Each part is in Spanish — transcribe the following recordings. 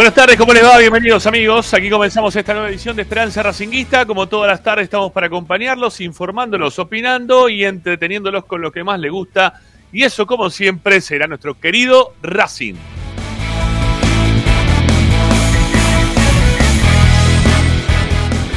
Buenas tardes, ¿cómo les va? Bienvenidos amigos. Aquí comenzamos esta nueva edición de Esperanza Racinguista. Como todas las tardes estamos para acompañarlos, informándolos, opinando y entreteniéndolos con lo que más les gusta. Y eso, como siempre, será nuestro querido Racing.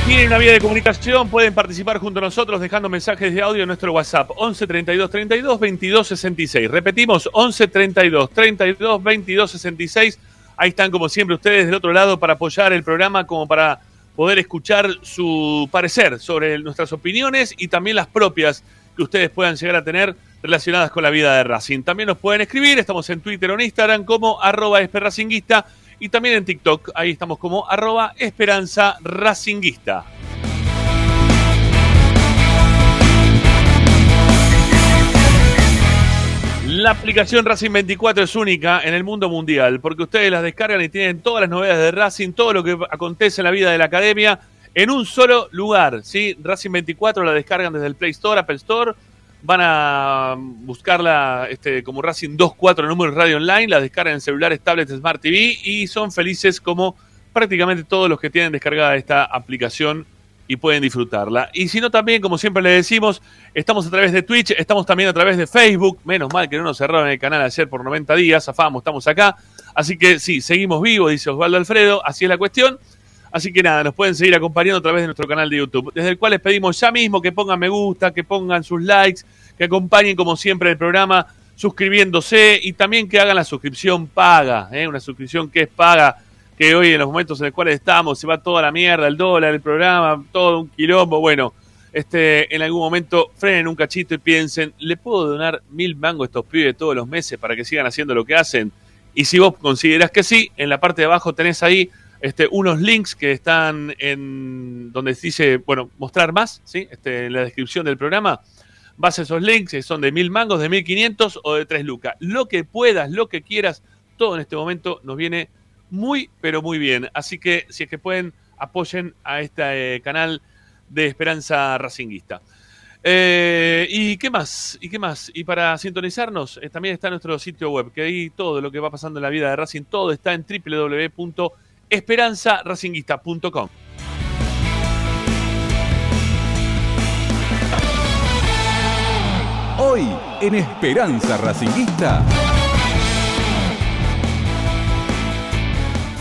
Tienen una vía de comunicación, pueden participar junto a nosotros dejando mensajes de audio en nuestro WhatsApp 11 32 32 22 66. Repetimos, 11 32 32 22 66 Ahí están, como siempre, ustedes del otro lado para apoyar el programa, como para poder escuchar su parecer sobre nuestras opiniones y también las propias que ustedes puedan llegar a tener relacionadas con la vida de Racing. También nos pueden escribir, estamos en Twitter o en Instagram como arroba esperracinguista y también en TikTok, ahí estamos como arroba esperanza racinguista. La aplicación Racing 24 es única en el mundo mundial porque ustedes las descargan y tienen todas las novedades de Racing, todo lo que acontece en la vida de la academia en un solo lugar. ¿sí? Racing 24 la descargan desde el Play Store, Apple Store. Van a buscarla este, como Racing 24 número radio online, la descargan en celulares, tablets, Smart TV y son felices como prácticamente todos los que tienen descargada esta aplicación y pueden disfrutarla. Y si no, también, como siempre le decimos, estamos a través de Twitch, estamos también a través de Facebook. Menos mal que no nos cerraron el canal ayer por 90 días, afamos, estamos acá. Así que sí, seguimos vivos, dice Osvaldo Alfredo, así es la cuestión. Así que nada, nos pueden seguir acompañando a través de nuestro canal de YouTube, desde el cual les pedimos ya mismo que pongan me gusta, que pongan sus likes, que acompañen como siempre el programa suscribiéndose y también que hagan la suscripción paga, ¿eh? una suscripción que es paga que hoy en los momentos en los cuales estamos se va toda la mierda, el dólar, el programa, todo un quilombo. Bueno, este, en algún momento frenen un cachito y piensen, ¿le puedo donar mil mangos a estos pibes todos los meses para que sigan haciendo lo que hacen? Y si vos considerás que sí, en la parte de abajo tenés ahí este, unos links que están en donde dice, bueno, mostrar más, ¿sí? Este, en la descripción del programa. Vas a esos links, que son de mil mangos, de mil quinientos o de tres lucas. Lo que puedas, lo que quieras, todo en este momento nos viene muy, pero muy bien. Así que si es que pueden, apoyen a este eh, canal de Esperanza Racinguista. Eh, ¿Y qué más? ¿Y qué más? Y para sintonizarnos, eh, también está nuestro sitio web, que ahí todo lo que va pasando en la vida de Racing, todo está en www.esperanzaracinguista.com. Hoy en Esperanza Racinguista.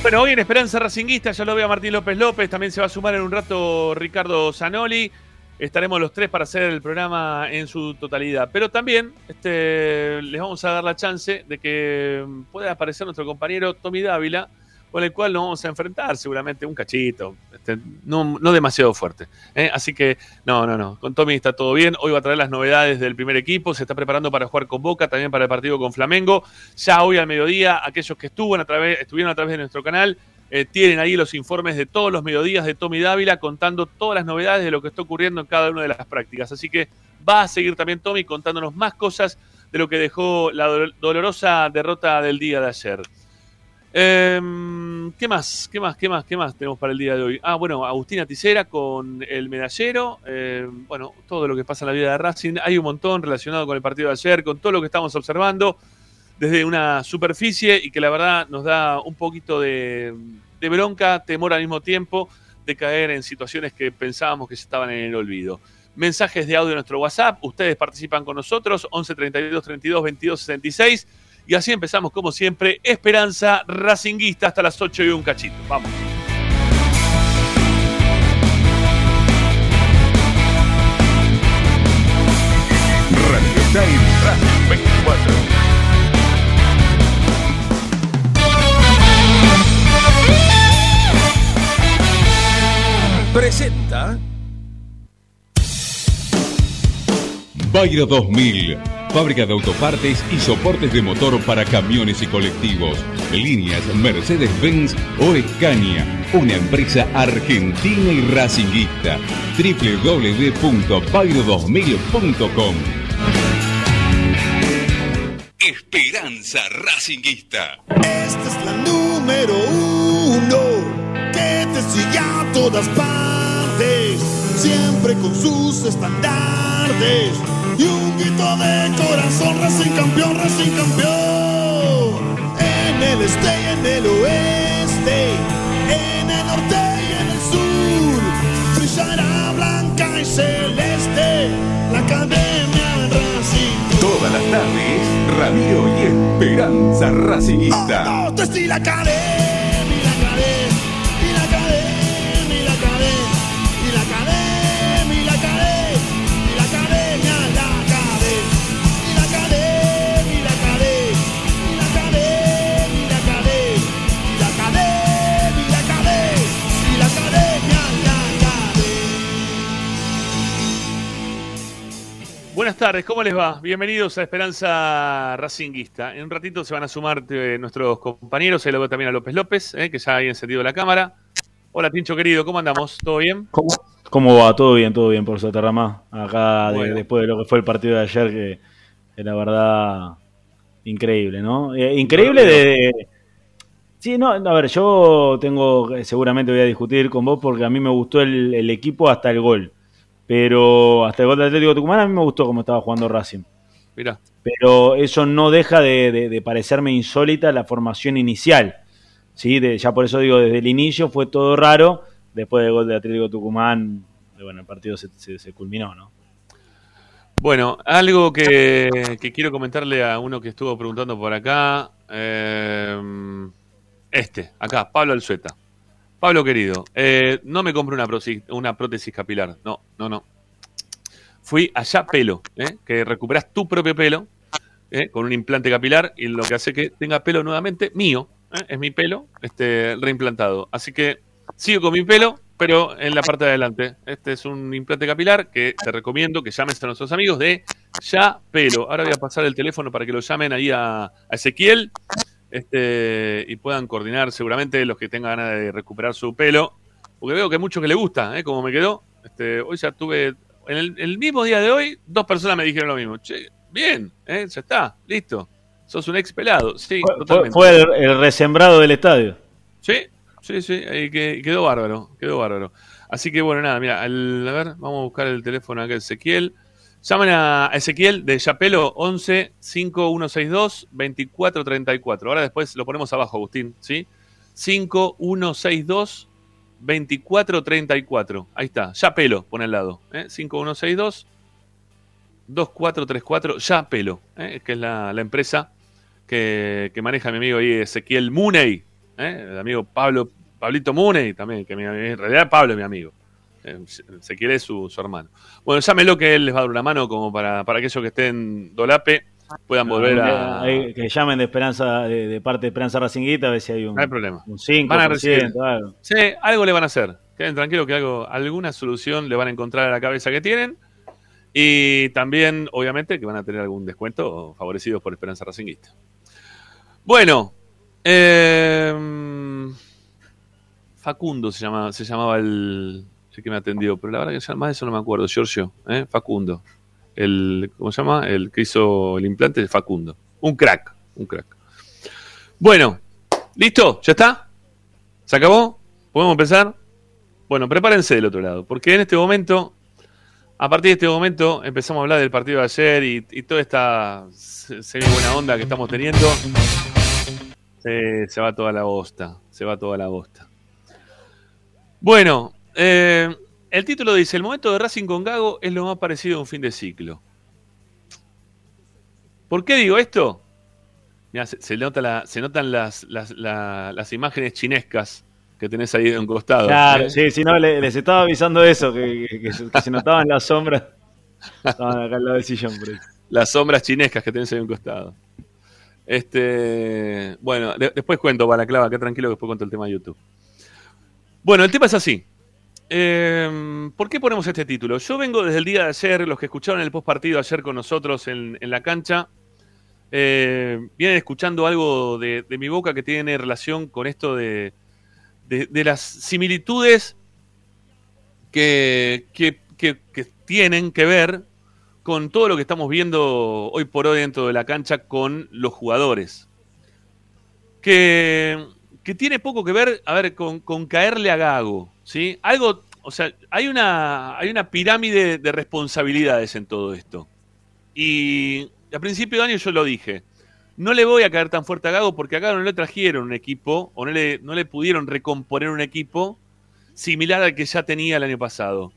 Bueno, hoy en Esperanza Racinguista ya lo veo a Martín López López, también se va a sumar en un rato Ricardo Zanoli. Estaremos los tres para hacer el programa en su totalidad. Pero también este, les vamos a dar la chance de que pueda aparecer nuestro compañero Tommy Dávila, con el cual nos vamos a enfrentar seguramente un cachito, este, no, no, demasiado fuerte. ¿eh? Así que no, no, no, con Tommy está todo bien. Hoy va a traer las novedades del primer equipo, se está preparando para jugar con Boca, también para el partido con Flamengo. Ya hoy al mediodía, aquellos que estuvieron a través, estuvieron a través de nuestro canal, eh, tienen ahí los informes de todos los mediodías de Tommy Dávila contando todas las novedades de lo que está ocurriendo en cada una de las prácticas. Así que va a seguir también Tommy contándonos más cosas de lo que dejó la dolorosa derrota del día de ayer. Eh, ¿Qué más? ¿Qué más? ¿Qué más? ¿Qué más tenemos para el día de hoy? Ah, bueno, Agustina Ticera con el medallero. Eh, bueno, todo lo que pasa en la vida de Racing. Hay un montón relacionado con el partido de ayer, con todo lo que estamos observando desde una superficie y que la verdad nos da un poquito de, de bronca, temor al mismo tiempo de caer en situaciones que pensábamos que estaban en el olvido. Mensajes de audio en nuestro WhatsApp. Ustedes participan con nosotros. 11 32 32 22 66 y así empezamos, como siempre, Esperanza Racinguista hasta las 8 y un cachito. Vamos. Radio Time 24. Presenta Bayro 2000 Fábrica de autopartes y soportes de motor para camiones y colectivos. Líneas Mercedes-Benz o Escaña. Una empresa argentina y racinguista. www.pairo2000.com Esperanza Racinguista. Esta es la número uno que te sigue a todas partes, siempre con sus estandartes y un grito de corazón, Racing campeón, Racing campeón. En el este y en el oeste, en el norte y en el sur, brillará blanca y celeste la academia Racing. Todas las tardes, Radio y Esperanza Racingista. Oh, no, te la academia. Buenas tardes, ¿cómo les va? Bienvenidos a Esperanza Racinguista. En un ratito se van a sumar eh, nuestros compañeros, ahí luego también a López López, eh, que ya ha encendido la cámara. Hola, Tincho querido, ¿cómo andamos? ¿Todo bien? ¿Cómo, cómo va? Todo bien, todo bien por Soterramá. Acá, de- Bueno. después de lo que fue el partido de ayer, que, que la verdad, increíble, ¿no? Eh, increíble de... Sí, no, a ver, yo tengo, seguramente voy a discutir con vos porque a mí me gustó el, el equipo hasta el gol. Pero hasta el gol de Atlético Tucumán a mí me gustó cómo estaba jugando Racing. Mirá. pero eso no deja de, de- de parecerme insólita la formación inicial. ¿sí? De- ya por eso digo, desde el inicio fue todo raro, después del gol de Atlético Tucumán, bueno, el partido se, se- se culminó, ¿no? Bueno, algo que, que quiero comentarle a uno que estuvo preguntando por acá. eh, este, acá, Pablo Alzueta. Pablo querido, eh, no me compro una, prótesis capilar. No, no, no. Fui allá pelo, ¿eh? que recuperas tu propio pelo ¿eh? con un implante capilar y lo que hace que tenga pelo nuevamente mío. ¿eh? Es mi pelo este, reimplantado. Así que sigo con mi pelo, pero en la parte de adelante. Este es un implante capilar que te recomiendo que llames a nuestros amigos de Ya Pelo. Ahora voy a pasar el teléfono para que lo llamen ahí a Ezequiel este, y puedan coordinar seguramente los que tengan ganas de recuperar su pelo. Porque veo que hay muchos que le gusta, ¿eh? como me quedó. Este, hoy ya tuve, en el, el mismo día de hoy, dos personas me dijeron lo mismo. Che, bien, ¿eh? ya está, listo. Sos un ex pelado. Sí, Fue, totalmente. fue el, el resembrado del estadio. Sí, sí, sí, y que- y quedó bárbaro, quedó bárbaro. Así que bueno, nada, mira, al- a ver, vamos a buscar el teléfono acá de Ezequiel. Llamen a Ezequiel de Yapelo 11 5162 2434. Ahora después lo ponemos abajo, Agustín, ¿sí? 5162 2434. Ahí está, Yapelo, pone al lado. ¿eh? 5162 2434, Yapelo, ¿eh? que es la, empresa que, maneja mi amigo ahí, Ezequiel Muney, ¿eh? el amigo Pablo, Pablito Muney también, que en realidad Pablo mi amigo. Eh, Ezequiel es su, su hermano. Bueno, llámelo que él les va a dar una mano como para, para aquellos que estén Dolape puedan volver a... Ahí, que llamen de Esperanza, de, de parte de Esperanza Racinguita, a ver si hay un, No hay problema. un 5%, Van a recibir. algo. Sí, algo le van a hacer. Queden tranquilos que algo, alguna solución le van a encontrar a la cabeza que tienen. Y también, obviamente, que van a tener algún descuento favorecidos por Esperanza Racinguista. Bueno, eh, Facundo se llamaba, se llamaba el. Sí que me atendió, pero la verdad que más de eso no me acuerdo. Giorgio, ¿eh? Facundo. El, ¿Cómo se llama? El que hizo el implante, Facundo. Un crack, un crack. Bueno, ¿listo? ¿Ya está? ¿Se acabó? ¿Podemos empezar? Bueno, prepárense del otro lado, porque en este momento, a partir de este momento, empezamos a hablar del partido de ayer y, y toda esta se- semi buena onda que estamos teniendo. Se, se va toda la bosta, se va toda la bosta. Bueno, eh, el título dice, el momento de Racing con Gago es lo más parecido a un fin de ciclo. ¿Por qué digo esto? Mirá, se, se nota la- se notan las, las, la- las imágenes chinescas que tenés ahí de un costado. Claro, ¿eh? sí, si no, le- les estaba avisando eso, que, que- que se, que se notaban las sombras. Estaban acá al lado del sillón, por eso. las sombras chinescas que tenés ahí a un costado. Este, bueno, de- después cuento Balaclava, que tranquilo que después cuento el tema de YouTube. Bueno, el tema es así. Eh, ¿Por qué ponemos este título? Yo vengo desde el día de ayer, los que escucharon el post partido ayer con nosotros en, la cancha, eh, vienen escuchando algo de, mi boca que tiene relación con esto de, las similitudes que, tienen que ver con todo lo que estamos viendo hoy por hoy dentro de la cancha con los jugadores. Que, tiene poco que ver, a ver, con caerle a Gago, ¿sí? Algo, o sea, hay una, hay una pirámide de responsabilidades en todo esto. Y a principio de año yo lo dije, no le voy a caer tan fuerte a Gago porque a Gago no le trajeron un equipo, o no le, no le pudieron recomponer un equipo similar al que ya tenía el año pasado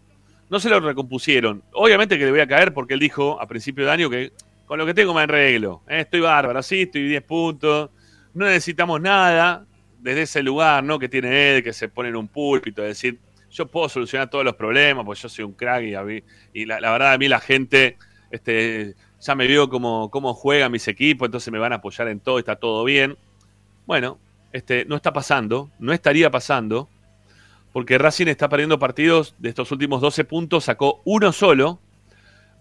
no se lo recompusieron. Obviamente que le voy a caer porque él dijo a principio de año que con lo que tengo me arreglo. ¿eh? Estoy bárbaro, sí, estoy 10 puntos. No necesitamos nada desde ese lugar ¿no? que tiene él, que se pone en un púlpito, de decir, yo puedo solucionar todos los problemas, porque yo soy un crack y, a mí- la verdad a mí la gente este, ya me vio cómo, cómo juegan mis equipos, entonces me van a apoyar en todo, está todo bien. Bueno, este, no está pasando, no estaría pasando porque Racing está perdiendo partidos de estos últimos 12 puntos, sacó uno solo.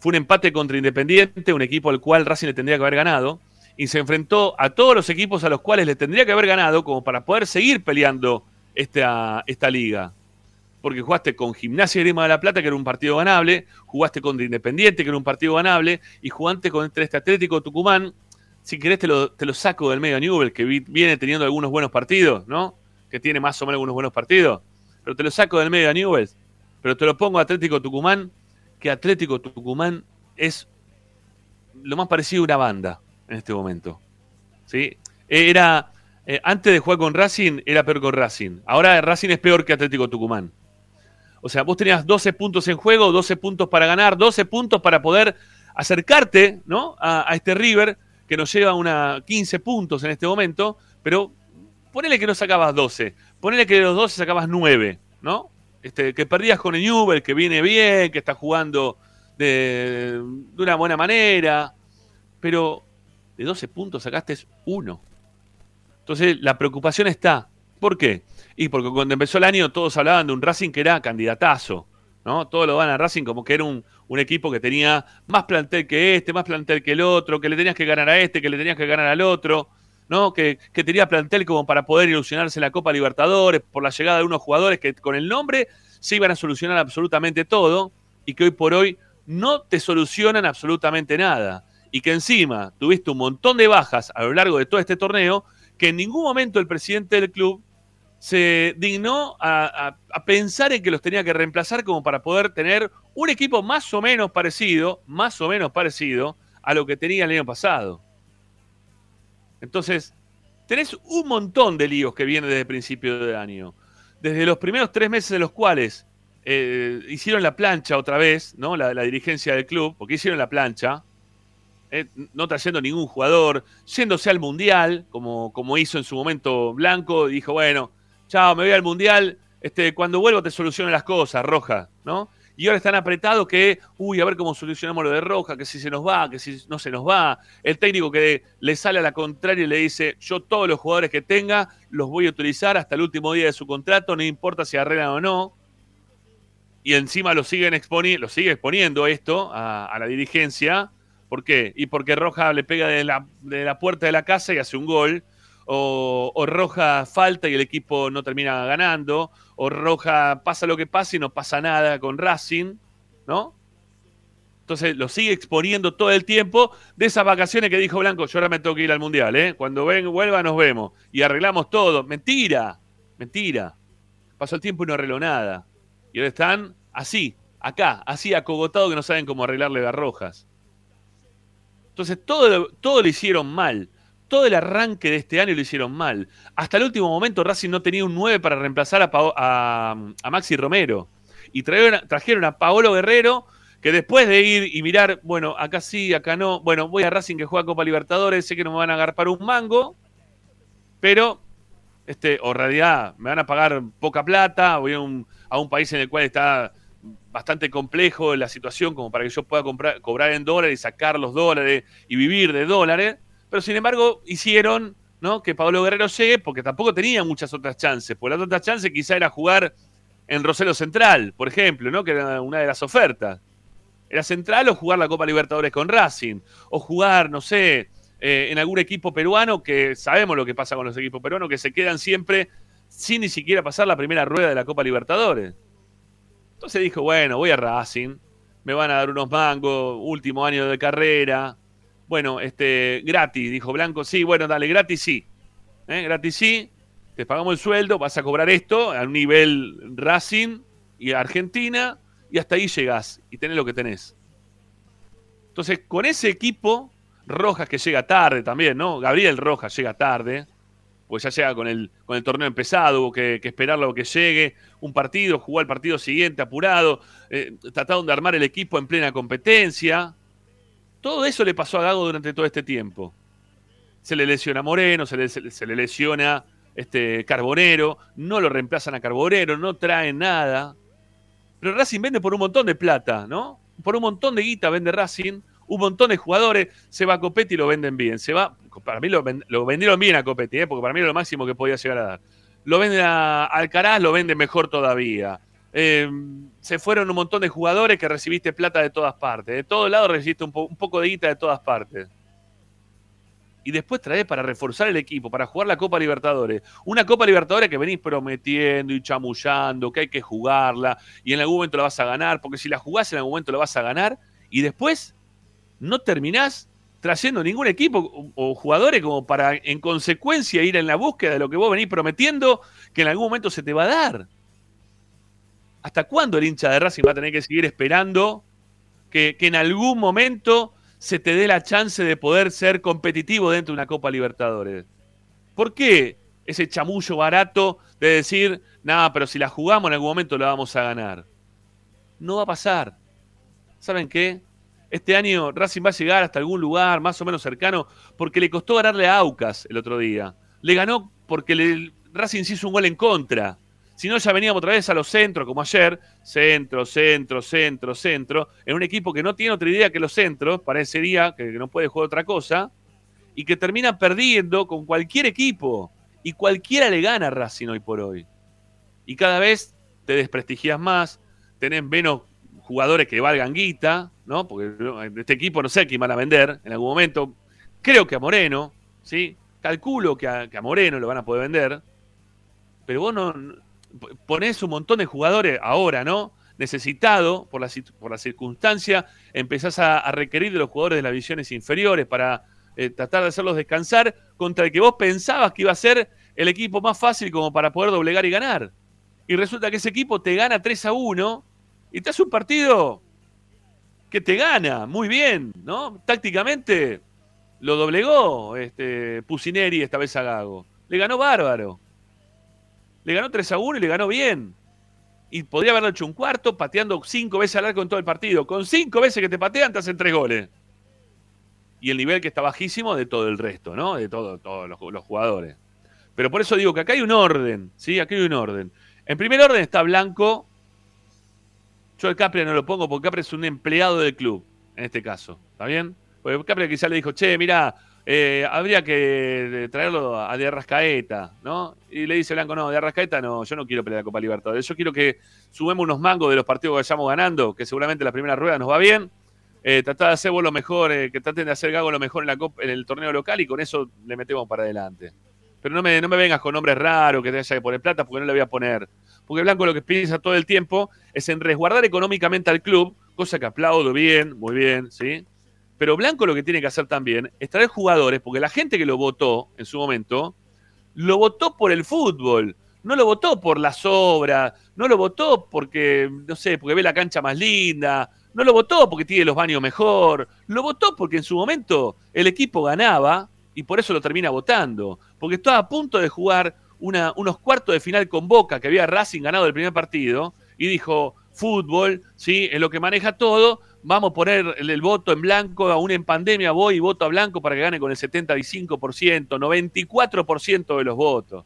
fue un empate contra Independiente, un equipo al cual Racing le tendría que haber ganado, y se enfrentó a todos los equipos a los cuales le tendría que haber ganado como para poder seguir peleando esta, esta liga. Porque jugaste con Gimnasia y Grima de la Plata, que era un partido ganable, jugaste contra Independiente, que era un partido ganable, y jugaste contra este Atlético Tucumán. Si querés te lo, te lo saco del medio Newell, que vi- viene teniendo algunos buenos partidos, ¿no? Que tiene más o menos algunos buenos partidos. Pero te lo saco del medio Newell. Pero te lo pongo a Atlético Tucumán, que Atlético Tucumán es lo más parecido a una banda en este momento. ¿Sí? Era, eh, antes de jugar con Racing, era peor con Racing. Ahora Racing es peor que Atlético Tucumán. O sea, vos tenías 12 puntos en juego, 12 puntos para ganar, 12 puntos para poder acercarte ¿no? a, este River, que nos lleva una 15 puntos en este momento, pero ponele que no sacabas 12, ponele que de los 12 sacabas 9, ¿no? Este, que perdías con el Newell, que viene bien, que está jugando de, de una buena manera, pero de 12 puntos sacaste uno. Entonces la preocupación está. ¿Por qué? Y porque cuando empezó el año todos hablaban de un Racing que era candidatazo, ¿no? Todos lo van a Racing como que era un, un equipo que tenía más plantel que este, más plantel que el otro, que le tenías que ganar a este, que le tenías que ganar al otro, ¿no? Que, que tenía plantel como para poder ilusionarse la Copa Libertadores por la llegada de unos jugadores que con el nombre se iban a solucionar absolutamente todo y que hoy por hoy no te solucionan absolutamente nada. Y que encima tuviste un montón de bajas a lo largo de todo este torneo que en ningún momento el presidente del club se dignó a, pensar en que los tenía que reemplazar como para poder tener un equipo más o menos parecido, más o menos parecido a lo que tenía el año pasado. Entonces, tenés un montón de líos que vienen desde el principio del año. Desde los primeros tres meses de los cuales eh, hicieron la plancha otra vez, ¿no? La, la dirigencia del club, porque hicieron la plancha, eh, no trayendo ningún jugador, yéndose al Mundial, como, como hizo en su momento Blanco, dijo, bueno, chao, me voy al Mundial, este, cuando vuelvo te soluciono las cosas, Roja, ¿no? Y ahora están apretados que, uy, a ver cómo solucionamos lo de Roja, que si se nos va, que si no se nos va. El técnico que le sale a la contraria y le dice, yo todos los jugadores que tenga los voy a utilizar hasta el último día de su contrato, no importa si arreglan o no. Y encima lo siguen exponi lo sigue exponiendo esto a, a la dirigencia. ¿Por qué? Y porque Roja le pega de la, de la puerta de la casa y hace un gol. O, Roja falta y el equipo no termina ganando. O Roja pasa lo que pasa y no pasa nada con Racing. ¿No? Entonces lo sigue exponiendo todo el tiempo de esas vacaciones que dijo Blanco, yo ahora me tengo que ir al Mundial, ¿eh? Cuando ven, vuelva nos vemos. Y arreglamos todo. Mentira, mentira. Pasó el tiempo y no arregló nada. Y ahora están así, acá, así acogotados que no saben cómo arreglarle a Rojas. Entonces todo, lo- todo lo hicieron mal. Todo el arranque de este año lo hicieron mal. Hasta el último momento Racing no tenía un 9 para reemplazar a, a- Maxi Romero. Y trajeron, trajeron a Paolo Guerrero, que después de ir y mirar, bueno, acá sí, acá no, bueno, voy a Racing que juega Copa Libertadores, sé que no me van a agarpar un mango, pero, este, o realidad me van a pagar poca plata, voy a un, a un país en el cual está bastante complejo la situación como para que yo pueda comprar, cobrar en dólares y sacar los dólares y vivir de dólares, pero sin embargo hicieron ¿no? que Pablo Guerrero llegue porque tampoco tenía muchas otras chances, porque la otra chance quizá era jugar en Rosero Central, por ejemplo, ¿no? que era una de las ofertas. Era Central o jugar la Copa Libertadores con Racing, o jugar, no sé, eh, en algún equipo peruano, que sabemos lo que pasa con los equipos peruanos, que se quedan siempre sin ni siquiera pasar la primera rueda de la Copa Libertadores. Entonces dijo, bueno, voy a Racing, me van a dar unos mangos, último año de carrera. Bueno, este, gratis, dijo Blanco, sí, bueno, dale, gratis sí. ¿Eh? Gratis sí, te pagamos el sueldo, vas a cobrar esto a un nivel Racing y Argentina, y hasta ahí llegás y tenés lo que tenés. Entonces, con ese equipo, Rojas que llega tarde también, ¿no? Gabriel Rojas llega tarde, pues ya llega con el, con el torneo empezado, hubo que, que esperarlo que llegue, un partido, jugó el partido siguiente apurado, eh, trataron de armar el equipo en plena competencia. Todo eso le pasó a Gago durante todo este tiempo. Se le lesiona Moreno, se le, se le- se le lesiona este, Carbonero, no lo reemplazan a Carbonero, no traen nada. Pero Racing vende por un montón de plata, ¿no? Por un montón de guita vende Racing, un montón de jugadores, se va a Copetti y lo venden bien. Se va, para mí lo, lo vendieron bien a Copetti, ¿eh? porque para mí era lo máximo que podía llegar a dar. Lo venden a Alcaraz, lo venden mejor todavía. eh, se fueron un montón de jugadores que recibiste plata de todas partes. De todos lados recibiste un, un poco de guita de todas partes. Y después traes para reforzar el equipo, para jugar la Copa Libertadores. Una Copa Libertadores que venís prometiendo y chamullando, que hay que jugarla y en algún momento la vas a ganar, porque si la jugás en algún momento la vas a ganar y después no terminás trayendo ningún equipo o, jugadores como para en consecuencia ir en la búsqueda de lo que vos venís prometiendo que en algún momento se te va a dar. ¿Hasta cuándo el hincha de Racing va a tener que seguir esperando que, que en algún momento se te dé la chance de poder ser competitivo dentro de una Copa Libertadores? ¿Por qué ese chamullo barato de decir, nada, pero si la jugamos en algún momento la vamos a ganar? No va a pasar. ¿Saben qué? Este año Racing va a llegar hasta algún lugar más o menos cercano porque le costó ganarle a Aucas el otro día. Le ganó porque le- Racing se hizo un gol en contra. Si no, ya veníamos otra vez a los centros, como ayer. Centro, centro, centro, centro. En un equipo que no tiene otra idea que los centros, parecería que no puede jugar otra cosa. Y que termina perdiendo con cualquier equipo. Y cualquiera le gana a Racing hoy por hoy. Y cada vez te desprestigias más, tenés menos jugadores que valgan guita, ¿no? Porque este equipo no sé quién van a vender en algún momento. Creo que a Moreno, ¿sí? Calculo que a, que a Moreno lo van a poder vender. Pero vos no, ponés un montón de jugadores ahora, ¿no? Necesitado por la, por la circunstancia, empezás a, a requerir de los jugadores de las divisiones inferiores para eh, tratar de hacerlos descansar contra el que vos pensabas que iba a ser el equipo más fácil como para poder doblegar y ganar. Y resulta que ese equipo te gana 3 a 1 y te hace un partido que te gana muy bien, ¿no? Tácticamente lo doblegó este, Pusineri esta vez a Gago. Le ganó bárbaro. Le ganó 3 a 1 y le ganó bien. Y podría haberlo hecho un cuarto pateando cinco veces al arco en todo el partido. Con cinco veces que te patean te hacen tres goles. Y el nivel que está bajísimo de todo el resto, ¿no? De todo- todos los, los jugadores. Pero por eso digo que acá hay un orden, ¿sí? Aquí hay un orden. En primer orden está Blanco. Yo el Capri no lo pongo porque Capri es un empleado del club, en este caso. ¿Está bien? Porque Capri quizá le dijo, che, mira, habría que traerlo a De Arrascaeta, ¿no? Y le dice Blanco, no, De Arrascaeta no, yo no quiero pelear la Copa Libertadores. Yo quiero que subamos unos mangos de los partidos que vayamos ganando, que seguramente la primera rueda nos va bien. Eh, tratá de hacer vos lo mejor, eh, que traten de hacer Gago lo mejor en, en el torneo local y con eso le metemos para adelante. Pero no me, no me vengas con nombres raros que te haya que poner plata porque no le voy a poner. Porque Blanco lo que piensa todo el tiempo es en resguardar económicamente al club, cosa que aplaudo bien, muy bien, ¿sí? Pero Blanco lo que tiene que hacer también es traer jugadores, porque la gente que lo votó en su momento, lo votó por el fútbol, no lo votó por las obras, no lo votó porque, no sé, porque ve la cancha más linda, no lo votó porque tiene los baños mejor, lo votó porque en su momento el equipo ganaba y por eso lo termina votando, porque estaba a punto de jugar unos cuartos de final con Boca, que había Racing ganado el primer partido, y dijo, fútbol, ¿sí? Es lo que maneja todo, vamos a poner el, el voto en blanco, aún en pandemia voy y voto a blanco para que gane con el 75%, 94% de los votos.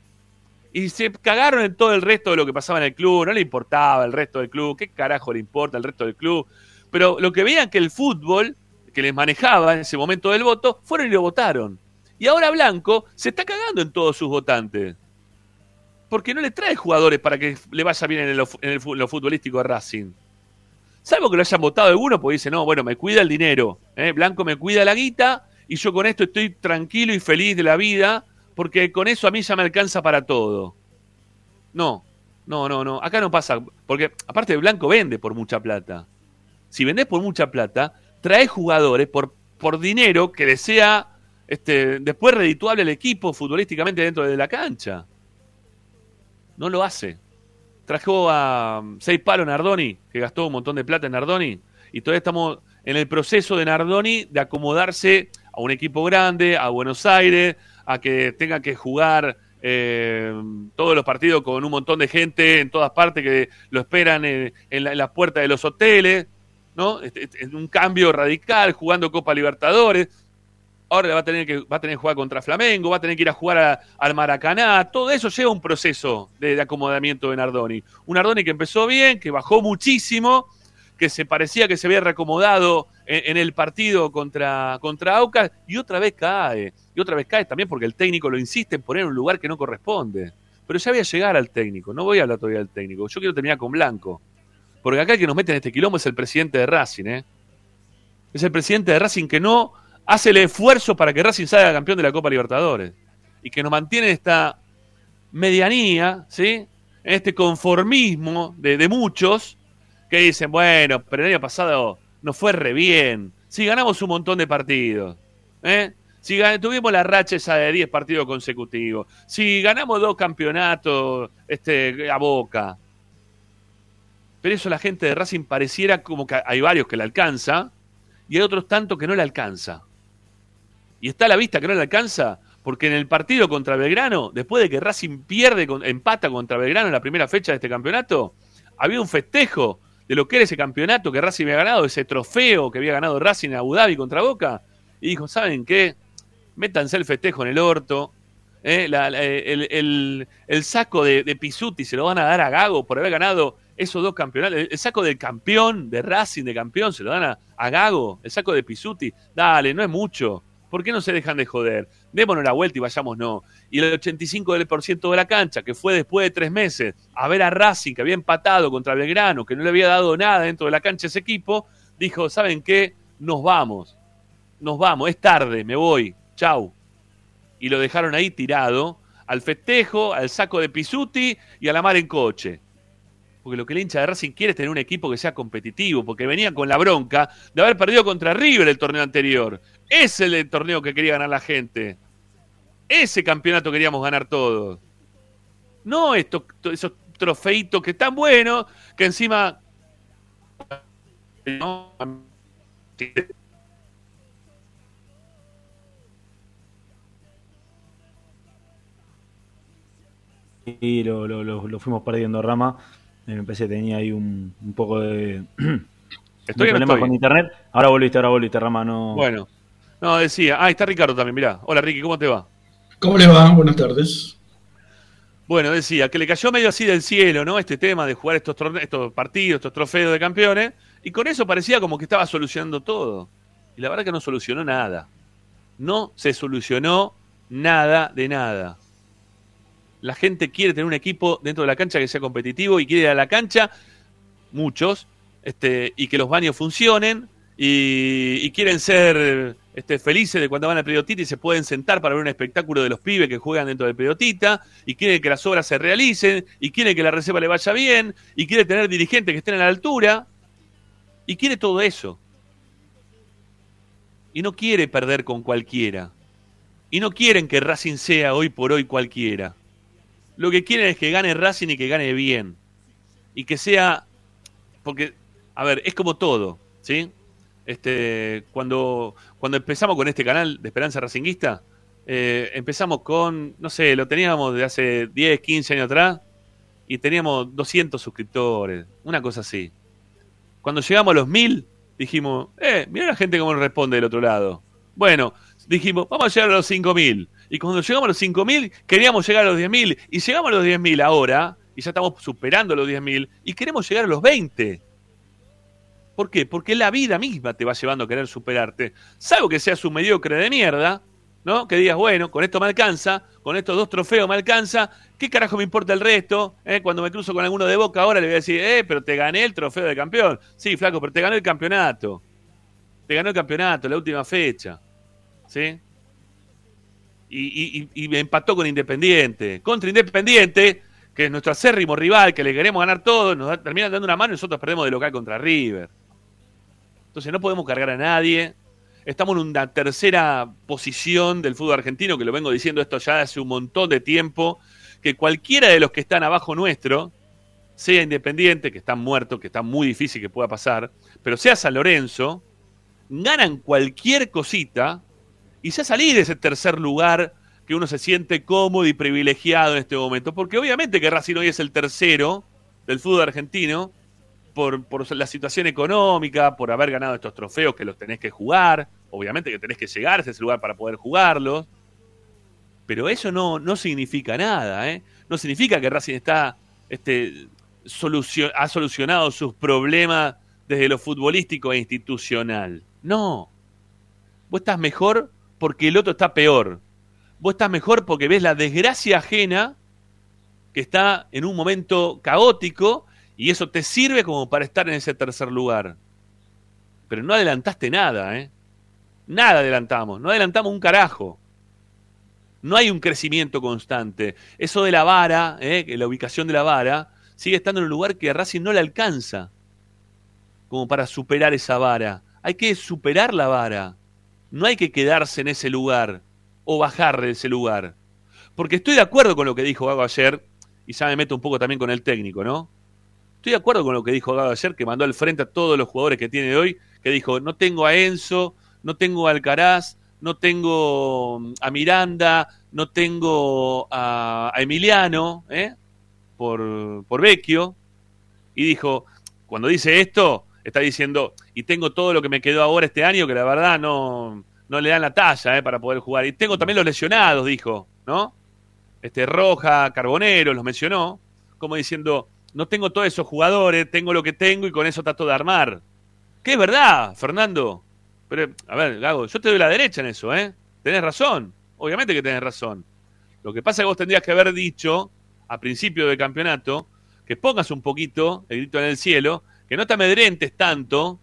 Y se cagaron en todo el resto de lo que pasaba en el club, no le importaba el resto del club, qué carajo le importa el resto del club. Pero lo que veían que el fútbol, que les manejaba en ese momento del voto, fueron y lo votaron. Y ahora Blanco se está cagando en todos sus votantes. Porque no le trae jugadores para que le vaya bien en, en el lo futbolístico a Racing. Salvo que lo hayan votado algunos, porque dice, no, bueno, me cuida el dinero. ¿eh? Blanco me cuida la guita y yo con esto estoy tranquilo y feliz de la vida, porque con eso a mí ya me alcanza para todo. No, no, no, no. Acá no pasa. Porque aparte Blanco vende por mucha plata. Si vendés por mucha plata, trae jugadores por, por dinero que le sea este, después redituable el equipo futbolísticamente dentro de la cancha. No lo hace. Trajo a um, seis palos Nardoni, que gastó un montón de plata en Nardoni, y todavía estamos en el proceso de Nardoni de acomodarse a un equipo grande, a Buenos Aires, a que tenga que jugar eh, todos los partidos con un montón de gente en todas partes que lo esperan en, en la- las puertas de los hoteles, ¿no? Este- este- Es un cambio radical, jugando Copa Libertadores. Ahora va a tener que va a tener que jugar contra Flamengo, va a tener que ir a jugar al Maracaná. Todo eso lleva un proceso de, acomodamiento de Nardoni. Un Nardoni que empezó bien, que bajó muchísimo, que se parecía que se había reacomodado en, en el partido contra, contra Aucas y otra vez cae. Y otra vez cae también porque el técnico lo insiste en poner en un lugar que no corresponde. Pero ya voy a llegar al técnico, no voy a hablar todavía del técnico. Yo quiero terminar con Blanco. Porque acá el que nos mete en este quilombo es el presidente de Racing, ¿eh? Es el presidente de Racing que no hace el esfuerzo para que Racing salga campeón de la Copa Libertadores. Y que nos mantiene esta medianía, ¿sí? Este conformismo de, muchos que dicen, bueno, pero el año pasado nos fue re bien. Si ganamos un montón de partidos. ¿eh? Si tuvimos la racha esa de 10 partidos consecutivos. Si ganamos dos campeonatos este, a boca. Pero eso la gente de Racing pareciera como que hay varios que le alcanza y hay otros tanto que no le alcanza. Y está a la vista que no le alcanza porque en el partido contra Belgrano, después de que Racing pierde, empata contra Belgrano en la primera fecha de este campeonato, había un festejo de lo que era ese campeonato que Racing había ganado, ese trofeo que había ganado Racing en Abu Dhabi contra Boca. Y dijo, ¿saben qué? Métanse el festejo en el orto. ¿eh? La- la- el, el- el saco de, de se lo van a dar a Gago por haber ganado esos dos campeonatos. El, el saco del campeón, de Racing de campeón, se lo dan a, a Gago. El saco de Pisuti. Dale, no es mucho. ¿Por qué no se dejan de joder? Démonos la vuelta y vayamos no. Y el 85% de la cancha, que fue después de tres meses, a ver a Racing, que había empatado contra Belgrano, que no le había dado nada dentro de la cancha a ese equipo, dijo, ¿saben qué? Nos vamos. Nos vamos, es tarde, me voy. Chau. Y lo dejaron ahí tirado, al festejo, al saco de Pisuti y a la mar en coche. Porque lo que el hincha de Racing quiere es tener un equipo que sea competitivo, porque venía con la bronca de haber perdido contra River el torneo anterior. Ese es el torneo que quería ganar la gente. Ese campeonato queríamos ganar todos. No estos, to- esos trofeitos que están buenos, que encima... Y lo, lo- lo- lo fuimos perdiendo rama. Me empecé, tenía ahí un, un poco de, Estoy no problemas estoy? con internet. Ahora volviste, ahora volviste, rama. No, Bueno, no, decía. Ah, está Ricardo también, mirá. Hola Ricky, ¿cómo te va? ¿Cómo les va? Buenas tardes. Bueno, decía que le cayó medio así del cielo, ¿no? Este tema de jugar estos, estos partidos, estos trofeos de campeones, y con eso parecía como que estaba solucionando todo. Y la verdad que no solucionó nada. No se solucionó nada de nada. La gente quiere tener un equipo dentro de la cancha que sea competitivo y quiere ir a la cancha, muchos, este, y que los baños funcionen, y, y quieren ser este, felices de cuando van al periodista y se pueden sentar para ver un espectáculo de los pibes que juegan dentro del periodista, y quieren que las obras se realicen, y quieren que la reserva le vaya bien, y quiere tener dirigentes que estén a la altura, y quiere todo eso. Y no quiere perder con cualquiera. Y no quieren que Racing sea hoy por hoy cualquiera. Lo que quieren es que gane Racing y que gane bien. Y que sea. Porque, a ver, es como todo, ¿sí? Este, cuando, cuando empezamos con este canal de Esperanza Racinguista, eh, empezamos con, no sé, lo teníamos de hace 10, 15 años atrás y teníamos 200 suscriptores, una cosa así. Cuando llegamos a los 1000, dijimos, eh, mira la gente cómo nos responde del otro lado. Bueno, dijimos, vamos a llegar a los 5000. Y cuando llegamos a los 5000, queríamos llegar a los 10000. Y llegamos a los 10000 ahora, y ya estamos superando los 10000, y queremos llegar a los 20. ¿Por qué? Porque la vida misma te va llevando a querer superarte. Salvo que seas un mediocre de mierda, ¿no? Que digas, bueno, con esto me alcanza, con estos dos trofeos me alcanza, ¿qué carajo me importa el resto? ¿Eh? Cuando me cruzo con alguno de boca ahora le voy a decir, eh, pero te gané el trofeo de campeón. Sí, flaco, pero te ganó el campeonato. Te ganó el campeonato, la última fecha. ¿Sí? Y, y- y- empató con Independiente. Contra Independiente, que es nuestro acérrimo rival, que le queremos ganar todo, nos da- dando una mano y nosotros perdemos de local contra River. Entonces no podemos cargar a nadie. Estamos en una tercera posición del fútbol argentino, que lo vengo diciendo esto ya hace un montón de tiempo, que cualquiera de los que están abajo nuestro, sea Independiente, que están muertos, que está muy difícil que pueda pasar, pero sea San Lorenzo, ganan cualquier cosita y ya salir de ese tercer lugar que uno se siente cómodo y privilegiado en este momento. Porque obviamente que Racing hoy es el tercero del fútbol argentino por, la situación económica, por haber ganado estos trofeos que los tenés que jugar. Obviamente que tenés que llegar a ese lugar para poder jugarlos. Pero eso no, no significa nada, ¿eh? No significa que Racing está, este, ha solucionado sus problemas desde lo futbolístico e institucional. No. Vos estás mejor porque el otro está peor. Vos estás mejor porque ves la desgracia ajena que está en un momento caótico y eso te sirve como para estar en ese tercer lugar. Pero no adelantaste nada, ¿eh? Nada adelantamos, no adelantamos un carajo. No hay un crecimiento constante. Eso de la vara, ¿eh? la ubicación de la vara, sigue estando en un lugar que Racing no le alcanza como para superar esa vara. Hay que superar la vara. No hay que quedarse en ese lugar o bajar de ese lugar. Porque estoy de acuerdo con lo que dijo Gago ayer, y ya me meto un poco también con el técnico, ¿no? Estoy de acuerdo con lo que dijo Gago ayer, que mandó al frente a todos los jugadores que tiene hoy, que dijo, no tengo a Enzo, no tengo a Alcaraz, no tengo mm, a Miranda, no tengo a, Emiliano, ¿eh? por, por Vecchio, y dijo, cuando dice esto, está diciendo, y tengo todo lo que me quedó ahora este año, que la verdad no, no le dan la talla ¿eh? para poder jugar. Y tengo también los lesionados, dijo, ¿no? Este Roja, Carbonero, los mencionó, como diciendo, no tengo todos esos jugadores, tengo lo que tengo y con eso trato de armar. Que es verdad, Fernando. Pero, a ver, Gago, yo te doy la derecha en eso, ¿eh? Tenés razón, obviamente que tenés razón. Lo que pasa es que vos tendrías que haber dicho, a principio del campeonato, que pongas un poquito el grito en el cielo, que no te amedrentes tanto,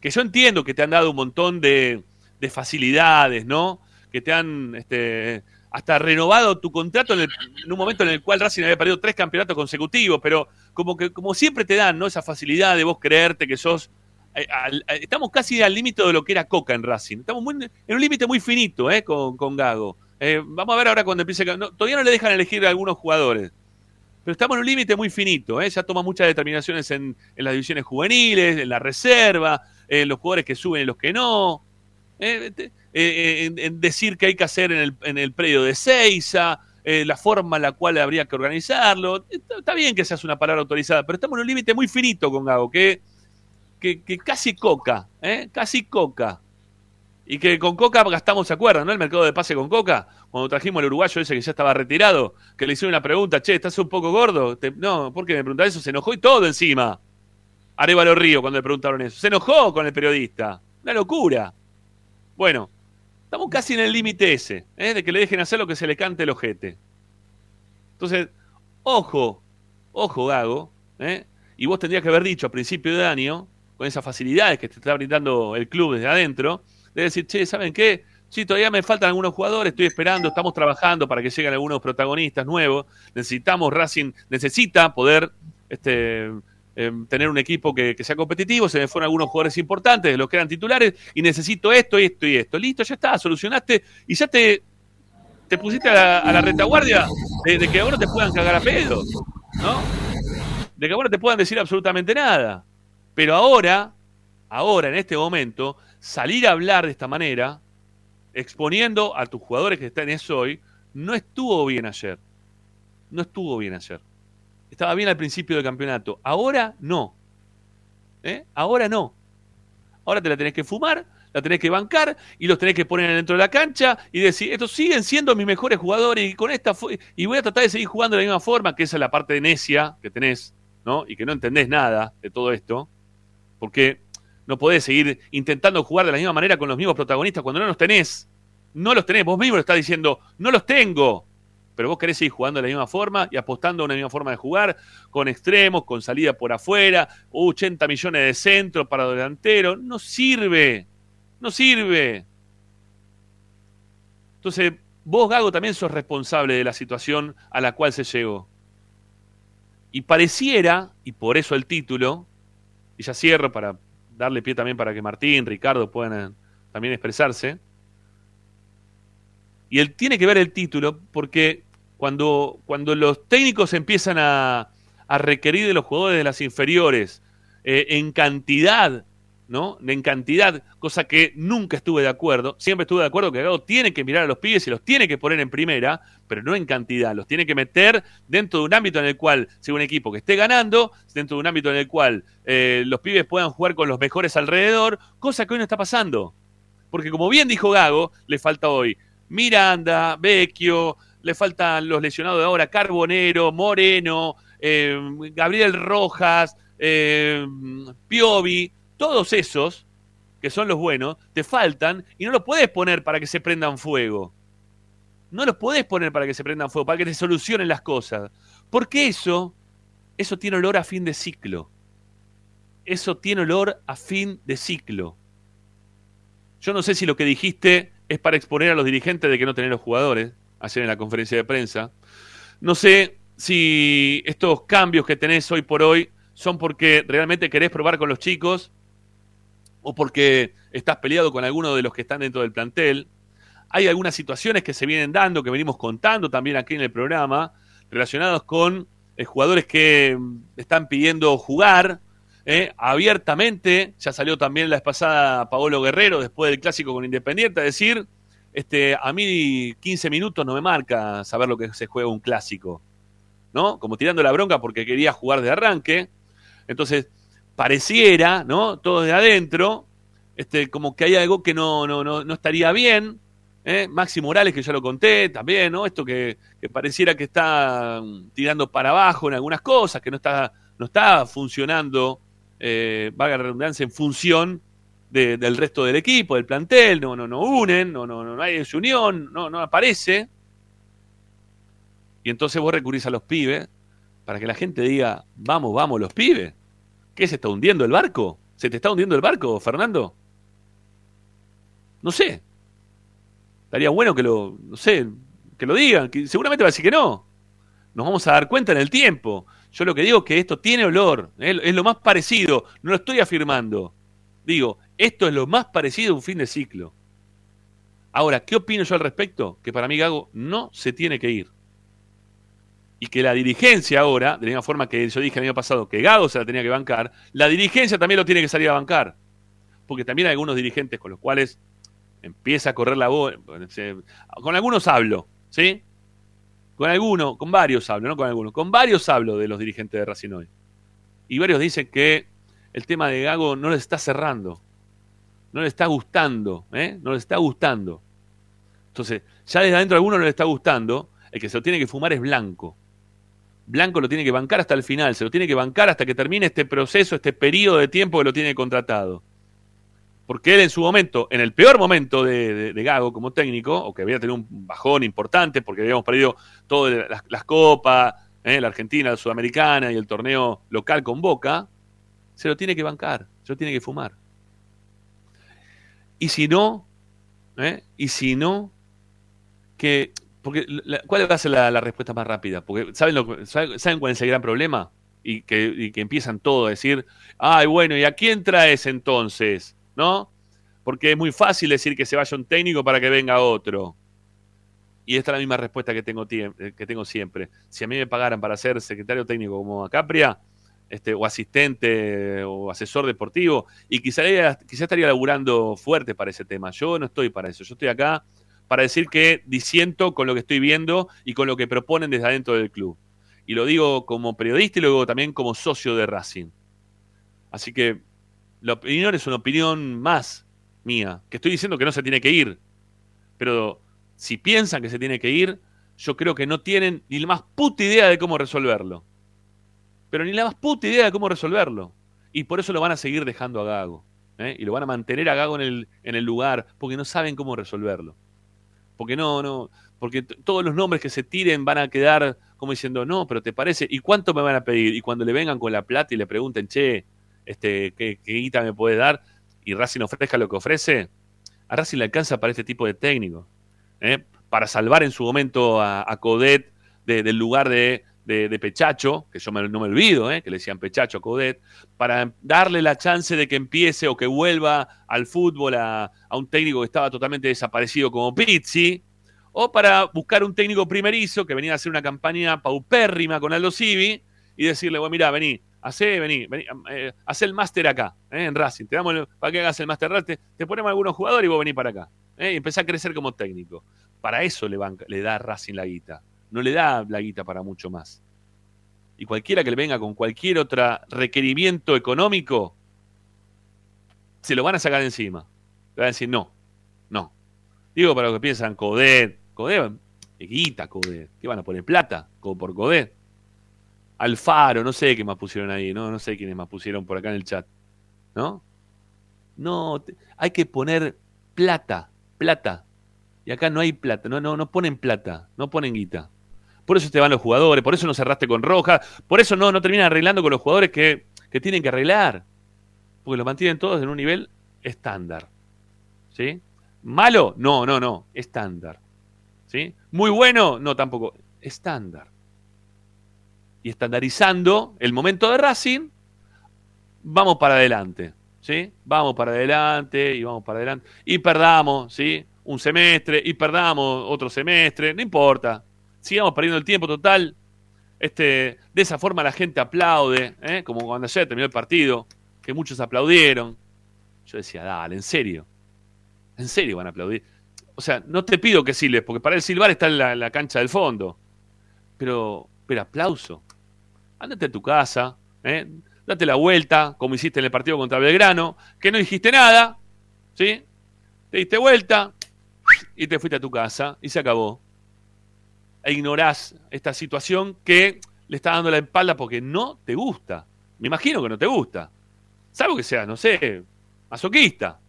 que yo entiendo que te han dado un montón de, de facilidades, ¿no? Que te han este, hasta renovado tu contrato en, el- en un momento en el cual Racing había perdido tres campeonatos consecutivos, pero como que como siempre te dan, ¿no? Esa facilidad de vos creerte que sos eh, al- estamos casi al límite de lo que era Coca en Racing. Estamos muy- en un límite muy finito, ¿eh? Con, con Gago. Eh, vamos a ver ahora cuando empiece. todavía no le dejan elegir a algunos jugadores. Pero estamos en un límite muy finito, ¿eh? ya toma muchas determinaciones en, en las divisiones juveniles, en la reserva, en los jugadores que suben y los que no. Eh, eh, en, decir qué hay que hacer en el, en el predio de Seiza, eh, la forma en la cual habría que organizarlo. Está, bien que seas una palabra autorizada, pero estamos en un límite muy finito con Gago, que, que, casi coca, ¿eh? casi coca. Y que con Coca gastamos, ¿se acuerdan? ¿No? El mercado de pase con Coca, cuando trajimos al uruguayo ese que ya estaba retirado, que le hicieron una pregunta, che, ¿estás un poco gordo? Te- no, ¿por qué me preguntaron eso? Se enojó y todo encima. Arevalo Río, cuando le preguntaron eso. Se enojó con el periodista. Una locura. Bueno, estamos casi en el límite ese, ¿eh? de que le dejen hacer lo que se le cante el ojete. Entonces, ojo, ojo, Gago, ¿eh? y vos tendrías que haber dicho a principio de año, con esas facilidades que te está brindando el club desde adentro, de decir, che, ¿saben qué? Sí, todavía me faltan algunos jugadores, estoy esperando, estamos trabajando para que lleguen algunos protagonistas nuevos. Necesitamos, Racing necesita poder este, eh, tener un equipo que, sea competitivo. Se me fueron algunos jugadores importantes, los que eran titulares, y necesito esto, esto y esto. Listo, ya está, solucionaste y ya te, te pusiste a la, retaguardia de, de que ahora te puedan cagar a pedo, ¿no? De que ahora te puedan decir absolutamente nada. Pero ahora, ahora, en este momento, salir a hablar de esta manera, exponiendo a tus jugadores que están eso hoy, no estuvo bien ayer. No estuvo bien ayer. Estaba bien al principio del campeonato. Ahora no. ¿Eh? Ahora no. Ahora te la tenés que fumar, la tenés que bancar y los tenés que poner dentro de la cancha y decir, estos siguen siendo mis mejores jugadores y con esta y voy a tratar de seguir jugando de la misma forma, que esa es la parte de necia que tenés, ¿no? Y que no entendés nada de todo esto, porque no podés seguir intentando jugar de la misma manera con los mismos protagonistas cuando no los tenés. No los tenés, vos mismo lo estás diciendo, no los tengo. Pero vos querés seguir jugando de la misma forma y apostando a una misma forma de jugar, con extremos, con salida por afuera, 80 millones de centros para delantero. No sirve, no sirve. Entonces, vos, Gago, también sos responsable de la situación a la cual se llegó. Y pareciera, y por eso el título, y ya cierro para darle pie también para que Martín, Ricardo puedan eh, también expresarse. Y él tiene que ver el título porque cuando, cuando los técnicos empiezan a, requerir de los jugadores de las inferiores eh, en cantidad, ¿no? En cantidad, cosa que nunca estuve de acuerdo. Siempre estuve de acuerdo que Gago tiene que mirar a los pibes y los tiene que poner en primera, pero no en cantidad. Los tiene que meter dentro de un ámbito en el cual sea un equipo que esté ganando, dentro de un ámbito en el cual eh, los pibes puedan jugar con los mejores alrededor, cosa que hoy no está pasando. Porque como bien dijo Gago, le falta hoy Miranda, Vecchio, le faltan los lesionados de ahora, Carbonero, Moreno, eh, Gabriel Rojas, eh, Piovi, todos esos, que son los buenos, te faltan y no los puedes poner para que se prendan fuego. No los podés poner para que se prendan fuego, para que te solucionen las cosas. Porque eso, eso tiene olor a fin de ciclo. Eso tiene olor a fin de ciclo. Yo no sé si lo que dijiste es para exponer a los dirigentes de que no tener los jugadores, ayer en la conferencia de prensa. No sé si estos cambios que tenés hoy por hoy son porque realmente querés probar con los chicos o porque estás peleado con alguno de los que están dentro del plantel. Hay algunas situaciones que se vienen dando, que venimos contando también aquí en el programa, relacionados con eh, jugadores que mm, están pidiendo jugar eh, abiertamente. Ya salió también la vez pasada Paolo Guerrero después del clásico con Independiente a decir, este, a mí 15 minutos no me marca saber lo que se juega un clásico. ¿No? Como tirando la bronca porque quería jugar de arranque. Entonces, pareciera, ¿no? Todo de adentro, este, como que hay algo que no, no, no, no estaría bien. ¿eh? Maxi Morales, que ya lo conté también, ¿no? Esto que, que pareciera que está mm, tirando para abajo en algunas cosas, que no está, no está funcionando, eh, valga la redundancia, en función de- del resto del equipo, del plantel, no, no, no unen, no, no, no hay esa unión, no, no aparece. Y entonces vos recurrís a los pibes para que la gente diga, vamos, vamos, los pibes. ¿Qué se está hundiendo el barco? ¿Se te está hundiendo el barco, Fernando? No sé. Estaría bueno que lo, no sé, que lo digan. Que seguramente va a decir que no. Nos vamos a dar cuenta en el tiempo. Yo lo que digo es que esto tiene olor. Es lo más parecido. No lo estoy afirmando. Digo, esto es lo más parecido a un fin de ciclo. Ahora, ¿qué opino yo al respecto? Que para mí Gago no se tiene que ir. Y que la dirigencia ahora, de la misma forma que yo dije el año pasado que Gago se la tenía que bancar, la dirigencia también lo tiene que salir a bancar. Porque también hay algunos dirigentes con los cuales empieza a correr la voz. Con algunos hablo, ¿sí? Con algunos, con varios hablo, no con algunos, con varios hablo de los dirigentes de Racing. Y varios dicen que el tema de Gago no les está cerrando, no les está gustando, ¿eh? No les está gustando. Entonces, ya desde adentro a alguno no le está gustando, el que se lo tiene que fumar es Blanco. Blanco lo tiene que bancar hasta el final, se lo tiene que bancar hasta que termine este proceso, este periodo de tiempo que lo tiene contratado. Porque él en su momento, en el peor momento de, de- de Gago como técnico, o que había tenido un bajón importante porque habíamos perdido todas las, las copas, ¿eh? la Argentina, la Sudamericana y el torneo local con Boca, se lo tiene que bancar, se lo tiene que fumar. Y si no, ¿eh? y si no, que porque la- ¿Cuál va a ser la, respuesta más rápida? Porque ¿saben, lo, saben, cuál es el gran problema? Y que, y que empiezan todo a decir, ay, bueno, ¿y a quién traes entonces? ¿No? Porque es muy fácil decir que se vaya un técnico para que venga otro. Y esta es la misma respuesta que tengo, eh, que tengo siempre. Si a mí me pagaran para ser secretario técnico como Acapria, este, o asistente o asesor deportivo, y quizá, quizá estaría laburando fuerte para ese tema. Yo no estoy para eso. Yo estoy acá para decir que disiento con lo que estoy viendo y con lo que proponen desde adentro del club. Y lo digo como periodista y lo digo también como socio de Racing. Así que la opinión es una opinión más mía, que estoy diciendo que no se tiene que ir. Pero si piensan que se tiene que ir, yo creo que no tienen ni la más puta idea de cómo resolverlo. Pero ni la más puta idea de cómo resolverlo. Y por eso lo van a seguir dejando a Gago. ¿eh? Y lo van a mantener a Gago en el, en el lugar, porque no saben cómo resolverlo porque no, no, porque todos los nombres que se tiren van a quedar como diciendo, no, pero te parece, ¿y cuánto me van a pedir? Y cuando le vengan con la plata y le pregunten, che, este, ¿qué, qué guita me puede dar? Y Racing ofrezca lo que ofrece, a Racing le alcanza para este tipo de técnico, ¿eh? para salvar en su momento a, a Codet de- del lugar de, de- de Pechacho, que yo no me olvido, ¿eh? que le decían Pechacho a Codet, para darle la chance de que empiece o que vuelva al fútbol a, un técnico que estaba totalmente desaparecido como Pizzi, o para buscar un técnico primerizo que venía a hacer una campaña paupérrima con Aldo Civi y decirle, bueno, mira, vení, hacé, vení, vení eh, el máster acá, eh, en Racing, te damos para que hagas el máster, te, te ponemos algunos jugadores y vos venís para acá. y empezá a crecer como técnico. Para eso le, banca- le da Racing la guita. No le da la guita para mucho más. Y cualquiera que le venga con cualquier otro requerimiento económico, se lo van a sacar encima. Le van a decir, no, no. Digo para los que piensan, Codet, Codet, guita Codet, ¿qué van a poner plata? Como por Codet. Alfaro, no sé qué más pusieron ahí, no, no sé quiénes más pusieron por acá en el chat. ¿No? No, hay que poner plata, plata. Y acá no hay plata, no, no, no ponen plata, no ponen guita. Por eso te van los jugadores, por eso no cerraste con Roja, por eso no, no terminan arreglando con los jugadores que, que tienen que arreglar. Porque lo mantienen todos en un nivel estándar. ¿Sí? ¿Malo? No, no, no, estándar. ¿Sí? Muy bueno, no tampoco, estándar. Y estandarizando el momento de Racing, vamos para adelante. ¿Sí? Vamos para adelante y vamos para adelante. Y perdamos, ¿sí? Un semestre y perdamos otro semestre, no importa. Sigamos perdiendo el tiempo total. Este, de esa forma la gente aplaude, ¿eh? como cuando ayer terminó el partido, que muchos aplaudieron. Yo decía, dale, en serio. En serio van a aplaudir. O sea, no te pido que silbes, porque para el silbar está en la, la cancha del fondo. Pero, pero aplauso. Ándate a tu casa, ¿eh? date la vuelta, como hiciste en el partido contra Belgrano, que no dijiste nada, ¿sí? Te diste vuelta y te fuiste a tu casa y se acabó. E ignorás esta situación que le está dando la espalda porque no te gusta. Me imagino que no te gusta. Salvo que seas, no sé, masoquista.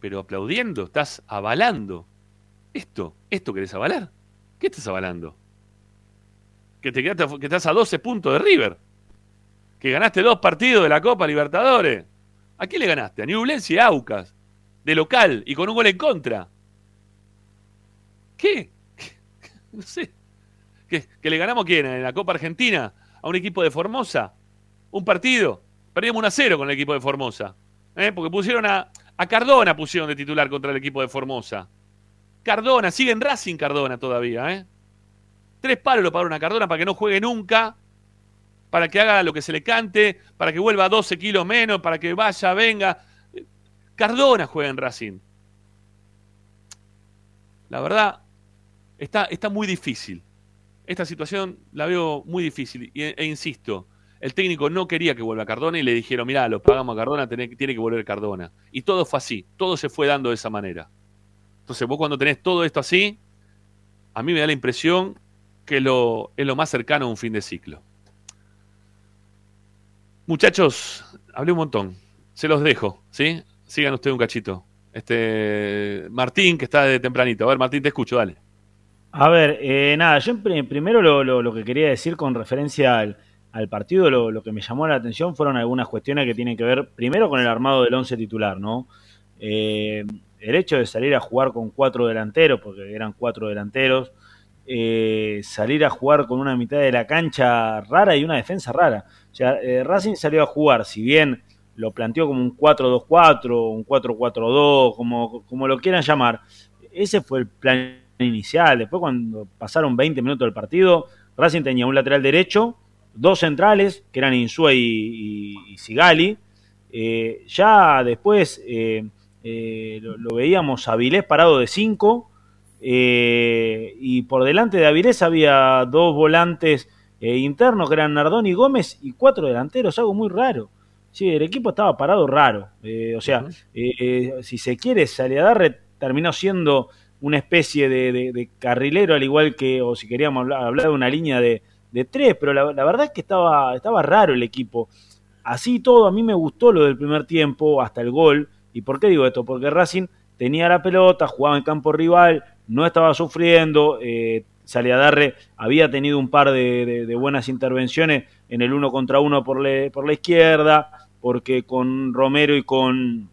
Pero aplaudiendo, estás avalando. Esto, ¿esto querés avalar? ¿Qué estás avalando? Que te quedaste, que estás a 12 puntos de River. Que ganaste dos partidos de la Copa Libertadores. ¿A quién le ganaste? A Newell's y Aucas. De local y con un gol en contra. ¿Qué? No sé. ¿Que, le ganamos quién? ¿En la Copa Argentina? ¿A un equipo de Formosa? ¿Un partido? Perdimos 1 a 0 con el equipo de Formosa. ¿eh? Porque pusieron a, a Cardona pusieron de titular contra el equipo de Formosa. Cardona, sigue en Racing Cardona todavía, ¿eh? Tres palos lo pagaron a Cardona para que no juegue nunca, para que haga lo que se le cante, para que vuelva a 12 kilos menos, para que vaya, venga. Cardona juega en Racing. La verdad, está, está muy difícil. Esta situación la veo muy difícil. E, insisto, el técnico no quería que vuelva Cardona y le dijeron, mirá, lo pagamos a Cardona, tiene, tiene que volver Cardona. Y todo fue así, todo se fue dando de esa manera. Entonces vos cuando tenés todo esto así, a mí me da la impresión que lo, es lo más cercano a un fin de ciclo. Muchachos, hablé un montón. Se los dejo, ¿sí? Sigan ustedes un cachito. Este Martín, que está de tempranito. A ver, Martín, te escucho, dale. A ver, eh, nada, yo pr- primero lo, lo- lo que quería decir con referencia al, al partido, lo, lo que me llamó la atención fueron algunas cuestiones que tienen que ver primero con el armado del once titular, ¿no? Eh, el hecho de salir a jugar con cuatro delanteros, porque eran cuatro delanteros, eh, salir a jugar con una mitad de la cancha rara y una defensa rara. O sea, eh, Racing salió a jugar, si bien lo planteó como un 4-2-4, un 4-4-2, como, como lo quieran llamar, ese fue el plan inicial. Después, cuando pasaron 20 minutos del partido, Racing tenía un lateral derecho, dos centrales, que eran Insúa y, y- y Sigali. Eh, ya después eh, eh, lo, lo veíamos a Avilés parado de 5. y por delante de Avilés había dos volantes internos, que eran Nardón y Gómez, y cuatro delanteros, algo muy raro. Sí, el equipo estaba parado raro. O sea, si se quiere, Saliadarre terminó siendo una especie de, carrilero, al igual que, o si queríamos hablar, de una línea de, tres, pero la, verdad es que estaba, estaba raro el equipo. Así todo, a mí me gustó lo del primer tiempo, hasta el gol. ¿Y por qué digo esto? Porque Racing tenía la pelota, jugaba en campo rival, no estaba sufriendo, eh, Saliadarre había tenido un par de, buenas intervenciones en el uno contra uno por, por la izquierda, porque con Romero y con,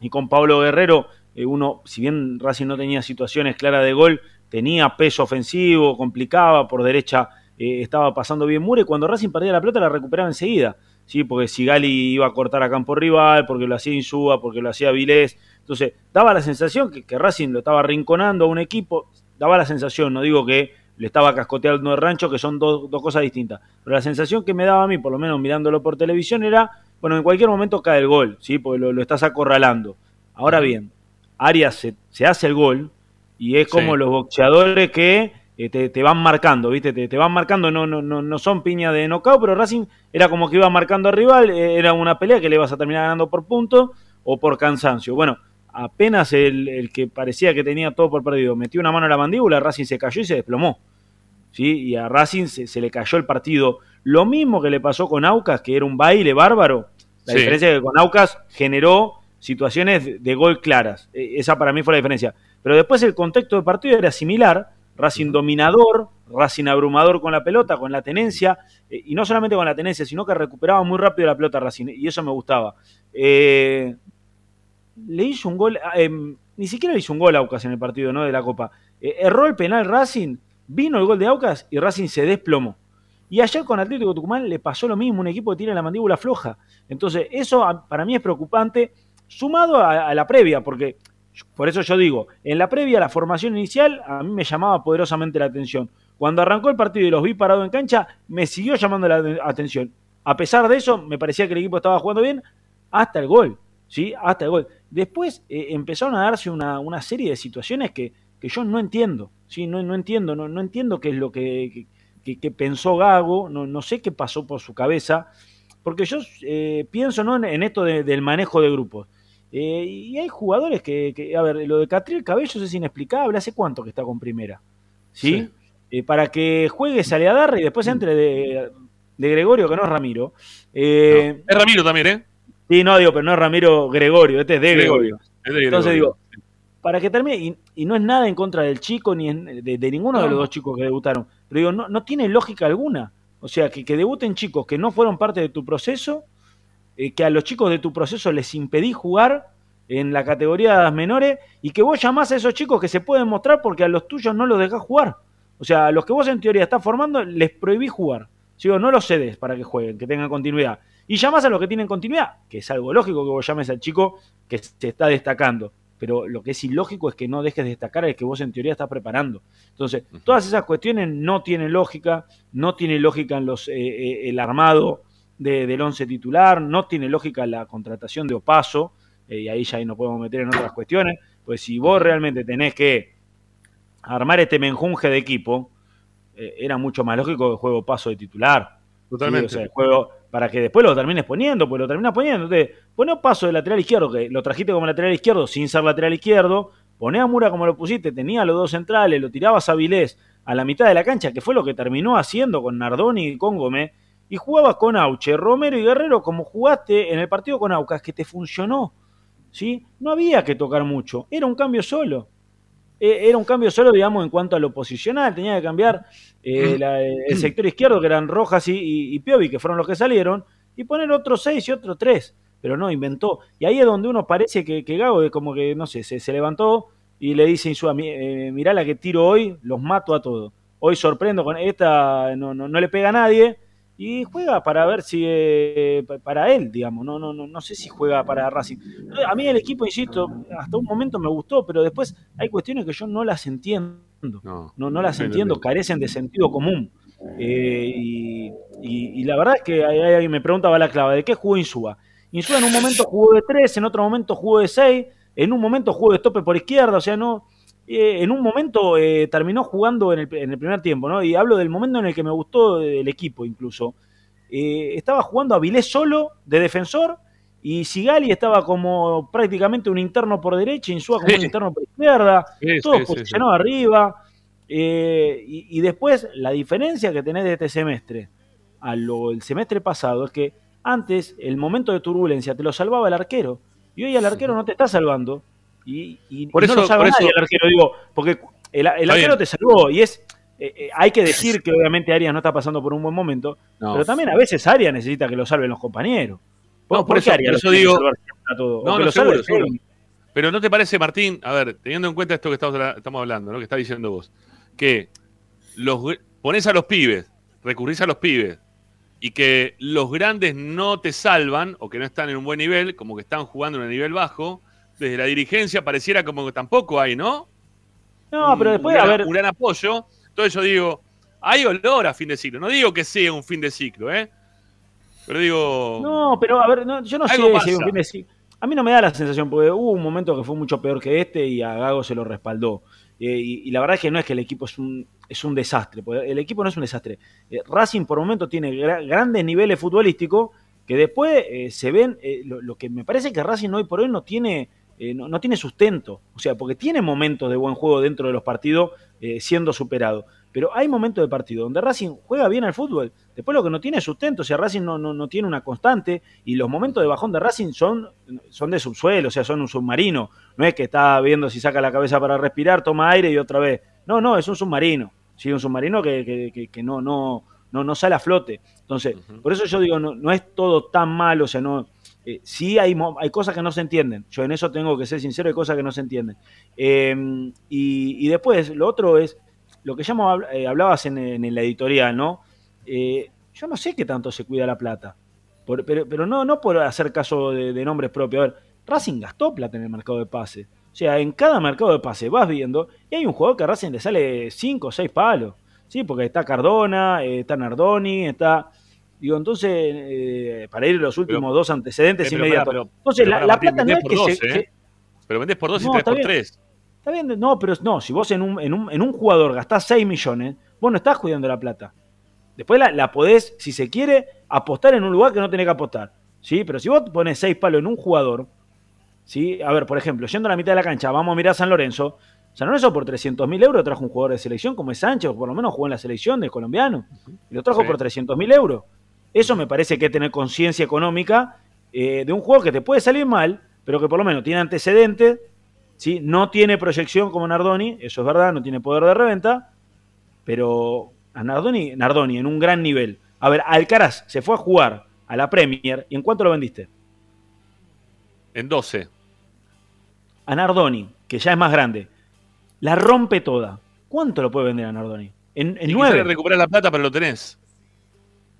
y con Pablo Guerrero, eh, uno, si bien Racing no tenía situaciones claras de gol, tenía peso ofensivo, complicaba, por derecha eh, estaba pasando bien Mure, cuando Racing perdía la pelota la recuperaba enseguida, ¿sí? porque Sigali iba a cortar a campo rival, porque lo hacía Insúa, porque lo hacía Vilés, entonces daba la sensación que, que Racing lo estaba rinconando a un equipo, daba la sensación, no digo que le estaba cascoteando el rancho, que son dos, dos cosas distintas, pero la sensación que me daba a mí, por lo menos mirándolo por televisión, era, bueno, en cualquier momento cae el gol, ¿sí? porque lo, lo estás acorralando. Ahora bien, Arias se, se hace el gol y es como Sí. los boxeadores que eh, te, te van marcando, ¿viste? Te, te van marcando, no, no, no, no son piña de knockout, pero Racing era como que iba marcando al rival, eh, era una pelea que le ibas a terminar ganando por punto o por cansancio. Bueno, apenas el, el que parecía que tenía todo por perdido metió una mano en la mandíbula, Racing se cayó y se desplomó. ¿sí? Y a Racing se, se le cayó el partido. Lo mismo que le pasó con Aucas, que era un baile bárbaro. La Sí. diferencia es que con Aucas generó situaciones de, de gol claras. Eh, esa para mí fue la diferencia. Pero después el contexto del partido era similar. Racing dominador, Racing abrumador con la pelota, con la tenencia, eh, y no solamente con la tenencia, sino que recuperaba muy rápido la pelota Racing, y eso me gustaba. Eh, le hizo un gol, ah, em, ni siquiera le hizo un gol a Aucas en el partido ¿no? de la Copa. Eh, erró el penal Racing, vino el gol de Aucas y Racing se desplomó. Y ayer con Atlético Tucumán le pasó lo mismo, un equipo que tiene la mandíbula floja. Entonces, eso para mí es preocupante, sumado a, la previa, porque por eso yo digo, en la previa, la formación inicial, a mí me llamaba poderosamente la atención. Cuando arrancó el partido y los vi parados en cancha, me siguió llamando la atención. A pesar de eso, me parecía que el equipo estaba jugando bien hasta el gol. ¿sí? Hasta el gol. Después eh, empezaron a darse una, una serie de situaciones que, que yo no entiendo. ¿sí? No, no entiendo, no, no entiendo qué es lo que, que, que pensó Gago, no, no sé qué pasó por su cabeza. Porque yo eh, pienso ¿no? en, en esto de- del manejo de grupos. Eh, y hay jugadores que, que- a ver, lo de Catriel Cabellos es inexplicable. ¿Hace cuánto que está con primera? ¿Sí? Sí. Eh, para que juegue sale a dar y después entre de, de Gregorio, que no es Ramiro. Eh, Es Ramiro también, ¿eh? Sí, no, digo, pero no es Ramiro Gregorio, este es de Gregorio. Gregorio. Es de Entonces digo, para que termine, y, y no es nada en contra del chico ni en- de, de ninguno de los dos chicos que debutaron, pero digo, no, no tiene lógica alguna. O sea, que, que debuten chicos que no fueron parte de tu proceso, eh, que a los chicos de tu proceso les impedí jugar en la categoría de las menores y que vos llamás a esos chicos que se pueden mostrar porque a los tuyos no los dejás jugar. O sea, a los que vos en teoría estás formando les prohibí jugar. Digo, no los cedes para que jueguen, que tengan continuidad. Y llamás a los que tienen continuidad, que es algo lógico que vos llames al chico que se está destacando. Pero lo que es ilógico es que no dejes de destacar al que vos en teoría estás preparando. Entonces, todas esas cuestiones no tienen lógica, no tiene lógica en los, eh, eh, el armado de- del once titular, no tiene lógica la contratación de Opaso, eh, y ahí ya ahí nos podemos meter en otras cuestiones, pues si vos realmente tenés que armar este menjunje de equipo, eh, era mucho más lógico que juego Opaso de titular. Totalmente. Sí, o sea, el juego para que después lo termines poniendo, pues lo terminas poniendo. Entonces, poné paso de lateral izquierdo, que lo trajiste como lateral izquierdo sin ser lateral izquierdo, poné a Mura como lo pusiste, tenía los dos centrales, lo tirabas a Vilés a la mitad de la cancha, que fue lo que terminó haciendo con Nardoni y con Gómez, y jugabas con Auche, Romero y Guerrero como jugaste en el partido con Aucas, que te funcionó. ¿sí? No había que tocar mucho, era un cambio solo. Eh, Era un cambio solo, digamos, en cuanto a lo posicional. Tenía que cambiar eh, la- el sector izquierdo, que eran Rojas y, y, y Piovi, que fueron los que salieron, y poner otro 6 y otro 3. Pero no, inventó. Y ahí es donde uno parece que, que Gago, como que, no sé, se, se levantó y le dice a Insúa, "Mi- eh, mirá la que tiro hoy, los mato a todos. Hoy sorprendo con esta, no, no, no le pega a nadie. Y juega para ver si eh, pa- para él, digamos, no, no, no, no sé si juega para Racing. A mí el equipo, insisto, hasta un momento me gustó, pero después hay cuestiones que yo no las entiendo. No. No, no las entiendo, carecen de sentido común. Eh, y, y- y la verdad es que ahí, ahí me preguntaba la clave, ¿de qué jugó Insúa? Insúa en un momento jugó de 3, en otro momento jugó de 6, en un momento jugó de tope por izquierda, o sea, no... eh, en un momento eh, terminó jugando en el, en el primer tiempo, ¿no? Y hablo del momento en el que me gustó el equipo incluso. Eh, estaba jugando a Vilés solo, de defensor, y Sigali estaba como prácticamente un interno por derecha, Insúa como Sí. un interno por izquierda, Sí, todos sí, posicionados arriba. eh, y, y después, la diferencia que tenés de este semestre a lo el semestre pasado es que antes el momento de turbulencia te lo salvaba el arquero. Y hoy el arquero no te está salvando. Y, y- Por y no eso- lo salva por eso- nadie el arquero, digo, porque el, el arquero bien. te salvó. Y es. eh, eh, hay que decir que obviamente Arias no está pasando por un buen momento, No. pero también a veces Arias necesita que lo salven los compañeros. No, por qué eso- Arias por lo eso digo- a todo? No, no, lo seguro. Pero ¿no te parece, Martín? A ver, teniendo en cuenta esto que estamos, estamos hablando, ¿no? que está diciendo vos, que los pones a los pibes, recurrís a los pibes, y que los grandes no te salvan, o que no están en un buen nivel, como que están jugando en un nivel bajo, desde la dirigencia pareciera como que tampoco hay, ¿no? No, pero después, un gran, ver. un gran apoyo. Entonces yo digo, hay olor a fin de ciclo. No digo que sea un fin de ciclo, ¿eh? Pero digo, No, pero a ver, no, yo no sé si hay un fin de ci- A mí no me da la sensación, porque hubo un momento que fue mucho peor que este y a Gago se lo respaldó. Eh, y, y la verdad es que no es que el equipo es un, es un desastre, el equipo no es un desastre. Eh, Racing por momento tiene gra- grandes niveles futbolísticos que después eh, se ven, lo, lo que me parece que Racing hoy por hoy no tiene, eh, no, no tiene sustento. O sea, porque tiene momentos de buen juego dentro de los partidos eh, siendo superado. Pero hay momentos de partido donde Racing juega bien al fútbol. Después lo que no tiene es sustento, o sea, Racing no, no, no tiene una constante y los momentos de bajón de Racing son, son de subsuelo, o sea, son un submarino. No es que está viendo si saca la cabeza para respirar, toma aire y otra vez. No, no, es un submarino. Sí, un submarino que, que, que, que no, no, no, no sale a flote. Entonces, por eso yo digo, no, no es todo tan malo, o sea, no, eh, sí hay, hay cosas que no se entienden. Yo en eso tengo que ser sincero, hay cosas que no se entienden. Eh, y, después, lo otro es, lo que ya eh, hablabas en, en la editorial, ¿no? Eh, yo no sé qué tanto se cuida la plata. Pero pero no, no por hacer caso de, de nombres propios. A ver, Racing gastó plata en el mercado de pase. O sea, en cada mercado de pase vas viendo y hay un jugador que a Racing le sale 5 o 6 palos. Sí, porque está Cardona, está Nardoni, está... Digo, entonces, eh, para ir a los últimos Pero- dos antecedentes pero inmediatos. pero- entonces, la, plata no es que dos, se... ¿eh? Pero vendés por dos y No, tres está por bien. tres. Está bien, no, pero no, si vos en un, en un, en un jugador gastás 6 millones, vos no estás cuidando la plata. Después la, la podés, si se quiere, apostar en un lugar que no tenés que apostar. ¿sí? Pero si vos pones 6 palos en un jugador, ¿sí? a ver, por ejemplo, yendo a la mitad de la cancha, vamos a mirar a San Lorenzo. San Lorenzo por 300 mil euros trajo un jugador de selección como es Sánchez, o por lo menos jugó en la selección del colombiano. Y lo trajo Sí. por 300 mil euros. Eso me parece que es tener conciencia económica eh, de un jugador que te puede salir mal, pero que por lo menos tiene antecedentes, ¿sí? no tiene proyección como Nardoni, eso es verdad, no tiene poder de reventa, pero a Nardoni, Nardoni en un gran nivel. A ver, Alcaraz se fue a jugar a la Premier, ¿y en cuánto lo vendiste? En 12. A Nardoni, que ya es más grande, la rompe toda. ¿Cuánto lo puede vender a Nardoni? En, en y nueve. quizás recuperar la plata, pero lo tenés.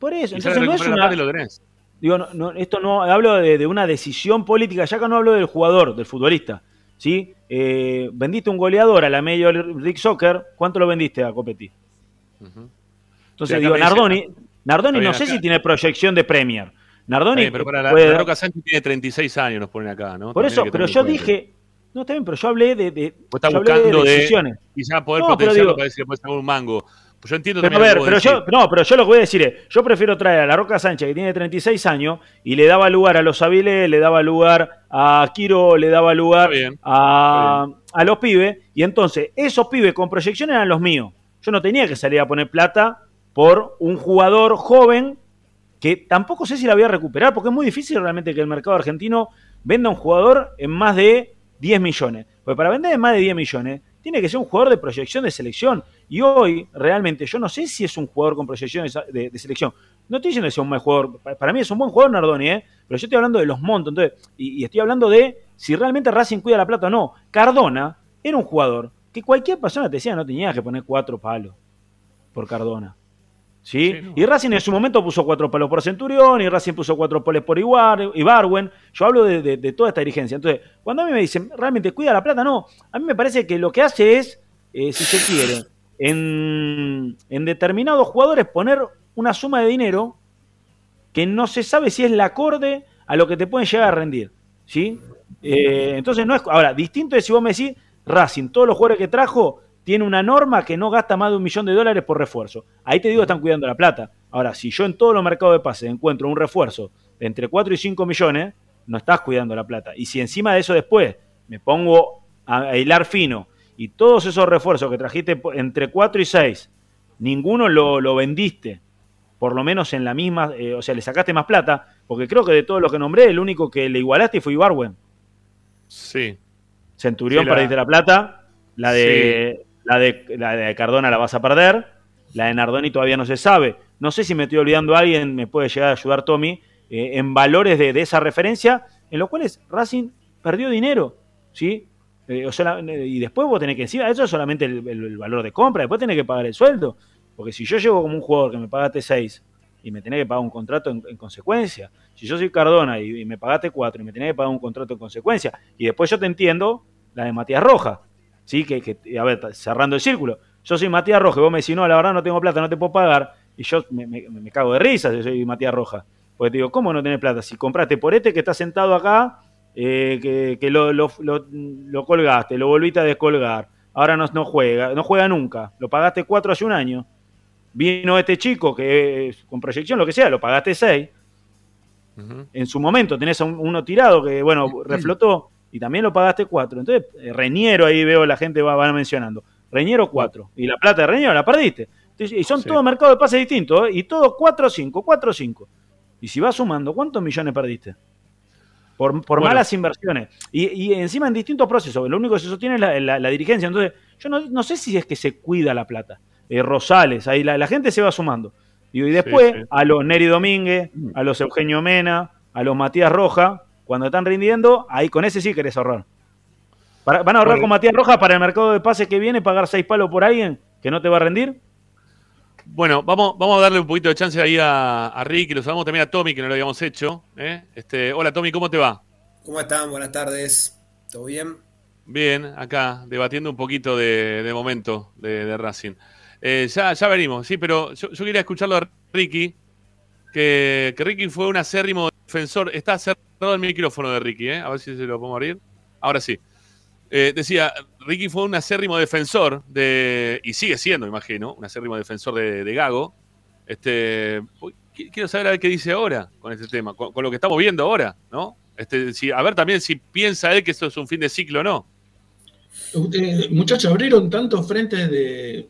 Por eso, entonces no es una, lo tenés. Digo, no, no, esto no hablo de, de una decisión política, ya que no hablo del jugador, del futbolista. ¿sí? Eh, vendiste un goleador a la Major League Soccer, ¿cuánto lo vendiste a Copetti? Entonces acá digo, dice- Nardoni, Nardoni no sé acá- si tiene proyección de Premier. Nardoni bien, pero para la, puede- la Roca Sánchez tiene 36 años, nos ponen acá, ¿no? por eso, pero yo dije, no está bien, pero yo hablé de, de, yo hablé de, decisiones. quizá poder No, potenciarlo digo- para decir puede sacar un mango. Pues yo entiendo Pero a ver, pero yo, no, pero yo lo que voy a decir es, yo prefiero traer a la Roca Sánchez, que tiene 36 años, y le daba lugar a los Avilés, le daba lugar a Quiro, le daba lugar Está bien, a, a los pibes, y entonces esos pibes con proyección eran los míos. Yo no tenía que salir a poner plata por un jugador joven que tampoco sé si la voy a recuperar, porque es muy difícil realmente que el mercado argentino venda un jugador en más de 10 millones. Porque para vender en más de 10 millones, tiene que ser un jugador de proyección de selección. Y hoy, realmente, yo no sé si es un jugador con proyección de, selección. No estoy diciendo que sea un buen jugador. Pa- Para mí es un buen jugador Nardoni, ¿eh? Pero yo estoy hablando de los montos. Entonces, y, y estoy hablando de si realmente Racing cuida la plata o no. Cardona era un jugador que cualquier persona te decía no tenía que poner cuatro palos por Cardona. ¿Sí? Sí, no. Y Racing en su momento puso cuatro palos por Centurión, y Racing puso cuatro palos por Iguar, Ibarwen. Yo hablo de, de- de toda esta dirigencia. Entonces, cuando a mí me dicen, realmente cuida la plata, no. A mí me parece que lo que hace es, eh, si se quiere, en, en determinados jugadores poner una suma de dinero que no se sabe si es la acorde a lo que te pueden llegar a rendir. ¿Sí? Eh, entonces, no es. Ahora, distinto es si vos me decís, Racing, todos los jugadores que trajo, tiene una norma que no gasta más de un millón de dólares por refuerzo. Ahí te digo, están cuidando la plata. Ahora, si yo en todos los mercados de pases encuentro un refuerzo de entre 4 y 5 millones, no estás cuidando la plata. Y si encima de eso después me pongo a, hilar fino y todos esos refuerzos que trajiste entre 4 y 6, ninguno lo, lo vendiste, por lo menos en la misma, eh, o sea, le sacaste más plata, porque creo que de todos los que nombré, el único que le igualaste fue Ibarwen. Sí. Centurión Sí, la- perdiste la plata, la de, la de la de Cardona la vas a perder, la de Nardoni todavía no se sabe. No sé si me estoy olvidando a alguien, me puede llegar a ayudar Tommy, eh, en valores de, de esa referencia, en los cuales Racing perdió dinero, ¿sí? Eh, eh, y después vos tenés que encima, eso es solamente el, valor de compra, después tenés que pagar el sueldo. Porque si yo llego como un jugador que me pagaste 6 y me tenés que pagar un contrato en, en consecuencia, si yo soy Cardona y, y me pagaste 4 y me tenés que pagar un contrato en consecuencia, y después yo te entiendo la de Matías Roja, ¿sí? Que, que- a ver, cerrando el círculo, yo soy Matías Roja y vos me decís, no, la verdad no tengo plata, no te puedo pagar, y yo me, me- me cago de risa si soy Matías Roja. Porque te digo, ¿cómo no tenés plata? Si compraste por este que está sentado acá, eh, que, que lo, lo- lo- lo colgaste, lo volviste a descolgar, ahora no, no juega, no juega nunca, lo pagaste 4 hace un año, vino este chico que con proyección, lo que sea, lo pagaste 6, Ujú. en su momento tenés a un- uno tirado que, bueno, reflotó y también lo pagaste 4. Entonces, eh, Reñero ahí veo la gente va, va mencionando. Reñero 4. Y la plata de Reñero la perdiste. Entonces, y son Sí. todos mercados de pases distintos, ¿eh? y todos 4 5, 4 5. Y si vas sumando, ¿cuántos millones perdiste? Por, por Bueno. malas inversiones. Y, y encima en distintos procesos. Lo único que se sostiene es la, la- la dirigencia. Entonces, yo no, no sé si es que se cuida la plata. Eh, Rosales, ahí la, la gente se va sumando. Y después, sí. a los Neri Domínguez, a los Eugenio Mena, a los Matías Roja, cuando están rindiendo, ahí con ese sí querés ahorrar. Para- ¿Van a ahorrar con Matías Roja para el mercado de pases que viene, pagar seis palos por alguien que no te va a rendir? Bueno, vamos, vamos a darle un poquito de chance ahí a, a Rick y lo saludamos también a Tommy, que no lo habíamos hecho. ¿eh? Este, hola Tommy, ¿cómo te va? ¿Cómo están? Buenas tardes. ¿Todo bien? Bien, acá, debatiendo un poquito de, de momento de, de Racing. Eh, ya, ya venimos, sí, pero yo, yo quería escucharlo a Ricky, que, que Ricky fue un acérrimo defensor. Está cerrado el micrófono de Ricky, ¿eh? a ver si se lo podemos abrir. Ahora sí. Eh, decía, Ricky fue un acérrimo defensor de, y sigue siendo, imagino, un acérrimo defensor de, de Gago. Este, quiero saber a ver qué dice ahora con este tema, con, con lo que estamos viendo ahora, ¿no? Este, si, a ver también si piensa él que esto es un fin de ciclo o no. Eh, muchachos, abrieron tantos frentes de,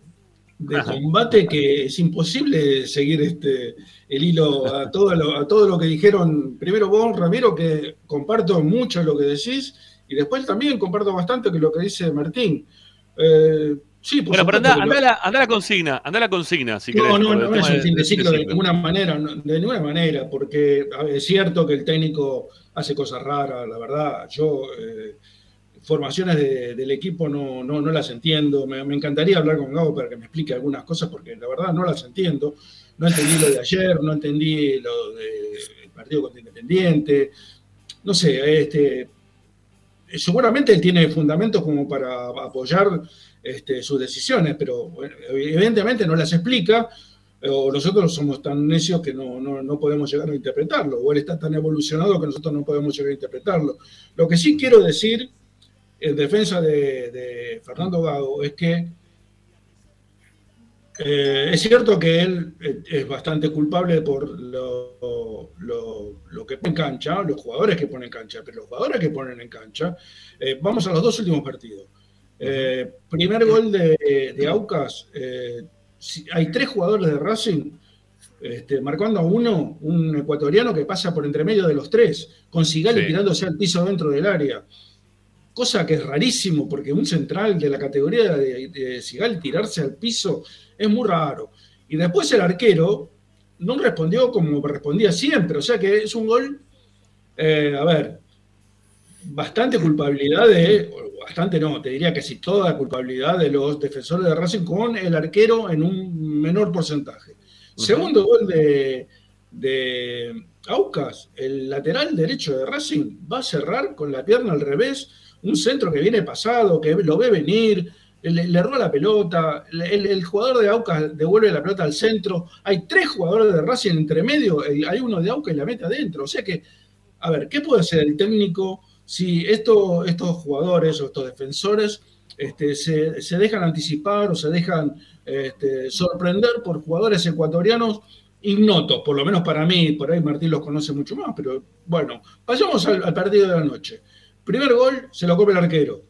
combate que es imposible seguir este el hilo a todo, lo, a todo lo que dijeron. Primero vos, Ramiro, que comparto mucho lo que decís, y después también comparto bastante que lo que dice Martín. Eh, sí, por Bueno, pero anda, anda, la, anda la consigna, anda la consigna, si querés. no, no, no tema es un fin de ciclo de ninguna manera, no, de ninguna manera, porque es cierto que el técnico hace cosas raras, la verdad. Yo eh, formaciones de- del equipo no, no, no las entiendo. Me, me encantaría hablar con Gabo para que me explique algunas cosas, porque la verdad no las entiendo. No entendí lo de ayer, no entendí lo del partido contra Independiente. No sé, este, seguramente él tiene fundamentos como para apoyar este, sus decisiones, pero evidentemente no las explica, o nosotros somos tan necios que no, no, no podemos llegar a interpretarlo, o él está tan evolucionado que nosotros no podemos llegar a interpretarlo. Lo que sí quiero decir en defensa de, de Fernando Gago es que eh, es cierto que él eh, es bastante culpable por lo, lo- lo que pone en cancha, los jugadores que ponen en cancha, pero los jugadores que ponen en cancha, eh, vamos a los dos últimos partidos. Eh, primer gol de, de Aucas, si- hay tres jugadores de Racing, este, marcando a uno, un ecuatoriano que pasa por entre medio de los tres, con Sigali Sí. tirándose al piso dentro del área. Cosa que es rarísimo, porque un central de la categoría de, de Sigali tirarse al piso es muy raro. Y después el arquero no respondió como respondía siempre, o sea que es un gol, eh, a ver, bastante culpabilidad de, bastante no, te diría que sí, toda culpabilidad de los defensores de Racing con el arquero en un menor porcentaje. Segundo gol de, de Aucas, el lateral derecho de Racing va a cerrar con la pierna al revés, un centro que viene pasado, que lo ve venir, le, roba la pelota, el, jugador de Aucas devuelve la pelota al centro, hay tres jugadores de Racing entre medio, eh, hay uno de Aucas y la mete adentro, o sea que, a ver, ¿qué puede hacer el técnico si esto, estos jugadores o estos defensores este, se, se dejan anticipar o se dejan este, sorprender por jugadores ecuatorianos ignotos, por lo menos para mí, por ahí Martín los conoce mucho más, pero bueno, al, al partido de la noche. Primer gol, se lo come el arquero.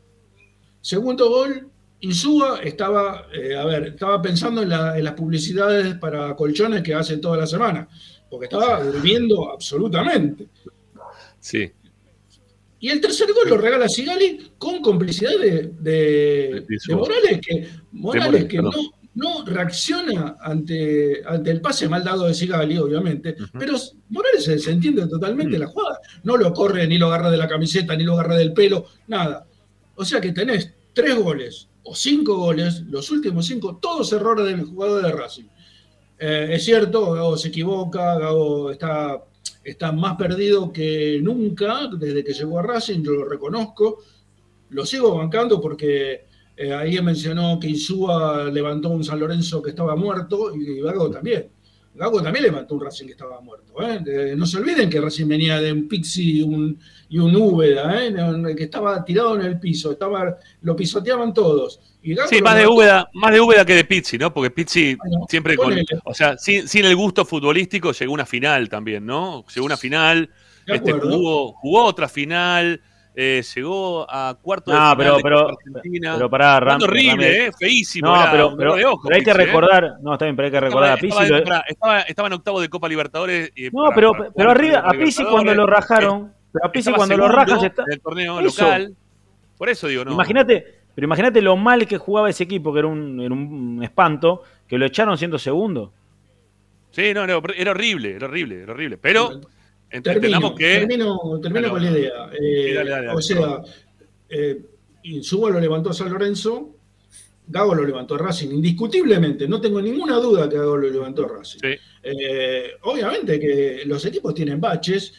Segundo gol, Insúa estaba, eh, a ver, estaba pensando en, la- en las publicidades para colchones que hacen toda la semana, porque estaba durmiendo absolutamente. Sí. Y el tercer gol lo regala Sigali con complicidad de, de- De de Morales, que, Morales que no, no reacciona ante, ante el pase mal dado de Sigali, obviamente, pero Morales se, se entiende totalmente la jugada. No lo corre, ni lo agarra de la camiseta, ni lo agarra del pelo, nada. O sea que tenés tres goles o cinco goles, los últimos cinco, todos errores del jugador de Racing. Eh, es cierto, Gago se equivoca, Gago está, está más perdido que nunca desde que llegó a Racing, yo lo reconozco. Lo sigo bancando porque eh, ahí mencionó que Insúa levantó un San Lorenzo que estaba muerto y Gago también. Gago también levantó un Racing que estaba muerto. ¿eh? Eh, no se olviden que Racing venía de un Pixi y un, y un Úbeda, ¿eh? Que estaba tirado en el piso, estaba, lo pisoteaban todos. Y Sí, más de. Úbeda, más de Úbeda que de Pizzi, ¿no? Porque Pizzi Bueno, siempre con, o sea, sin, sin el gusto futbolístico llegó a una final también, ¿no? Llegó a una final, De este, jugó, jugó otra final, eh, llegó a cuarto de No, final pero, de pero, Copa Argentina. pero pará, Ram, horrible, eh, feísimo. No, era pero, pero, de hay que eh. recordar, no, está bien, pero hay que recordar a Estaba, Pizzi. estaba, estaba- estaba en octavo de Copa Libertadores. y No, para- pero, para pero arriba, a Pizzi cuando lo rajaron, pero a Pizzi cuando lo se está. en el torneo Eso. local. Por eso digo, no. Imagínate, pero imagínate lo mal que jugaba ese equipo, que era un, era un espanto, que lo echaron siendo segundo. Sí, no, no, era horrible, era horrible, era horrible. Pero ent- Termino, entendamos que. termino, con la idea. Eh, Sí, dale, dale, dale. o sea, eh, lo levantó a San Lorenzo, Gago lo levantó a Racing, indiscutiblemente. No tengo ninguna duda que Gago lo levantó a Racing. Sí. Eh, obviamente que los equipos tienen baches.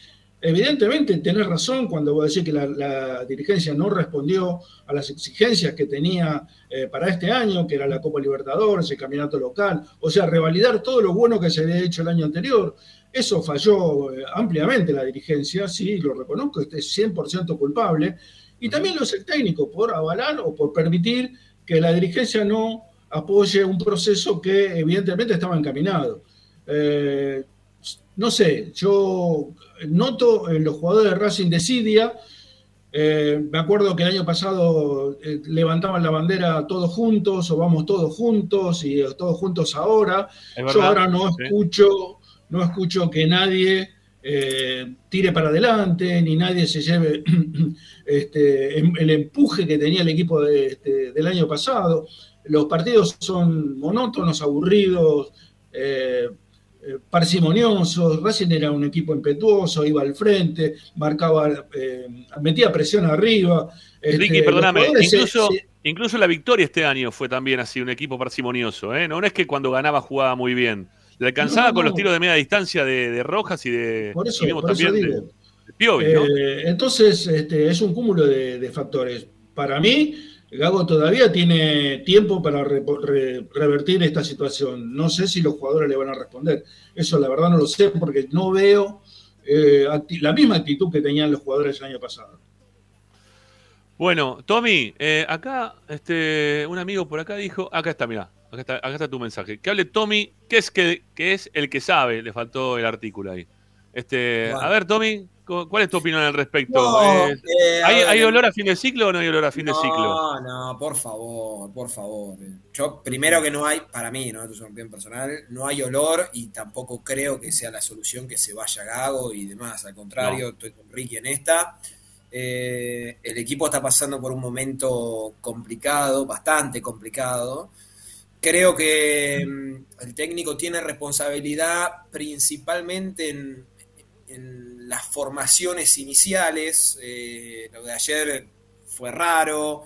Evidentemente tenés razón cuando vos decís que la, dirigencia no respondió a las exigencias que tenía eh, para este año, que era la Copa Libertadores, el campeonato local, o sea, revalidar todo lo bueno que se había hecho el año anterior. Eso falló eh, ampliamente la dirigencia, sí, lo reconozco, este es 100% culpable. Y también lo es el técnico por avalar o por permitir que la dirigencia no apoye un proceso que evidentemente estaba encaminado. Eh, no sé, yo noto en los jugadores de Racing desidia. Eh, me acuerdo que el año pasado eh, levantaban la bandera todos juntos o vamos todos juntos y eh, todos juntos ahora. Yo ahora no escucho, no escucho que nadie eh, tire para adelante, ni nadie se lleve este, em- el empuje que tenía el equipo de- este, del año pasado. Los partidos son monótonos, aburridos, eh, parsimoniosos. Racing era un equipo impetuoso, iba al frente, marcaba, eh, metía presión arriba. Este, Ricky, perdóname, incluso, se- incluso la victoria este año fue también así, un equipo parsimonioso. ¿eh? No, no es que cuando ganaba jugaba muy bien. Le alcanzaba No, no, con los tiros de media distancia de, de Rojas y de, Por eso, y vimos por eso también de, digo. de Piovi, ¿no? Entonces, este, es un cúmulo de, de factores. Para mí, Gago todavía tiene tiempo para re- re- revertir esta situación. No sé si los jugadores le van a responder. Eso la verdad no lo sé porque no veo eh, acti- la misma actitud que tenían los jugadores el año pasado. Bueno, Tommy, eh, acá este, un amigo por acá dijo, acá está, mirá, acá está, acá está tu mensaje. Que hable Tommy, que es, que, que es el que sabe, le faltó el artículo ahí. Este, Bueno. A ver, Tommy, ¿cuál es tu opinión al respecto? No, Eh, eh, ¿hay, hay olor a fin de ciclo o no hay olor a fin de ciclo? No, no, por favor, por favor. Yo, primero que no hay, para mí, ¿no? Esto es una opinión personal, no hay olor y tampoco creo que sea la solución que se vaya Gago y demás. Al contrario, estoy con Ricky en esta. Eh, el equipo está pasando por un momento complicado, bastante complicado. Creo que mm, el técnico tiene responsabilidad principalmente en, en las formaciones iniciales. Eh, lo de ayer fue raro.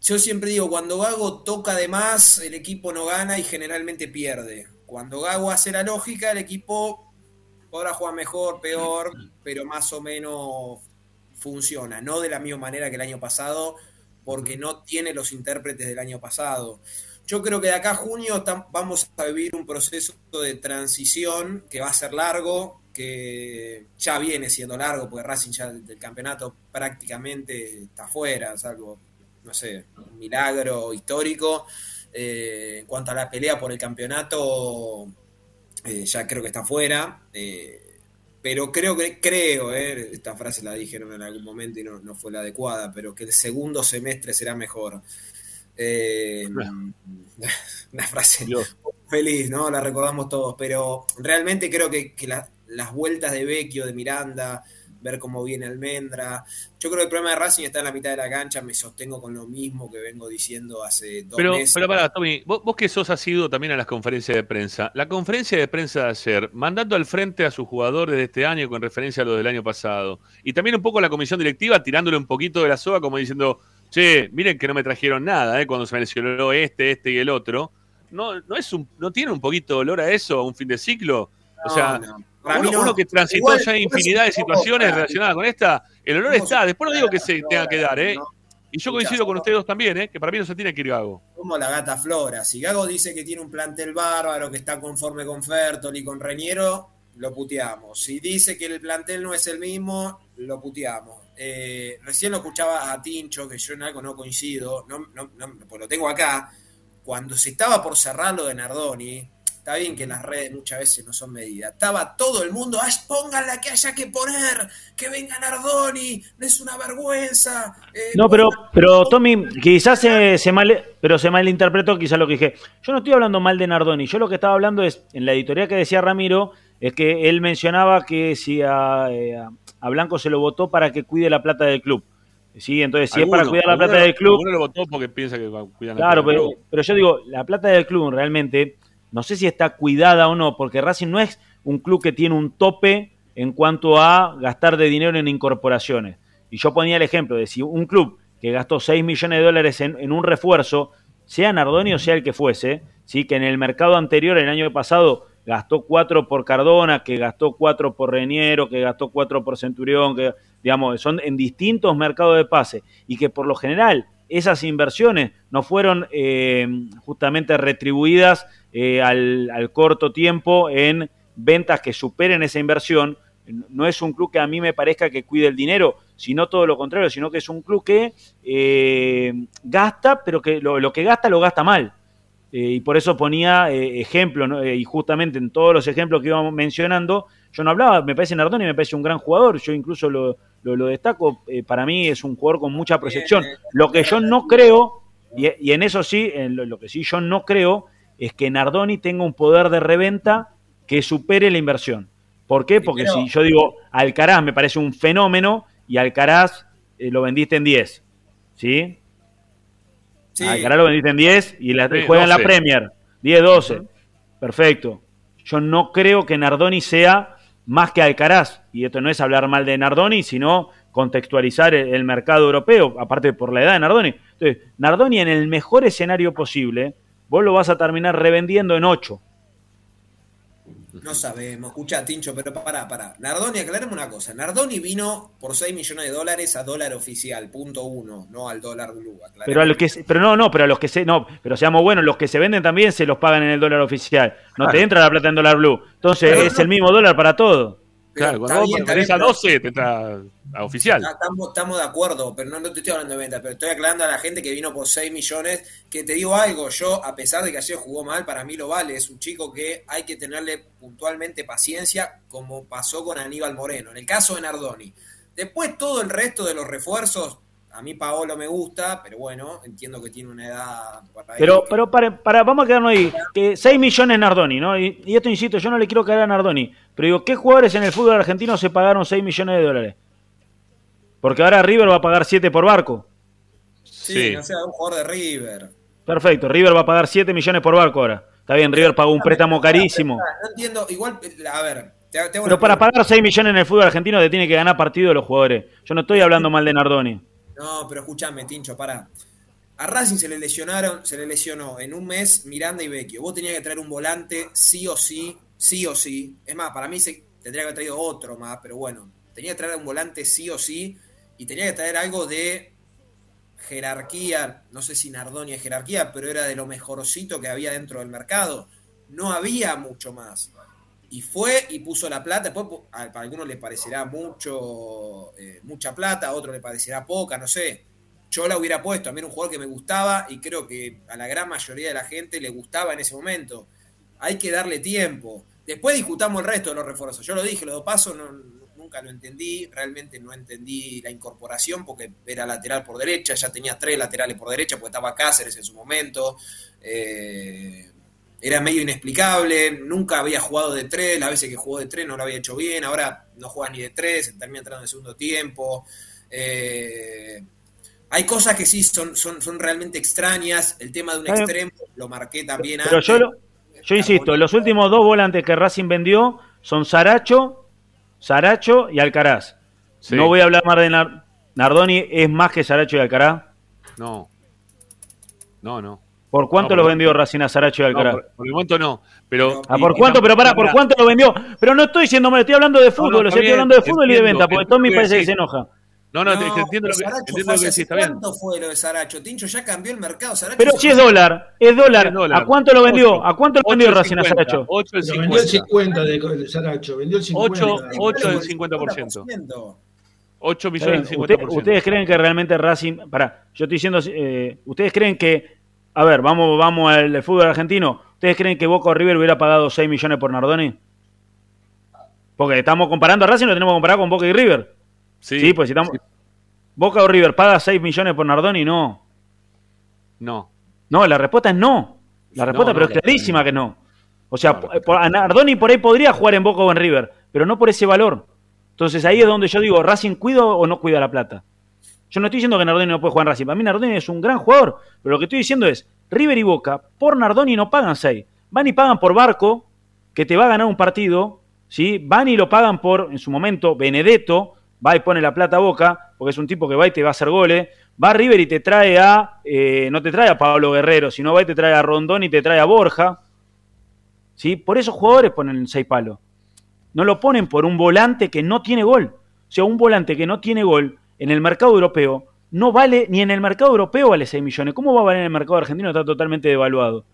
Yo siempre digo, cuando Gago toca de más, el equipo no gana y generalmente pierde. Cuando Gago hace la lógica, el equipo podrá jugar mejor, peor, pero más o menos funciona. No de la misma manera que el año pasado, porque no tiene los intérpretes del año pasado. Yo creo que de acá a junio vamos a vivir un proceso de transición que va a ser largo, que ya viene siendo largo, porque Racing ya del campeonato prácticamente está fuera, salvo, no sé, un milagro histórico. Eh, en cuanto a la pelea por el campeonato, eh, ya creo que está fuera. eh, pero creo que, creo, esta frase la dijeron en algún momento y no, no fue la adecuada, pero que el segundo semestre será mejor. Una frase Dios. feliz, ¿no? La recordamos todos, pero realmente creo que, que la- las vueltas de Vecchio, de Miranda, ver cómo viene Almendra, yo creo que el problema de Racing está en la mitad de la cancha, me sostengo con lo mismo que vengo diciendo hace dos Pero, meses. pero pará, Tommy, vos, vos que sos asiduo también a las conferencias de prensa. La conferencia de prensa de ayer, mandando al frente a sus jugadores de este año con referencia a lo del año pasado, y también un poco a la comisión directiva tirándole un poquito de la soga como diciendo, che, miren que no me trajeron nada, ¿eh? cuando se mencionó este, este y el otro. ¿No, no, es un, ¿No tiene un poquito de olor a eso, a un fin de ciclo? O sea, uno, uno que transitó Igual, ya infinidad de situaciones relacionadas con esta, el olor ¿cómo está. Después no digo que se tenga que dar, ¿eh? Y yo coincido con ustedes dos también, ¿eh? que para mí no se tiene que ir Gago. como la gata Flora. Si Gago dice que tiene un plantel bárbaro, que está conforme con Fertoli y con Reñero, lo puteamos. Si dice que el plantel no es el mismo, lo puteamos. Eh, recién lo escuchaba a Tincho, que yo en algo no coincido, no, no, no, pues lo tengo acá. Cuando se estaba por cerrar lo de Nardoni, Está bien que las redes muchas veces no son medidas. Estaba todo el mundo, "Ah, pongan la que haya que poner, que venga Nardoni, no es una vergüenza. eh, No, pero, pero Tommy, quizás se, se mal, pero se malinterpretó quizás lo que dije. Yo no estoy hablando mal de Nardoni. Yo lo que estaba hablando es, en la editorial que decía Ramiro, es que él mencionaba que si a, eh, a- Blanco se lo votó para que cuide la plata del club. Sí, entonces si es para Alguno- cuidar la alguno- plata del club, alguno lo votó porque piensa que a cuidar la Claro, plata del pero, club. pero yo digo, la plata del club realmente, no sé si está cuidada o no, porque Racing no es un club que tiene un tope en cuanto a gastar de dinero en incorporaciones. Y yo ponía el ejemplo de si un club que gastó 6 millones de dólares en, un refuerzo, sea Nardoni o sea el que fuese, ¿sí? que en el mercado anterior, el año pasado, gastó 4 por Cardona, que gastó 4 por Reñero, que gastó 4 por Centurión, que digamos, son en distintos mercados de pase, y que por lo general esas inversiones no fueron eh, justamente retribuidas eh, al, al corto tiempo en ventas que superen esa inversión. No es un club que a mí me parezca que cuide el dinero, sino todo lo contrario, sino que es un club que eh, gasta, pero que lo, lo que gasta lo gasta mal. Eh, y por eso ponía ejemplos, ¿no? Y justamente en todos los ejemplos que íbamos mencionando, yo no hablaba, me parece Nardoni, me parece un gran jugador, yo incluso lo, lo, lo destaco, para mí es un jugador con mucha proyección. Lo que yo no creo, y, y en eso sí, en lo que sí yo no creo, es que Nardoni tenga un poder de reventa que supere la inversión. ¿Por qué? Porque pero- si yo digo, Alcaraz me parece un fenómeno y Alcaraz eh, lo vendiste en 10, ¿sí? Sí, Alcaraz lo vendiste en 10 y la, Sí, juega en la 12. Premier. 10, 12. Perfecto. Yo no creo que Nardoni sea más que Alcaraz. Y esto no es hablar mal de Nardoni, sino contextualizar el, el mercado europeo, aparte por la edad de Nardoni. Entonces, Nardoni en el mejor escenario posible, vos lo vas a terminar revendiendo en 8. no sabemos. Escucha, Tincho, pero pará, pará. Nardoni, aclaremos una cosa. Nardoni vino por 6 millones de dólares a dólar oficial, punto uno, no al dólar blue. Pero a los que se- pero no, no, pero a los que se no, pero seamos buenos, los que se venden también se los pagan en el dólar oficial. No te entra la plata en dólar blue. Entonces Pero es no- el mismo dólar para todo. Claro, está cuando vos bien, está a pero- 12, te entra a oficial. Estamos, estamos de acuerdo, pero no, no te estoy hablando de venta, pero estoy aclarando a la gente que vino por 6 millones, que te digo algo, yo a pesar de que ayer jugó mal, para mí lo vale, es un chico que hay que tenerle puntualmente paciencia, como pasó con Aníbal Moreno, en el caso de Nardoni. Después todo el resto de los refuerzos, a mí Paolo me gusta, pero bueno, entiendo que tiene una edad... Pero, que- pero para, para, vamos a quedarnos ahí. Que 6 millones Nardoni, ¿no? Y, y esto, insisto, yo no le quiero caer a Nardoni. Pero digo, ¿qué jugadores en el fútbol argentino se pagaron 6 millones de dólares? Porque ahora River va a pagar 7 por barco. sí, sí. no sea un jugador de River. Perfecto, River va a pagar 7 millones por barco ahora. Está bien, River pagó un préstamo carísimo. No entiendo, igual, a ver, Pero para pagar 6 millones en el fútbol argentino te tiene que ganar partido los jugadores. Yo no estoy hablando mal de Nardoni. No, pero escúchame, Tincho, pará. A Racing se le lesionaron, se le lesionó en un mes Miranda y Vecchio. Vos tenías que traer un volante sí o sí, sí o sí. Es más, para mí se tendría que haber traído otro más, pero bueno, tenía que traer un volante sí o sí y tenía que traer algo de jerarquía, no sé si Nardoni es jerarquía, pero era de lo mejorcito que había dentro del mercado. No había mucho más. Y fue y puso la plata. Después, pu- a, para algunos les parecerá mucho, eh, mucha plata, a otros les parecerá poca, no sé. Yo la hubiera puesto. A mí era un jugador que me gustaba y creo que a la gran mayoría de la gente le gustaba en ese momento. Hay que darle tiempo. Después discutamos el resto de los refuerzos. Yo lo dije, los dos pasos no, nunca lo entendí. Realmente no entendí la incorporación porque era lateral por derecha. Ya tenía tres laterales por derecha porque estaba Cáceres en su momento. Eh, era medio inexplicable, nunca había jugado de tres, las veces que jugó de tres no lo había hecho bien, ahora no juega ni de tres, termina entrando en el segundo tiempo. Eh, hay cosas que sí son, son, son realmente extrañas, el tema de un extremo lo marqué también Pero antes. yo, lo- yo insisto, los últimos dos volantes que Racing vendió son Saracho, Saracho y Alcaraz. Sí. No voy a hablar más de Nar- Nardoni, es más que Saracho y Alcaraz. No. No, no. ¿Por cuánto No, lo vendió Racing a Saracho y No, Alcaraz? por, por el momento no. Pero, Ah, ¿por y cuánto? Pero pará, ¿por cuánto lo vendió? Pero no estoy diciendo mal, estoy hablando de fútbol, no, o sea, está estoy bien, hablando de fútbol y de venta, porque Tommy parece que se enoja. No, no, te- entiendo lo que, entiendo fue lo que decís, está bien. ¿Cuánto fue lo de Saracho? Tincho, ya cambió el mercado. Saracho Pero si es dólar, es dólar. ¿A cuánto lo vendió? ¿A cuánto lo vendió Racing a Saracho? 8 vendió el 50. 50 de, Saracho, vendió el 50. Ocho- Vale, ocho del por el 50%. 50%. 8 Está millones del 50%. usted- ¿Ustedes creen que realmente Racing... Pará, yo estoy diciendo... eh, ¿Ustedes creen que... A ver, vamos, vamos al fútbol argentino. ¿Ustedes ¿Ustedes creen que Boca o River hubiera pagado 6 millones por Nardoni? Porque estamos comparando a Racing, lo tenemos que comparar con Boca y River. Sí, pues si estamos... Boca o River paga 6 millones por Nardoni, no. No. No, la respuesta es no. La respuesta, no, pero es no. clarísima que no. O sea, por- a Nardoni por ahí podría jugar en Boca o en River, pero no por ese valor. Entonces ahí es donde yo digo, ¿Racing cuida o no cuida la plata? Yo no estoy diciendo que Nardoni no puede jugar en Racing. Para mí Nardoni es un gran jugador, pero lo que estoy diciendo es, River y Boca, por Nardoni no pagan 6. Van y pagan por Barco, que te va a ganar un partido, ¿sí? Van y lo pagan por, en su momento, Benedetto, va y pone la plata a Boca, porque es un tipo que va y te va a hacer goles. Va River y te trae a, eh, no te trae a Pablo Guerrero, sino va y te trae a Rondón y te trae a Borja. ¿Sí? Por esos jugadores ponen 6 palos. No lo ponen por un volante que no tiene gol. O sea, un volante que no tiene gol en el mercado europeo no vale, ni en el mercado europeo vale 6 millones. ¿Cómo va a valer en el mercado argentino? Está totalmente devaluado.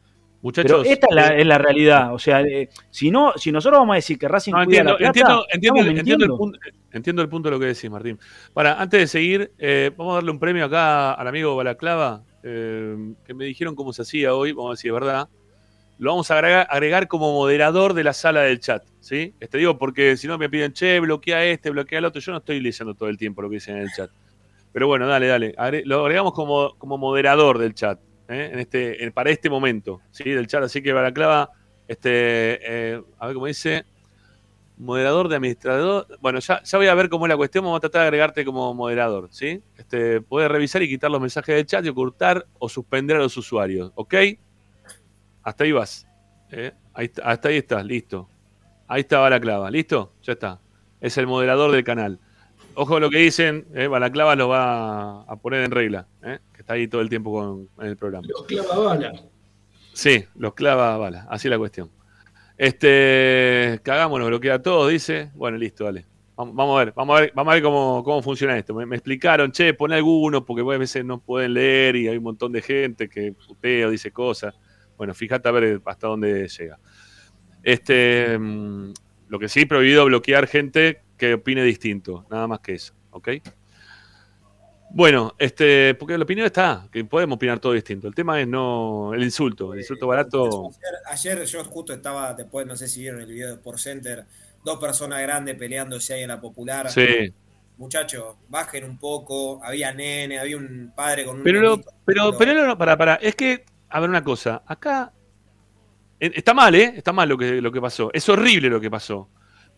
Muchachos. Pero esta es la, eh, es la realidad. O sea, eh, si no, si nosotros vamos a decir que Racing No, cuida entiendo, la plata, entiendo, entiendo, entiendo el punto, entiendo el punto de lo que decís, Martín. Para, antes de seguir, eh, vamos a darle un premio acá al amigo Balaclava, eh, que me dijeron cómo se hacía hoy, vamos a decir verdad. Lo vamos a agregar, como moderador de la sala del chat, ¿sí? Este digo porque si no me piden, che, bloquea este, bloquea el otro. Yo no estoy leyendo todo el tiempo lo que dicen en el chat. Pero bueno, dale, dale. Lo agregamos como, como moderador del chat, ¿eh? en este, para este momento, ¿sí? Del chat. Así que Balaclava, este, eh, a ver cómo dice moderador de administrador. Bueno, ya, ya voy a ver cómo es la cuestión. Vamos a tratar de agregarte como moderador, ¿sí? Este, puedes revisar y quitar los mensajes del chat y ocultar o suspender a los usuarios, ¿ok? Hasta ahí vas. ¿eh? Ahí hasta ahí estás, listo. Ahí está Balaclava, ¿listo? Ya está. Es el moderador del canal. Ojo a lo que dicen, ¿eh? Balaclava lo va a poner en regla, ¿eh? que está ahí todo el tiempo con, en el programa. Los clava bala. Sí, los clava bala, así es la cuestión. Este, cagámonos, bloquea a todos, dice. Bueno, listo, dale. Vamos, vamos a ver, vamos a ver, vamos a ver cómo, cómo funciona esto. Me, me explicaron, che, pon alguno, porque a veces no pueden leer y hay un montón de gente que putea o dice cosas. Bueno, fíjate a ver hasta dónde llega. Este, mm, lo que sí, prohibido bloquear gente que opine distinto, nada más que eso, ¿ok? Bueno, este, porque la opinión está, que podemos opinar todo distinto. El tema es no el insulto, el insulto barato. Ayer, ayer yo justo estaba, después no sé si vieron el video de Sport Center, dos personas grandes peleándose ahí en la popular. Sí, Muchachos, bajen un poco, había nene, había un padre con un pero, nenito. pero, pero no, no, para, para, es que, a ver una cosa, acá eh, está mal, ¿eh? Está mal lo que, lo que pasó, es horrible lo que pasó,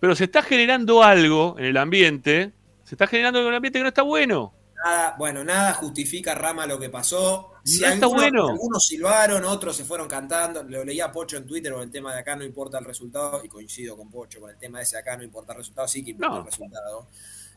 pero se está generando algo en el ambiente, se está generando algo en el ambiente que no está bueno. Nada, bueno, nada justifica Rama lo que pasó. Si No está algunos, bueno. algunos silbaron, otros se fueron cantando. Lo leía Pocho en Twitter con el tema de acá no importa el resultado, y coincido con Pocho con el tema de ese acá no importa el resultado, sí que importa No. el resultado.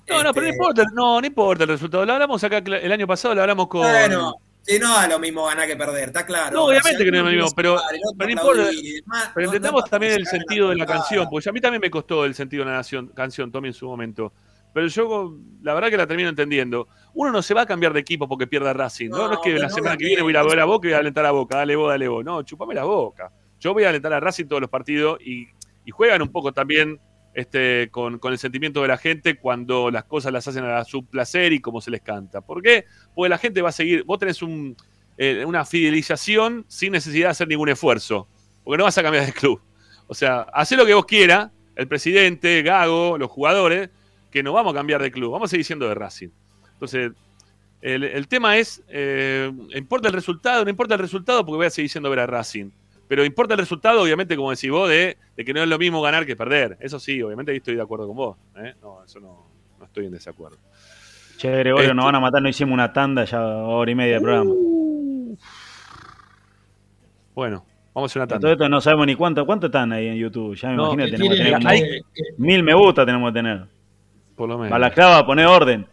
No, no, pero no Este, importa, no, no importa el resultado. Lo hablamos acá el año pasado, lo hablamos con. Bueno, sí, no es lo mismo ganar que perder, está claro. No, obviamente que no es lo mismo, pero- pero importa. no pasa también el sentido de la canción, porque a mí también me costó el sentido de la nación- canción, Tommy, en su momento. Pero yo, la verdad que la termino entendiendo. Uno no se va a cambiar de equipo porque pierda Racing. No, no, No, es que la semana que viene voy a ir a ver a Boca y voy a alentar a Boca. Dale vos, dale vos. No, chupame la boca. Yo voy a alentar a Racing todos los partidos y, y juegan un poco también este, con, el sentimiento de la gente cuando las cosas las hacen a su placer y como se les canta. ¿Por qué? Porque la gente va a seguir. Vos tenés eh, una fidelización sin necesidad de hacer ningún esfuerzo. Porque no vas a cambiar de club. O sea, hacé lo que vos quieras, el presidente, Gago, los jugadores, que no vamos a cambiar de club, vamos a seguir siendo de Racing. Entonces, el, el tema es, eh, ¿importa el resultado? No importa el resultado porque voy a seguir siendo ver a Racing. Pero importa el resultado, obviamente, como decís vos, de, de que no es lo mismo ganar que perder. Eso sí, obviamente ahí estoy de acuerdo con vos. ¿eh? No, eso no, no estoy en desacuerdo. Che, Gregorio, Este- nos van a matar, no hicimos una tanda ya hora y media de programa. Bueno, vamos a hacer una Todo tanda. esto no sabemos ni cuánto, cuánto están ahí en YouTube. Ya me No, imagino Que que tenemos que tener mil me gusta tenemos que tener. Por lo menos. Balaclava, poné orden.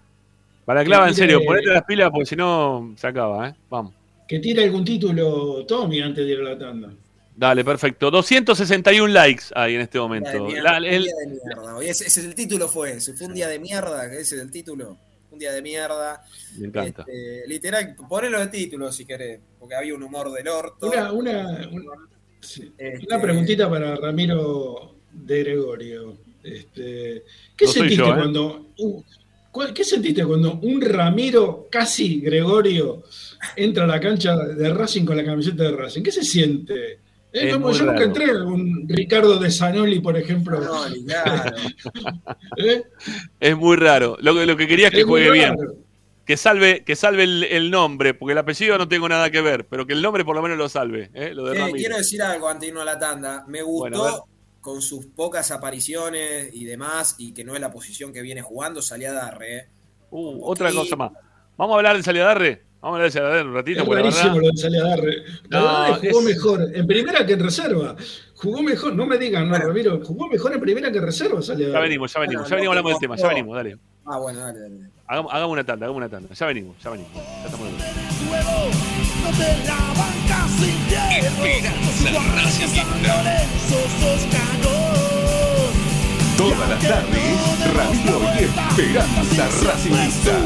Balaclava, en serio, ponete las pilas porque si no se acaba, ¿eh? Vamos. que tire algún título Tommy antes de ir a la tanda. Dale, perfecto. 261 likes hay en este Un día de momento. mierda, La- un el- día de mierda. Hoy ese, ese es el título fue ese. Fue un día de mierda, ese es el título. Un día de mierda. me encanta. Este, literal, ponelo de título si querés, porque había un humor del orto. Una, una, una, sí, Este- una preguntita para Ramiro de Gregorio. Este, ¿Qué No sentiste yo, ¿eh? cuando uh, ¿Qué sentiste cuando un Ramiro casi Gregorio entra a la cancha de Racing con la camiseta de Racing? ¿Qué se siente Es, Es como muy yo nunca raro. entré un Ricardo de Zanoli, por ejemplo. No, ni claro. ¿Eh? Es muy raro. Lo, que- lo que quería es que Es juegue bien. Que salve, que salve el, el nombre, porque el apellido no tengo nada que ver, pero que el nombre por lo menos lo salve. ¿eh? Lo de Eh, quiero decir algo antes de irnos a la tanda. Me gustó Bueno, con sus pocas apariciones y demás, y que no es la posición que viene jugando, salía Darre. eh. Uh, otra cosa más. Vamos a hablar de Saliadarre. Vamos a hablar de Saliadarre un ratito, Es verdad. lo de Saliadarre. No, Saliadarre jugó es- mejor en primera que en reserva. Jugó mejor, no me digan, no, Ramiro, jugó mejor en primera que en reserva Ya venimos, ya venimos, Bueno, ya venimos hablamos del tema, ya venimos, dale. Ah, bueno, dale, dale. Hagamos, hagamos una tanda, hagamos una tanda. Ya venimos, ya venimos. Ya estamos de cagón. Todas las tardes, Ramiro y Esperanza Racingista.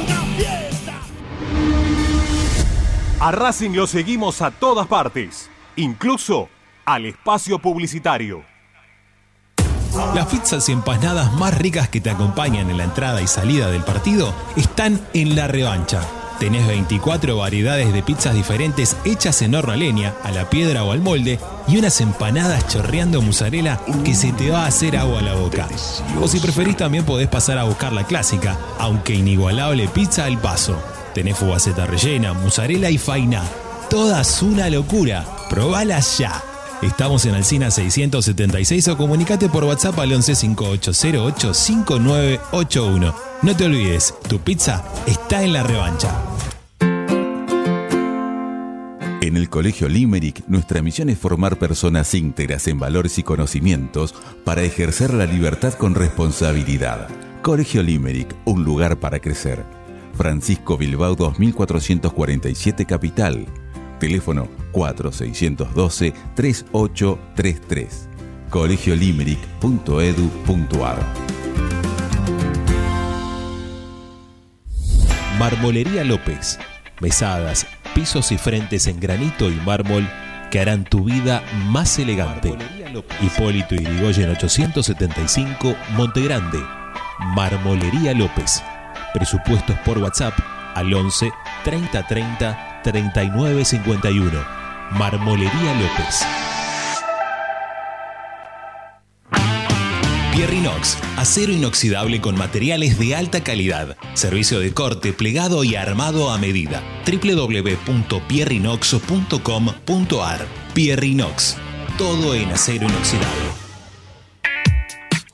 A Racing lo seguimos a todas partes, incluso al espacio publicitario. Las pizzas y empanadas más ricas que te acompañan en la entrada y salida del partido están en la revancha. Tenés 24 variedades de pizzas diferentes hechas en horno a leña, a la piedra o al molde y unas empanadas chorreando mozzarella que se te va a hacer agua a la boca. O si preferís también podés pasar a buscar la clásica, aunque inigualable pizza al paso. Tenés fugaceta rellena, mozzarella y faina. Todas una locura. Probalas ya. Estamos en Alcina 676 o comunicate por WhatsApp al 11 5808 5981. No te olvides, tu pizza está en la revancha. En el Colegio Limerick, nuestra misión es formar personas íntegras en valores y conocimientos para ejercer la libertad con responsabilidad. Colegio Limerick, un lugar para crecer. Francisco Bilbao 2447 Capital. Teléfono 4612-3833. colegiolimerick.edu.ar Marmolería López. Mesadas, pisos y frentes en granito y mármol que harán tu vida más elegante. Hipólito Yrigoyen 875, Montegrande. Marmolería López. Presupuestos por WhatsApp al 11 30 30 39 51. Marmolería López. Pierrinox, acero inoxidable con materiales de alta calidad. Servicio de corte, plegado y armado a medida. www.pierrinox.com.ar Pierrinox, todo en acero inoxidable.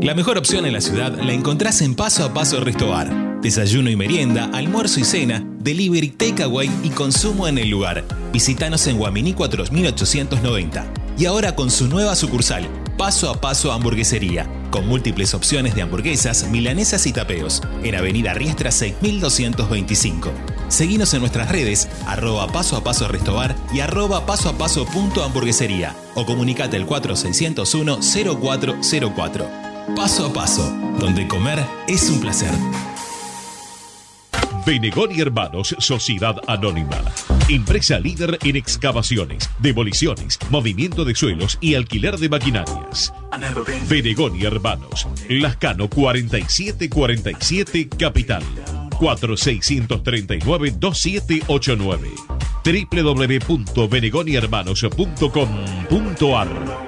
La mejor opción en la ciudad la encontrás en Paso a Paso Restobar. Desayuno y merienda, almuerzo y cena, delivery, takeaway y consumo en el lugar. Visítanos en Guaminí 4890. Y ahora con su nueva sucursal, Paso a Paso Hamburguesería, con múltiples opciones de hamburguesas, milanesas y tapeos, en Avenida Riestra 6225. Seguinos en nuestras redes, arroba paso a paso restobar y arroba paso a paso punto hamburguesería o comunicate al 4601 0404. Paso a paso, donde comer es un placer. Benegón y Hermanos, Sociedad Anónima. Empresa líder en excavaciones, demoliciones, movimiento de suelos y alquiler de maquinarias. Benegón y Hermanos, Lascano 4747 Capital. 4639-2789 www.benegonihermanos.com.ar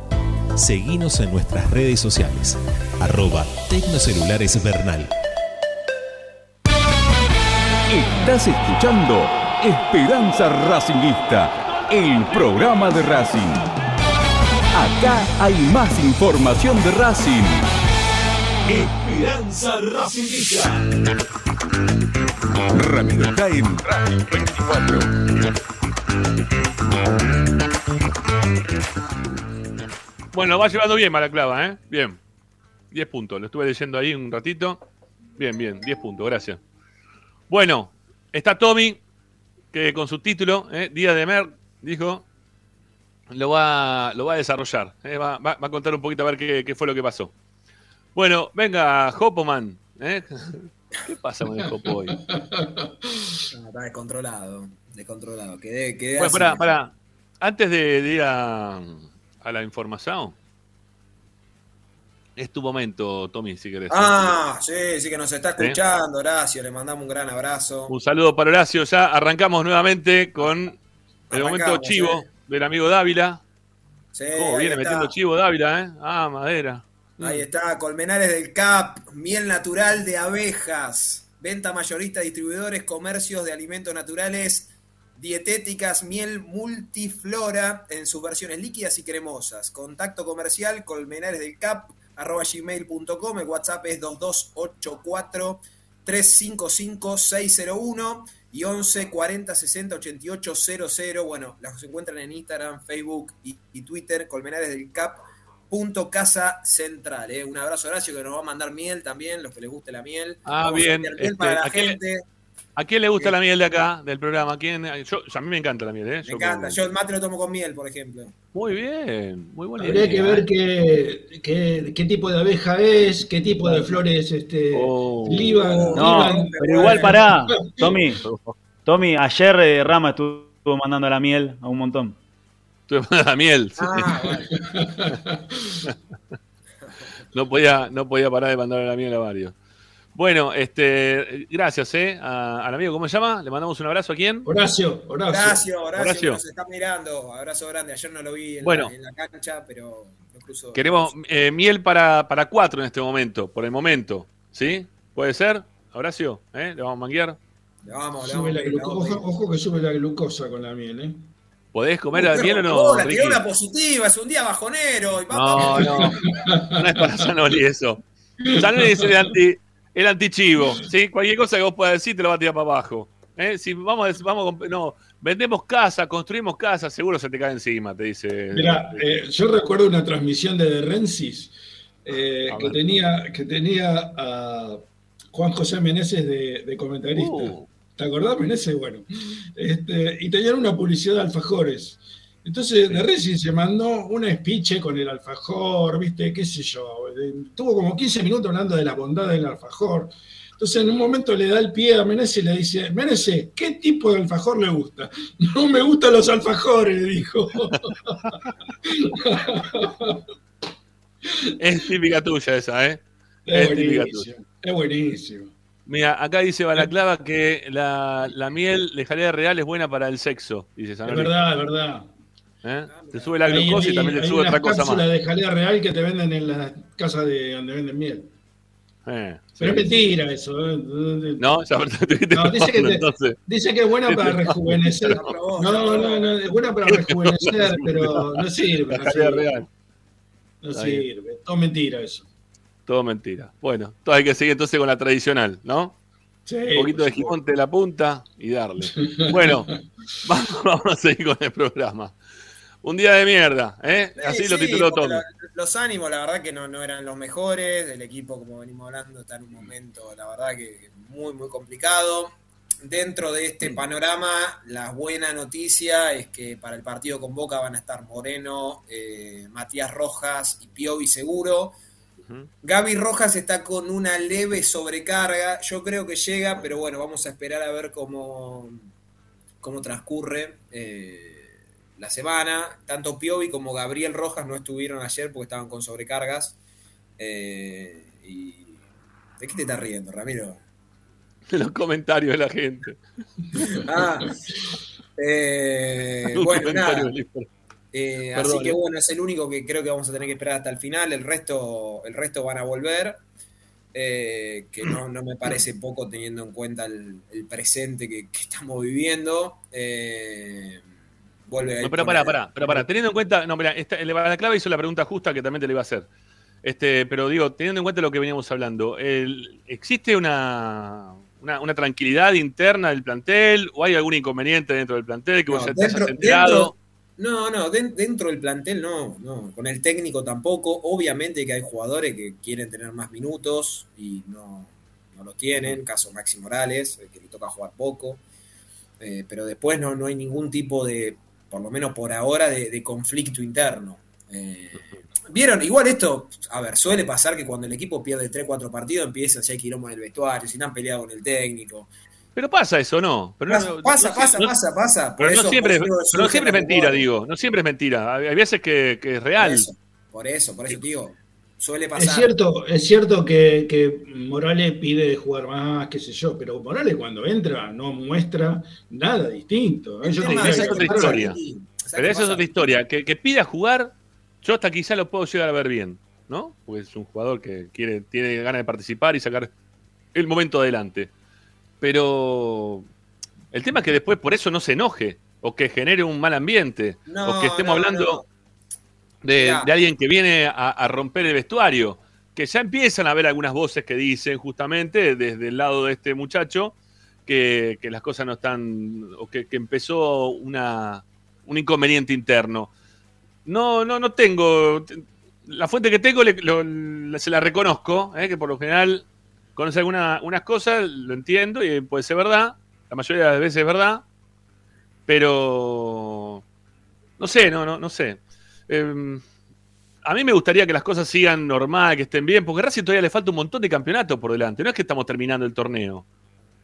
Seguinos en nuestras redes sociales. Arroba Tecnocelulares Bernal. Estás escuchando Esperanza Racingista, el programa de Racing. Acá hay más información de Racing. Esperanza Racingista. Ramiro está en Radio 24. Bueno, va llevando bien Malaclava, ¿eh? Bien. 10 puntos. Lo estuve leyendo ahí un ratito. Bien, bien. 10 puntos. Gracias. Bueno, está Tommy, que con su título, ¿eh? Día de Mer, dijo, lo va, lo va a desarrollar. ¿eh? Va, va- va a contar un poquito a ver qué, qué fue lo que pasó. Bueno, venga, Hopoman. ¿eh? ¿Qué pasa con el Hopo hoy? No, está descontrolado. Descontrolado. Quedé, quedé Bueno, así. pará, pará. Antes de, de ir a, a la información, es tu momento, Tommy, si querés. Ah, sí, sí que nos está escuchando, Horacio. Le mandamos un gran abrazo. Un saludo para Horacio. Ya arrancamos nuevamente con el Arrancamos, momento chivo eh. del amigo Dávila. Sí, ¿Cómo viene está. metiendo chivo Dávila, eh? Ah, madera. Ahí está, Colmenares del CAP, miel natural de abejas, venta mayorista, distribuidores, comercios de alimentos naturales, dietéticas, miel multiflora en sus versiones líquidas y cremosas. Contacto comercial colmenares del CAP arroba gmail.com, el WhatsApp es 2284 355 601 y 11 40 60 88 00. Bueno, las encuentran en Instagram, Facebook y, y Twitter, Colmenares del CAP. Punto Casa Central. ¿eh? Un abrazo, Horacio, que nos va a mandar miel también, los que les guste la miel. Ah, Vamos a bien. enviar miel Este, para la ¿a gente. ¿A quién le gusta la miel de acá, del programa? ¿A quién? Yo, a mí me encanta la miel, ¿eh? Me Yo encanta. como- Yo el mate lo tomo con miel, por ejemplo. Muy bien, muy buena Habría idea, que ver ¿eh? qué, qué, qué tipo de abeja es, qué tipo de flores este, Oh. liban. No, liban. pero igual pará, Tommy. Tommy, ayer eh, Rama estuvo mandando la miel a un montón. Estuve mandando la miel. sí. Ah, bueno. No podía, no podía parar de mandarle la miel a varios. Bueno, este, gracias, ¿eh? A- al amigo, ¿cómo se llama? Le mandamos un abrazo a quién. Horacio, Horacio. Horacio, Horacio, nos está mirando. Abrazo grande. Ayer no lo vi en, Bueno. la, en la cancha, pero cruzo. Queremos eh, miel para, para cuatro en este momento, por el momento. ¿Sí? ¿Puede ser? Horacio, ¿eh? Le vamos a manguear. Le vamos, le Sube vamos, la ojo, ojo que sube la glucosa con la miel, ¿eh? ¿Podés comer la miel o no? Hola, Ricky? tiró una positiva, es un día bajonero. y No, no. No es para Zanoli eso. Zanoli es el anti, el antichivo. ¿sí? Cualquier cosa que vos puedas decir te lo va a tirar para abajo. ¿eh? Si vamos, vamos no, vendemos casa, construimos casa, seguro se te cae encima, te dice. Mira, eh, yo recuerdo una transmisión de Rensis eh, que tenía, que tenía a Juan José Meneses de, de comentarista. Uh. ¿Te acordás, Meneses? Bueno, este, y tenían una publicidad de alfajores. Entonces, de Rensis se mandó un espiche con el alfajor, ¿viste? ¿Qué sé yo? Eh, Tuvo como 15 minutos hablando de la bondad del alfajor. Entonces, en un momento le da el pie a Meneses y le dice: Meneses, ¿qué tipo de alfajor le gusta? No me gustan los alfajores, dijo. Es típica tuya esa, ¿eh? Es Es típica buenísimo. Es buenísimo. Mira, acá dice Balaclava que la, la miel de jalea real es buena para el sexo, dice Es Zanoli. verdad, es verdad. ¿Eh? Te sube la glucosa y también te sube otra cosa más. de jalea real que te venden en las casas de donde venden miel. Eh, sí. Pero es mentira eso. ¿eh? No, ya No, dice, que te- entonces. dice que es buena para rejuvenecer. No, no, no, no, es buena para rejuvenecer, pero no sirve. La No jalea sirve. real. No sirve. Todo mentira eso. Todo mentira. Bueno, todo hay que seguir entonces con la tradicional, ¿no? Sí, Un poquito de gimonte de la punta y darle. Bueno, vamos, vamos a seguir con el programa. Un día de mierda, ¿eh? Sí, Así lo tituló Tommy. la- los ánimos, la verdad que no, no eran los mejores. El equipo, como venimos hablando, está en un momento, la verdad que muy, muy complicado. Dentro de este panorama, la buena noticia es que para el partido con Boca van a estar Moreno, eh, Matías Rojas y Piovi seguro. Gaby Rojas está con una leve sobrecarga. Yo creo que llega, pero bueno, vamos a esperar a ver cómo, cómo transcurre eh, la semana. Tanto Piovi como Gabriel Rojas no estuvieron ayer porque estaban con sobrecargas. Eh, y... ¿De qué te estás riendo, Ramiro? De los comentarios de la gente. Ah, eh, bueno, nada. Eh, así que bueno, es el único que creo que vamos a tener que esperar hasta el final. El resto, el resto van a volver. eh, que no, no me parece poco teniendo en cuenta el, el presente que, que estamos viviendo. Eh, vuelve No, pero pará, pará, pero pará. Teniendo en cuenta, no, mira, la clave hizo la pregunta justa que también te la iba a hacer. Este, pero digo, teniendo en cuenta lo que veníamos hablando, el- ¿existe una, una, una tranquilidad interna del plantel o hay algún inconveniente dentro del plantel que vos No, te hayas dentro- enterado? dentro- No, no, den- dentro del plantel no, no, con el técnico tampoco. Obviamente que hay jugadores que quieren tener más minutos y no, no lo tienen, caso Maxi Morales, el que le toca jugar poco. Eh, pero después no, no hay ningún tipo de, por lo menos por ahora, de, de conflicto interno. Eh, Vieron, igual esto, a ver, suele pasar que cuando el equipo pierde 3, 4 partidos empieza si hay quilombo en el vestuario, si no han peleado con el técnico. Pero pasa eso, ¿no? Pero Pasa, no- pasa, no- pasa, no- pasa, pasa. Pero no eso- siempre, eso no es mentira, digo. No siempre es mentira. Hay hay veces que, que es real. Por eso, por eso, por eso, digo, suele pasar. Es cierto, es cierto que, que Morales pide jugar más, qué sé yo, pero Morales cuando entra no muestra nada distinto. ¿eh? Yo te Sí, diría esa que es otra historia. ¿Sabes Pero esa es otra historia. Que, que pida jugar, yo hasta quizá lo puedo llegar a ver bien, ¿no? Porque es un jugador que quiere, tiene ganas de participar y sacar el momento adelante. Pero el tema es que después por eso no se enoje o que genere un mal ambiente No, o que estemos no, hablando no. De, alguien que viene a, a romper el vestuario. Que ya empiezan a haber algunas voces que dicen justamente desde el lado de este muchacho que, que las cosas no están, o que, que empezó una, un inconveniente interno. No, no, no tengo. La fuente que tengo le- lo- la- se la reconozco, ¿eh? que por lo general conoce algunas unas cosas, lo entiendo y puede ser verdad. La mayoría de las veces es verdad. Pero. No sé, no, no, no sé. Eh, a mí me gustaría que las cosas sigan normal, que estén bien, porque a Racing todavía le falta un montón de campeonatos por delante. No es que estamos terminando el torneo.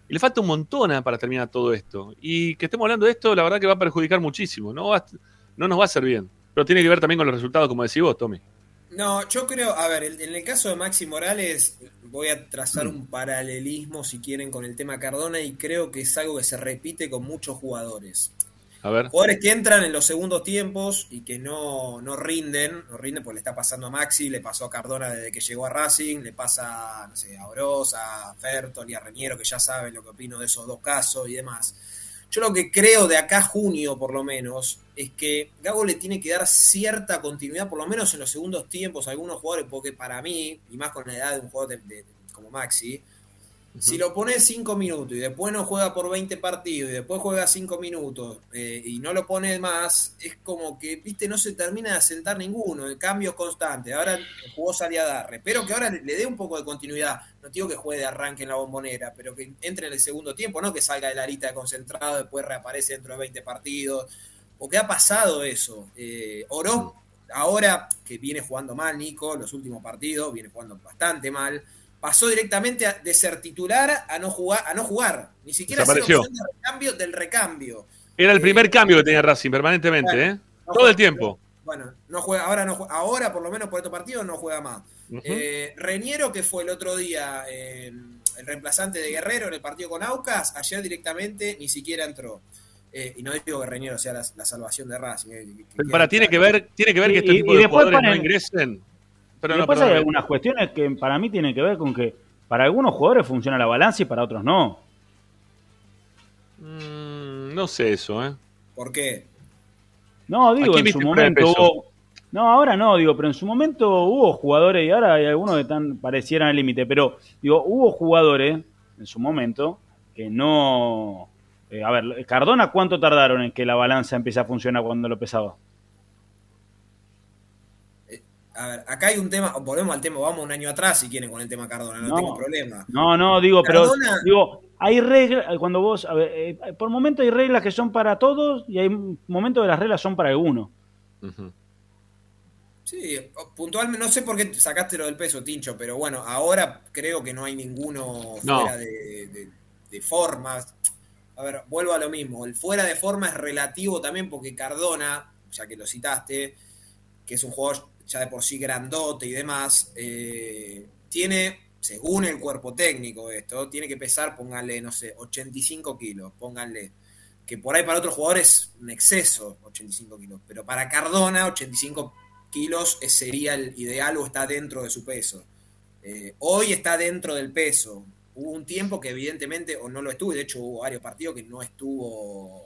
Y le falta un montón a- para terminar todo esto. Y que estemos hablando de esto, la verdad que va a perjudicar muchísimo. No, va no nos va a hacer bien. Pero tiene que ver también con los resultados, como decís vos, Tommy. No, yo creo, a ver, en el caso de Maxi Morales, voy a trazar un paralelismo, si quieren, con el tema Cardona y creo que es algo que se repite con muchos jugadores. Jugadores que entran en los segundos tiempos y que no, no rinden, no rinden porque le está pasando a Maxi, le pasó a Cardona desde que llegó a Racing, le pasa no sé, a Oroz, a Fertoli, a Reñero, que ya saben lo que opino de esos dos casos y demás. Yo lo que creo de acá junio, por lo menos, es que Gago le tiene que dar cierta continuidad, por lo menos en los segundos tiempos, a algunos jugadores, porque para mí, y más con la edad de un jugador como Maxi, si lo pones 5 minutos y después no juega por 20 partidos y después juega 5 minutos eh, y no lo pones más, es como que, viste, no se termina de asentar ninguno, el cambio es constante. Ahora jugó Saliadarre, pero que ahora le, dé un poco de continuidad. No digo que juegue de arranque en la bombonera, pero que entre en el segundo tiempo, no que salga de la lista de concentrado, después reaparece dentro de 20 partidos. Porque ha pasado eso. Eh, Oroz, ahora que viene jugando mal, Nico, los últimos partidos, viene jugando bastante mal pasó directamente a- de ser titular a no jugar, a no jugar. Ni siquiera ser opción de recambio del recambio. Era el primer cambio que tenía Racing permanentemente, Bueno, ¿eh? no Todo juega, el tiempo. Bueno, no juega, ahora no juega, ahora por lo menos por estos partidos no juega más. Ujú. Eh, Reñero, que fue el otro día eh, el reemplazante de Guerrero en el partido con Aucas, ayer directamente ni siquiera entró. Eh, y no digo que Reñero sea la, la salvación de Racing. eh, que- que para, tiene que ver, tiene que ver Y- que este y- tipo y de después jugadores no ingresen. Pero Y no, después hay algunas cuestiones que para mí tienen que ver con que para algunos jugadores funciona la balanza y para otros no. Mm, no sé eso, ¿eh? ¿Por qué? No, ¿A digo, en su momento hubo... No, ahora no, digo, pero en su momento hubo jugadores y ahora hay algunos que están, parecieran al límite, pero digo, hubo jugadores en su momento que no... eh, a ver, Cardona, ¿cuánto tardaron en que la balanza empiece a funcionar cuando lo pesaba? A ver, acá hay un tema, volvemos al tema, vamos un año atrás si quieren con el tema Cardona, no, No. tengo problema. No, no, digo, pero Cardona- digo, hay reglas, cuando vos, a ver, eh, por momentos hay reglas que son para todos y hay momentos que las reglas son para algunos. Ujú. Sí, puntualmente, no sé por qué sacaste lo del peso, Tincho, pero bueno, ahora creo que no hay ninguno No. fuera de, de, de formas. A ver, vuelvo a lo mismo. El fuera de forma es relativo también porque Cardona, ya que lo citaste, que es un jugador ya de por sí grandote y demás, eh, tiene, según el cuerpo técnico esto, tiene que pesar, pónganle, no sé, 85 kilos, pónganle. Que por ahí para otros jugadores un exceso, 85 kilos. Pero para Cardona, 85 kilos sería el ideal o está dentro de su peso. Eh, hoy está dentro del peso. Hubo un tiempo que evidentemente o no lo estuvo, y de hecho hubo varios partidos que no estuvo,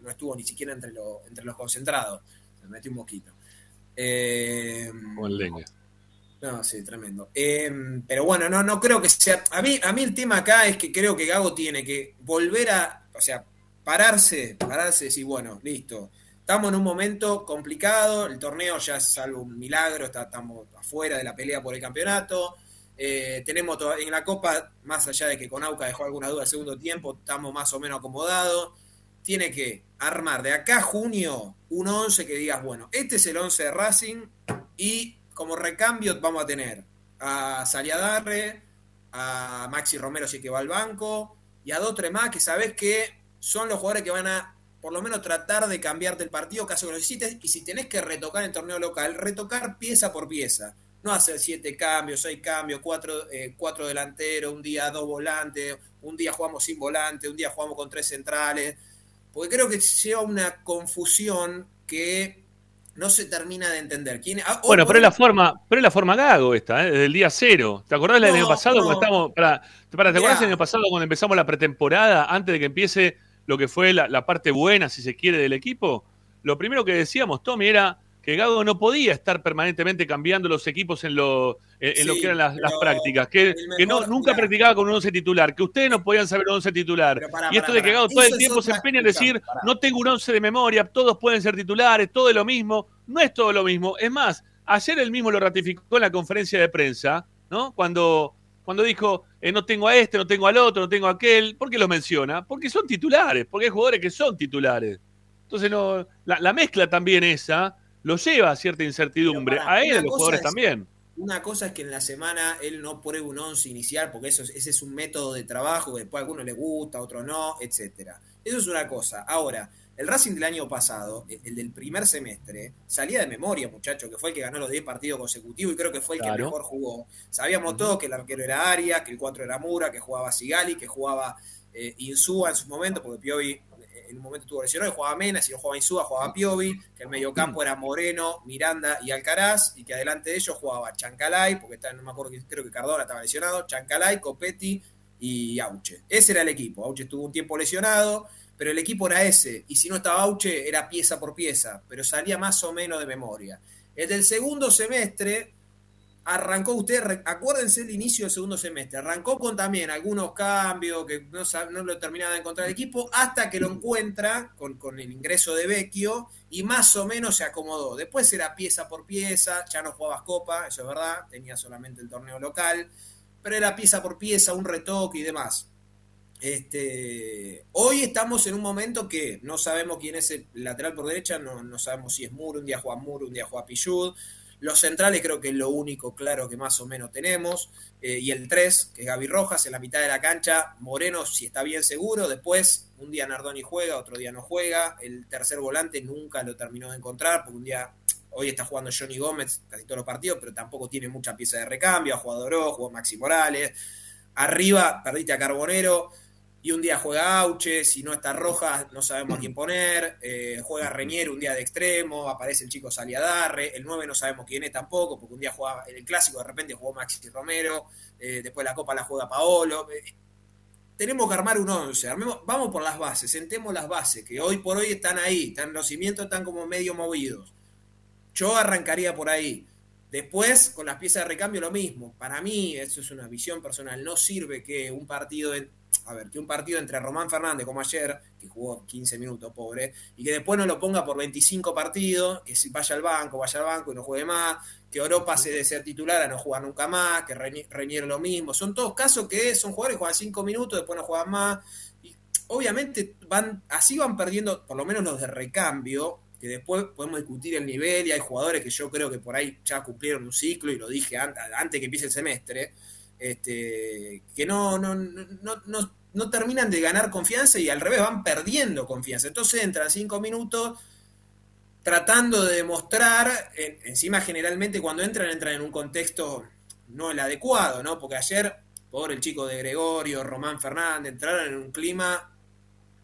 no estuvo ni siquiera entre, lo- entre los concentrados. Se metió un mosquito. Eh, Como el dengue. no, sí, tremendo. Eh, pero bueno, no, no creo que sea. A mí, a mí el tema acá es que creo que Gago tiene que volver a. O sea, pararse, pararse y decir, bueno, listo. Estamos en un momento complicado, el torneo ya es algo un milagro, está- estamos afuera de la pelea por el campeonato. Eh, tenemos en la Copa, más allá de que con Auca dejó alguna duda el segundo tiempo, estamos más o menos acomodados. Tiene que armar de acá a junio un 11 que digas, bueno, este es el 11 de Racing y como recambio vamos a tener a Saliadarre, a Maxi Romero si que va al banco y a dos tres más que sabes que son los jugadores que van a por lo menos tratar de cambiarte el partido caso que lo necesites y si tenés que retocar el torneo local, retocar pieza por pieza. No hacer siete cambios, seis cambios, cuatro, eh, cuatro delanteros, un día dos volantes, un día jugamos sin volante, un día jugamos con tres centrales. Porque creo que lleva una confusión que no se termina de entender. ¿Quién, ah, hoy Bueno, pero es la forma, pero es la forma Gago esta, ¿eh? desde el día cero. ¿Te acordás del No, año pasado no. cuando estamos, para, para, ¿te acordás del año pasado cuando empezamos la pretemporada, antes de que empiece lo que fue la, la parte buena, si se quiere, del equipo? Lo primero que decíamos, Tommy, era que Gago no podía estar permanentemente cambiando los equipos en lo, en, en lo que eran las, prácticas, que, que no, nunca practicaba con un once titular, que ustedes no podían saber un once titular. Y esto de que. Gago todo el tiempo se empeña en decir, no tengo un once de memoria, todos pueden ser titulares, todo es lo mismo. No es todo lo mismo. Es más, ayer él mismo lo ratificó en la conferencia de prensa, ¿no? Cuando, cuando dijo, eh, no tengo a este, no tengo al otro, no tengo a aquel. ¿Por qué los menciona? Porque son titulares, porque hay jugadores que son titulares. Entonces, no, la, la mezcla también esa lo lleva a cierta incertidumbre. Pará, a él, a los jugadores es- también. Una cosa es que en la semana él no pruebe un once inicial, porque eso es- ese es un método de trabajo que después a algunos les gusta, a otros no, etcétera. Eso es una cosa. Ahora, el Racing del año pasado, el, el del primer semestre, salía de memoria, muchacho, que fue el que ganó los 10 partidos consecutivos y creo que fue el que mejor jugó. Sabíamos todos que el arquero era Arias, que el 4 era Mura, que jugaba Sigali, que jugaba eh, Insúa en su momento, porque Piovi en un momento estuvo lesionado y jugaba Mena, si no jugaba Insúa, jugaba Piovi, que el mediocampo era Moreno, Miranda y Alcaraz, y que adelante de ellos jugaba Chancalay, porque está, no me acuerdo, creo que Cardona estaba lesionado, Chancalay, Copetti y Auche. Ese era el equipo. Auche estuvo un tiempo lesionado, pero el equipo era ese, y si no estaba Auche, era pieza por pieza, pero salía más o menos de memoria. El del segundo semestre arrancó usted, acuérdense el inicio del segundo semestre, arrancó con también algunos cambios que no, lo terminaba de encontrar el equipo, hasta que lo encuentra con, el ingreso de Vecchio y más o menos se acomodó. Después era pieza por pieza, ya no jugabas copa, eso es verdad, tenía solamente el torneo local, pero era pieza por pieza, un retoque y demás. Este, hoy estamos en un momento que no sabemos quién es el lateral por derecha, no, no sabemos si es Muro, un día juega Muro, un día juega Pillud. Los centrales creo que es lo único claro que más o menos tenemos. Eh, y el 3, que es Gaby Rojas, en la mitad de la cancha. Moreno, si está bien seguro. Después, un día Nardoni juega, otro día no juega. El tercer volante nunca lo terminó de encontrar, porque un día, hoy está jugando Johnny Gómez casi todos los partidos, pero tampoco tiene mucha pieza de recambio. Ha jugado Oro, jugó Maxi Morales. Arriba, perdiste a Carbonero. Y un día juega Auche, si no está Rojas, no sabemos a quién poner. Eh, juega Reñero un día de extremo, aparece el chico Saliadarre. El 9 no sabemos quién es tampoco, porque un día jugaba el clásico, de repente jugó Maxi Romero. eh, después la Copa la juega Paolo. Eh, tenemos que armar un 11. armemos- vamos por las bases, sentemos las bases, que hoy por hoy están ahí. Están, los cimientos están como medio movidos. Yo arrancaría por ahí. Después, con las piezas de recambio, lo mismo. Para mí, eso es una visión personal. No sirve que un partido, a ver, que un partido entre Román Fernández, como ayer, que jugó 15 minutos, pobre, y que después no lo ponga por 25 partidos, que si vaya al banco, vaya al banco y no juegue más, que Oro pase de ser titular a no jugar nunca más, que Reñi- Reñero lo mismo. Son todos casos que son jugadores que juegan 5 minutos, después no juegan más. Y obviamente van, así van perdiendo, por lo menos los de recambio, que después podemos discutir el nivel y hay jugadores que yo creo que por ahí ya cumplieron un ciclo y lo dije antes, que empiece el semestre, este, que no, no, no, no, terminan de ganar confianza y al revés van perdiendo confianza. Entonces entran cinco minutos tratando de demostrar, en- encima generalmente cuando entran, entran en un contexto no el adecuado, ¿no? Porque ayer, por el chico de Gregorio, Román Fernández, entraron en un clima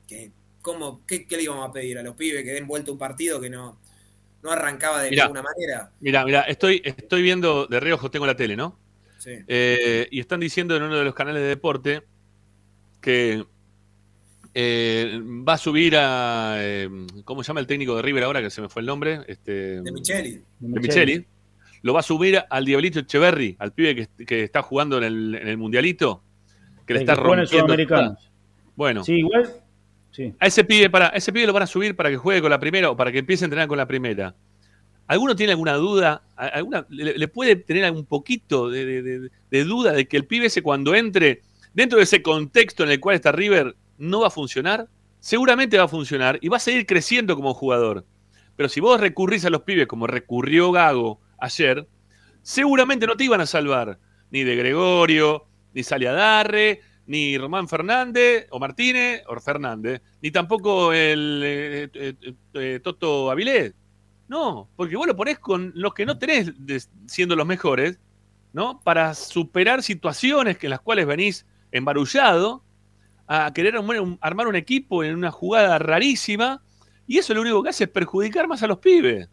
que, ¿cómo, qué, qué le íbamos a pedir a los pibes que den vuelta un partido que no, no arrancaba de Mirá. ninguna manera? Mira, mira, estoy, estoy viendo de reojo, tengo la tele, ¿no? Sí. Eh, y están diciendo en uno de los canales de deporte que eh, va a subir a. eh, ¿Cómo se llama el técnico de River ahora? Que se me fue el nombre. Este, De Micheli. de Micheli. Lo va a subir al Diablito Echeverry, al pibe que, que está jugando en el, en el Mundialito. Que le está que rompiendo. Bueno, Sí, igual. A ese pibe, para, a ese pibe lo van a subir para que juegue con la primera o para que empiece a entrenar con la primera. ¿Alguno tiene alguna duda? ¿A- ¿Alguna, le, puede tener un poquito de duda de que el pibe ese cuando entre dentro de ese contexto en el cual está River no va a funcionar? Seguramente va a funcionar y va a seguir creciendo como jugador. Pero si vos recurrís a los pibes como recurrió Gago ayer, seguramente no te iban a salvar. Ni de Gregorio, ni Saliadarre, ni Román Fernández, o Martínez, o Fernández, ni tampoco el eh, eh, eh, Toto Avilés. No, porque vos lo ponés con los que no tenés siendo los mejores, ¿no? Para superar situaciones que en las cuales venís embarullado a querer armar un, equipo en una jugada rarísima, y eso lo único que hace es perjudicar más a los pibes.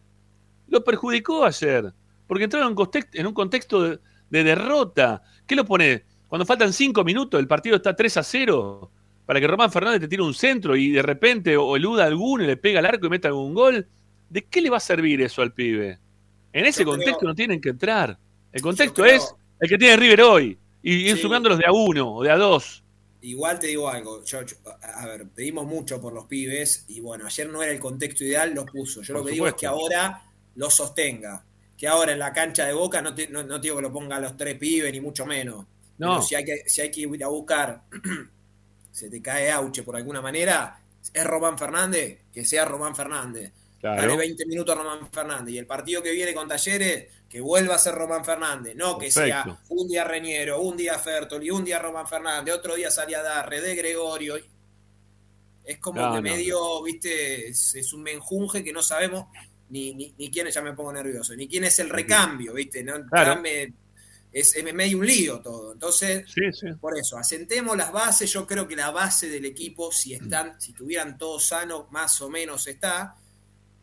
Lo perjudicó ayer, porque entraron en un contexto, de derrota. ¿Qué lo pone? Cuando faltan cinco minutos, el partido está 3 a 0, para que Román Fernández te tire un centro y de repente o eluda alguno y le pega al arco y meta algún gol. ¿De qué le va a servir eso al pibe? En ese Yo contexto creo- no tienen que entrar. El contexto creo- es el que tiene River hoy. Y ir Sí. sumándolos de a uno o de a dos. Igual te digo algo, yo, yo- a ver, pedimos mucho por los pibes y bueno, ayer no era el contexto ideal, los puso. Yo Por lo que digo es que ahora lo sostenga. Que ahora en la cancha de Boca no te, no, no te digo que lo ponga a los tres pibes, ni mucho menos. No. Pero si hay que, si hay que ir a buscar, se te cae Auche por alguna manera, es Román Fernández, que sea Román Fernández. Claro. Dale 20 minutos a Román Fernández. Y el partido que viene con Talleres, que vuelva a ser Román Fernández. No que sea un día Reñero, un día Fertoli, un día Román Fernández, otro día Salia Darre, de Gregorio. Es como No, que no, medio, viste, es, es un menjunje que no sabemos ni, ni, ni quién es, ya me pongo nervioso, ni quién es el recambio, viste. ¿no? Claro. Me- es, es medio un lío todo. Entonces, Sí, sí. por eso, asentemos las bases. Yo creo que la base del equipo, si están, si estuvieran todos sanos, más o menos está.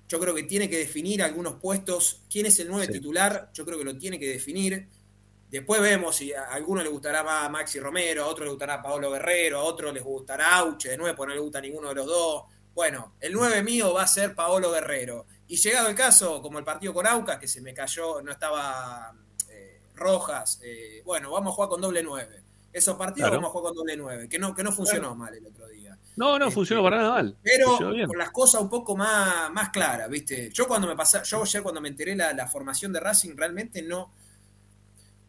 Yo creo que tiene que definir algunos puestos. ¿Quién es el nueve Sí. titular? Yo creo que lo tiene que definir. Después vemos si a alguno le gustará más Maxi Romero, a otro le gustará Paolo Guerrero, a otro les gustará Auche, de nueve, porque no le gusta ninguno de los dos. Bueno, el 9 mío va a ser Paolo Guerrero. Y llegado el caso, como el partido con Aucas, que se me cayó, no estaba Rojas, eh, bueno, vamos a jugar con doble 9. Esos partidos Claro. vamos a jugar con doble 9, que no, que no funcionó mal el otro día. No, no Este, funcionó para nada mal. Pero con las cosas un poco más, más claras, ¿viste? Yo cuando me pasa, yo ayer cuando me enteré la, la formación de Racing, realmente no,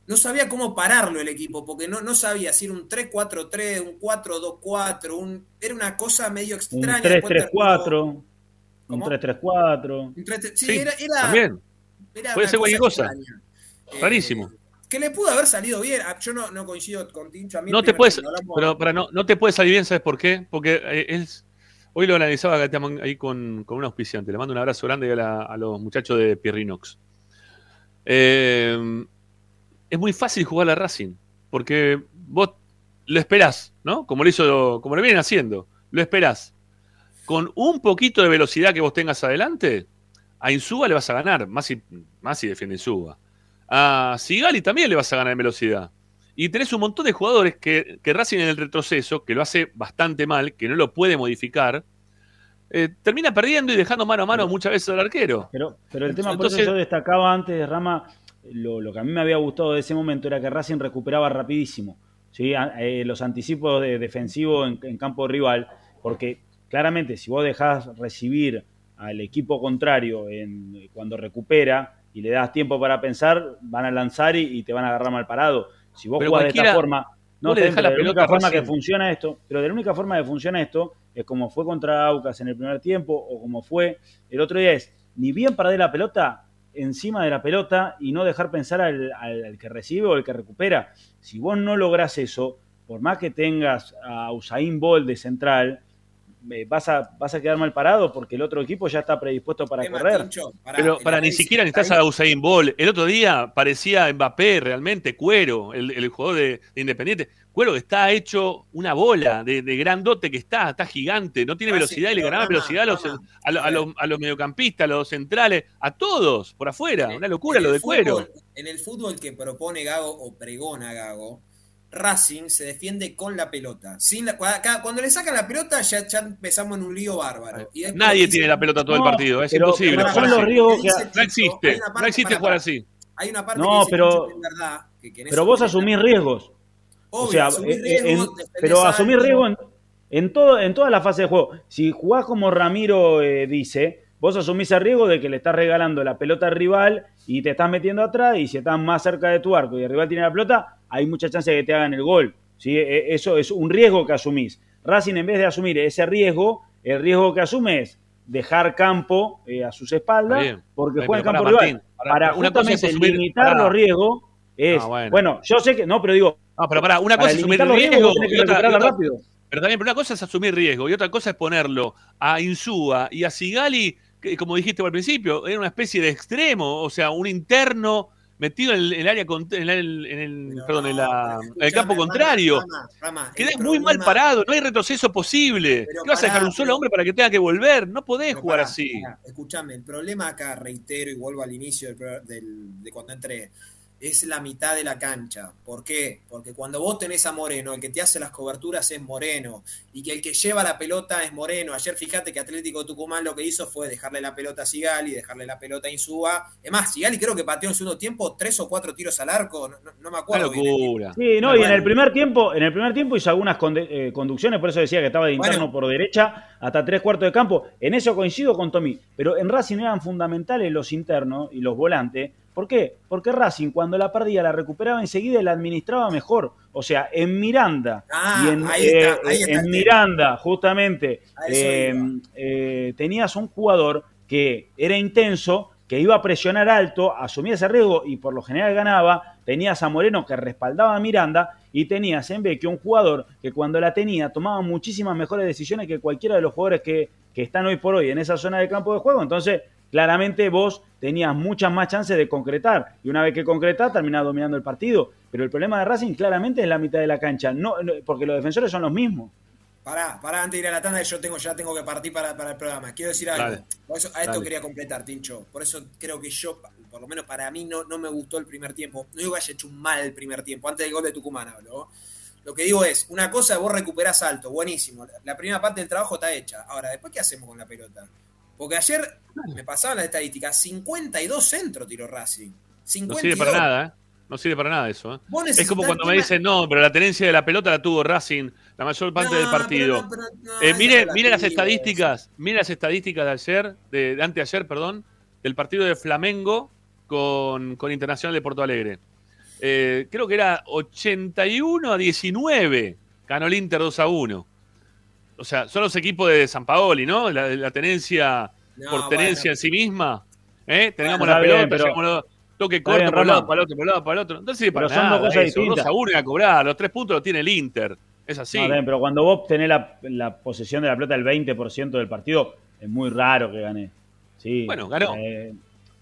no sabía cómo pararlo el equipo, porque no, no sabía si era un 3-4-3, un 4-2-4, un, era una cosa medio extraña. 3-3-4. Un ¿Cómo? 3-3-4. un 3-3 sí, Sí, era, era- también. era Puede ser cualquier cosa. extraña. Eh, Rarísimo. Que le pudo haber salido bien. Ah, Yo no, no coincido con Tincho. A mí No te puedes, hablamos- pero, pero no, no te puede salir bien, ¿sabes por qué? Porque eh, es, hoy lo analizaba ahí con, con un auspiciante. Le mando un abrazo grande a, la- a los muchachos de Pierrinox. Eh, es muy fácil jugar a Racing, porque vos lo esperás, ¿no? Como lo hizo, como lo vienen haciendo, lo esperás. Con un poquito de velocidad que vos tengas adelante, a Insúa le vas a ganar, más si, más si defiende Insúa. A Sigali también le vas a ganar en velocidad. Y tenés un montón de jugadores que, que Racing en el retroceso, que lo hace bastante mal, que no lo puede modificar, eh, termina perdiendo y dejando mano a mano muchas veces al arquero. Pero, pero el tema, por Entonces- eso yo destacaba antes, Rama, lo, lo que a mí me había gustado de ese momento era que Racing recuperaba rapidísimo. ¿sí? Eh, los anticipos de, defensivos en, en campo rival, porque claramente si vos dejás recibir al equipo contrario en, cuando recupera y le das tiempo para pensar, van a lanzar y, y te van a agarrar mal parado. Si vos Pero jugás de esta forma, No, le la única forma que funciona esto, pero de la única forma que funciona esto es como fue contra Aucas en el primer tiempo o como fue el otro día es ni bien perder la pelota encima de la pelota y no dejar pensar al, al- al que recibe o al que recupera. Si vos no lográs eso, por más que tengas a Usain Bolt de central, vas a, vas a quedar mal parado porque el otro equipo ya está predispuesto para Tema, correr. Tincho, Pero para ni siquiera necesitas a Usain Bolt. El otro día parecía Mbappé realmente, Cuero, el, el jugador de, de Independiente. Cuero que está hecho una bola de, de grandote que está, está gigante, no tiene Racing, velocidad y le ganaba velocidad a los, a, a los, a los mediocampistas, a los centrales, a todos por afuera. Una locura lo de Cuero. En el fútbol que propone Gago o pregona Gago, Racing se defiende con la pelota. Sin la- cuando le sacan la pelota ya, ya empezamos en un lío bárbaro. Y Nadie dice- tiene la pelota todo el partido, es pero- imposible. pero jugar así. No existe, no existe jugar así. Hay una parte No, que dice pero- verdad. que- que en Pero vos asumís riesgos. Obvio, o sea, asumís eh, riesgos, en- pero asumir riesgo en, en todo, en toda la fase de juego. Si jugás como Ramiro eh, dice, vos asumís el riesgo de que le estás regalando la pelota al rival y te estás metiendo atrás y si estás más cerca de tu arco y el rival tiene la pelota, hay mucha chance de que te hagan el gol. ¿sí? E- Eso es un riesgo que asumís. Racing en vez de asumir ese riesgo, el riesgo que asume es dejar campo eh, a sus espaldas bien. porque juega en campo rival. Para una cosa es justamente asumir- limitar los riesgos es, Ah, bueno. bueno. yo sé que, no, pero digo, No, pero pará, una para cosa es asumir riesgos riesgo y otra- y recuperarla otra- rápido. Pero también, pero una cosa es asumir riesgo y otra cosa es ponerlo a Insúa y a Sigali, que como dijiste al principio, era una especie de extremo, o sea, un interno metido en el, área en el, en el- Pero perdón, en, no, la- pero en el campo contrario. Rama, Quedás muy mal parado, no hay retroceso posible. ¿Qué vas a dejar un solo pero- hombre para que tenga que volver? No podés jugar pará, así. pará, escuchame, el problema acá, reitero y vuelvo al inicio del, pro- del- de cuando entré, es la mitad de la cancha. ¿Por qué? Porque cuando vos tenés a Moreno, el que te hace las coberturas es Moreno, y que el que lleva la pelota es Moreno. Ayer fíjate que Atlético Tucumán lo que hizo fue dejarle la pelota a Sigali, dejarle la pelota a Insúa. Es más, Sigali creo que pateó en el segundo tiempo tres o cuatro tiros al arco, no, me Una acuerdo. bien. locura. Sí, no, Una y en el primer tiempo, en el primer tiempo hizo algunas conde- eh, conducciones, por eso decía que estaba de interno Bueno. por derecha hasta tres cuartos de campo. En eso coincido con Tommy, pero en Racing eran fundamentales los internos y los volantes. ¿Por qué? Porque Racing cuando la perdía la recuperaba enseguida y la administraba mejor. O sea, en Miranda Ah, y en, ahí está, eh, ahí está en el tema. Miranda, justamente, eh, eh, tenías un jugador que era intenso, que iba a presionar alto, asumía ese riesgo y por lo general ganaba. Tenías a Moreno que respaldaba a Miranda y tenías en Vecchio un jugador que cuando la tenía tomaba muchísimas mejores decisiones que cualquiera de los jugadores que, que están hoy por hoy en esa zona de campo de juego. Entonces, claramente vos tenías muchas más chances de concretar y una vez que concretás terminás dominando el partido. Pero el problema de Racing claramente es la mitad de la cancha, no, no- porque los defensores son los mismos. Pará, pará, antes de ir a la tanda, yo tengo, ya tengo que partir para, para el programa. Quiero decir algo. Dale. Por eso, a esto Dale. quería completar, Tincho. Por eso creo que yo, por lo menos para mí, no, no me gustó el primer tiempo. No digo que haya hecho un mal el primer tiempo, antes del gol de Tucumán hablo. Lo que digo es, una cosa, vos recuperás alto, buenísimo. La- La primera parte del trabajo está hecha. Ahora, después, ¿qué hacemos con la pelota? Porque ayer me pasaban las estadísticas, 52 centros tiró Racing. No 52. sirve para nada, ¿eh? No sirve para nada eso. ¿eh? Es como cuando me dicen, no, pero la tenencia de la pelota la tuvo Racing la mayor parte No, del partido. pero no, pero no, Eh, mire, mire las estadísticas, mire las estadísticas de ayer, de, de anteayer, perdón, del partido de Flamengo con, con Internacional de Porto Alegre. Eh, creo que era 81 a 19, ganó el Inter 2 a 1. O sea, son los equipos de San Paoli, ¿no? La, la tenencia No, por tenencia bueno. en sí misma. ¿eh? Tengamos Bueno, la está bien, pelota, pero- toque corto bien, por un lado, para el otro, por un lado, para el otro. Entonces sirve para Pero son dos nada cosas eso. distintas. 2 a 1 y a cobrar. Los tres puntos los tiene el Inter. Es así. No, está bien, pero cuando vos tenés la, la posesión de la pelota del 20% del partido, es muy raro que gane. Sí. Bueno, ganó. Eh,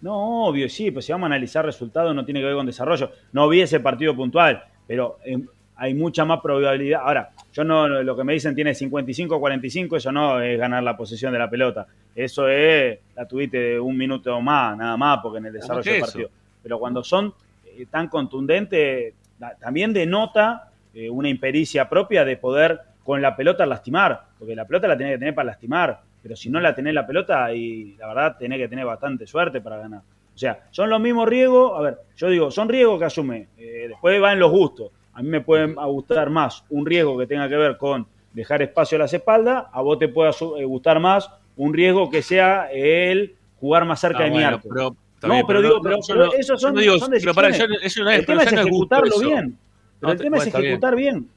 no, obvio, sí, pues si vamos a analizar resultados no tiene que ver con desarrollo. No vi ese partido puntual, pero eh, hay mucha más probabilidad. Ahora, yo no, lo que me dicen tiene 55-45, eso no es ganar la posesión de la pelota. Eso es, la tuviste de un minuto más, nada más, porque en el desarrollo del partido. Pero cuando son eh, tan contundentes, también denota eh, una impericia propia de poder con la pelota lastimar, porque la pelota la tenés que tener para lastimar, pero si no la tenés la pelota, y la verdad tenés que tener bastante suerte para ganar. O sea, son los mismos riesgos, a ver, yo digo, son riesgos que asume, eh, después va en los gustos. A mí me puede gustar más un riesgo que tenga que ver con dejar espacio a las espaldas, a vos te puede asu- eh, gustar más un riesgo que sea el jugar más cerca Ah, de mi arco. pero- no, pero, digo, no, pero, pero no- esos son, no digo- son pero para, decisiones. yo- eso no es- el tema es ejecutarlo bien. Pero el te- tema es bien. ejecutar bien.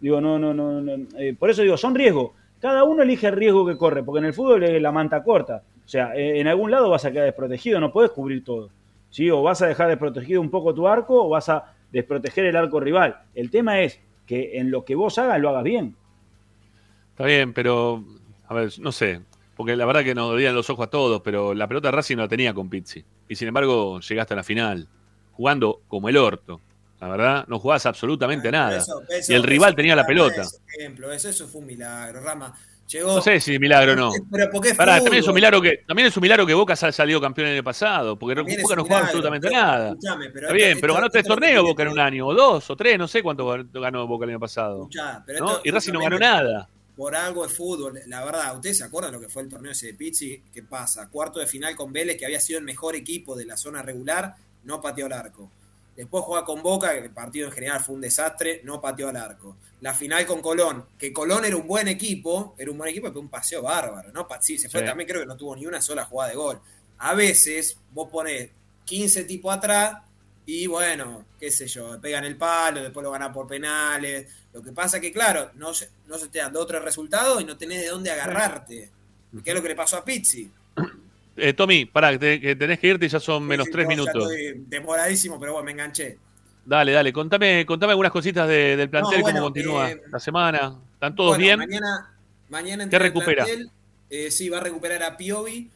Digo, no, no, no, no, eh, por eso digo, son riesgos. Cada uno elige el riesgo que corre, porque en el fútbol es la manta corta. O sea, eh, en algún lado vas a quedar desprotegido, no puedes cubrir todo. ¿sí? O vas a dejar desprotegido un poco tu arco o vas a desproteger el arco rival. El tema es que en lo que vos hagas lo hagas bien. Está bien, pero. A ver, no sé. Porque la verdad que nos dolían los ojos a todos, pero la pelota Racing no la tenía con Pizzi. Y sin embargo, llegaste a la final. Jugando como el orto. La verdad, no jugabas absolutamente nada. Eso- eso- y el rival eso- tenía la eso- pelota. ejemplo, eso, eso fue un milagro, Rama. Llegó. No sé si milagro o no. Pero porque es Pará, también es un milagro que también es un milagro que Boca haya salido campeón el año pasado, porque También Boca no milagro, absolutamente pero- nada. pero Está esto- bien, pero ganó tres torneos Boca en un año, o dos, o tres, no sé cuánto ganó Boca el año pasado. Escuchá, pero ¿no? esto Y Racing no ganó nada. Por algo es fútbol. La verdad, ¿ustedes se acuerdan lo que fue el torneo ese de Pizzi? ¿Qué pasa? Cuarto de final con Vélez, que había sido el mejor equipo de la zona regular, no pateó el arco. Después juega con Boca, que el partido en general fue un desastre, no pateó al arco. La final con Colón, que Colón era un buen equipo, era un buen equipo, pero un paseo bárbaro, ¿no? Sí, se fue Sí. también, creo que no tuvo ni una sola jugada de gol. A veces vos ponés 15 tipos atrás y bueno, qué sé yo, pegan el palo, después lo ganan por penales. Lo que pasa que, claro, no se, no se te dan dos o tres resultados y no tenés de dónde agarrarte. ¿Qué es lo que le pasó a Pizzi? Eh, Tommy, pará, que, te- que tenés que irte y ya son menos Sí, tres no, ya minutos. estoy demoradísimo, pero bueno, me enganché. Dale, dale, contame, contame algunas cositas de- del plantel, No, bueno, cómo continúa eh, la semana. ¿Están todos Bueno, bien? Mañana, mañana ¿Qué recupera? plantel. Eh, sí, va a recuperar a Piovi,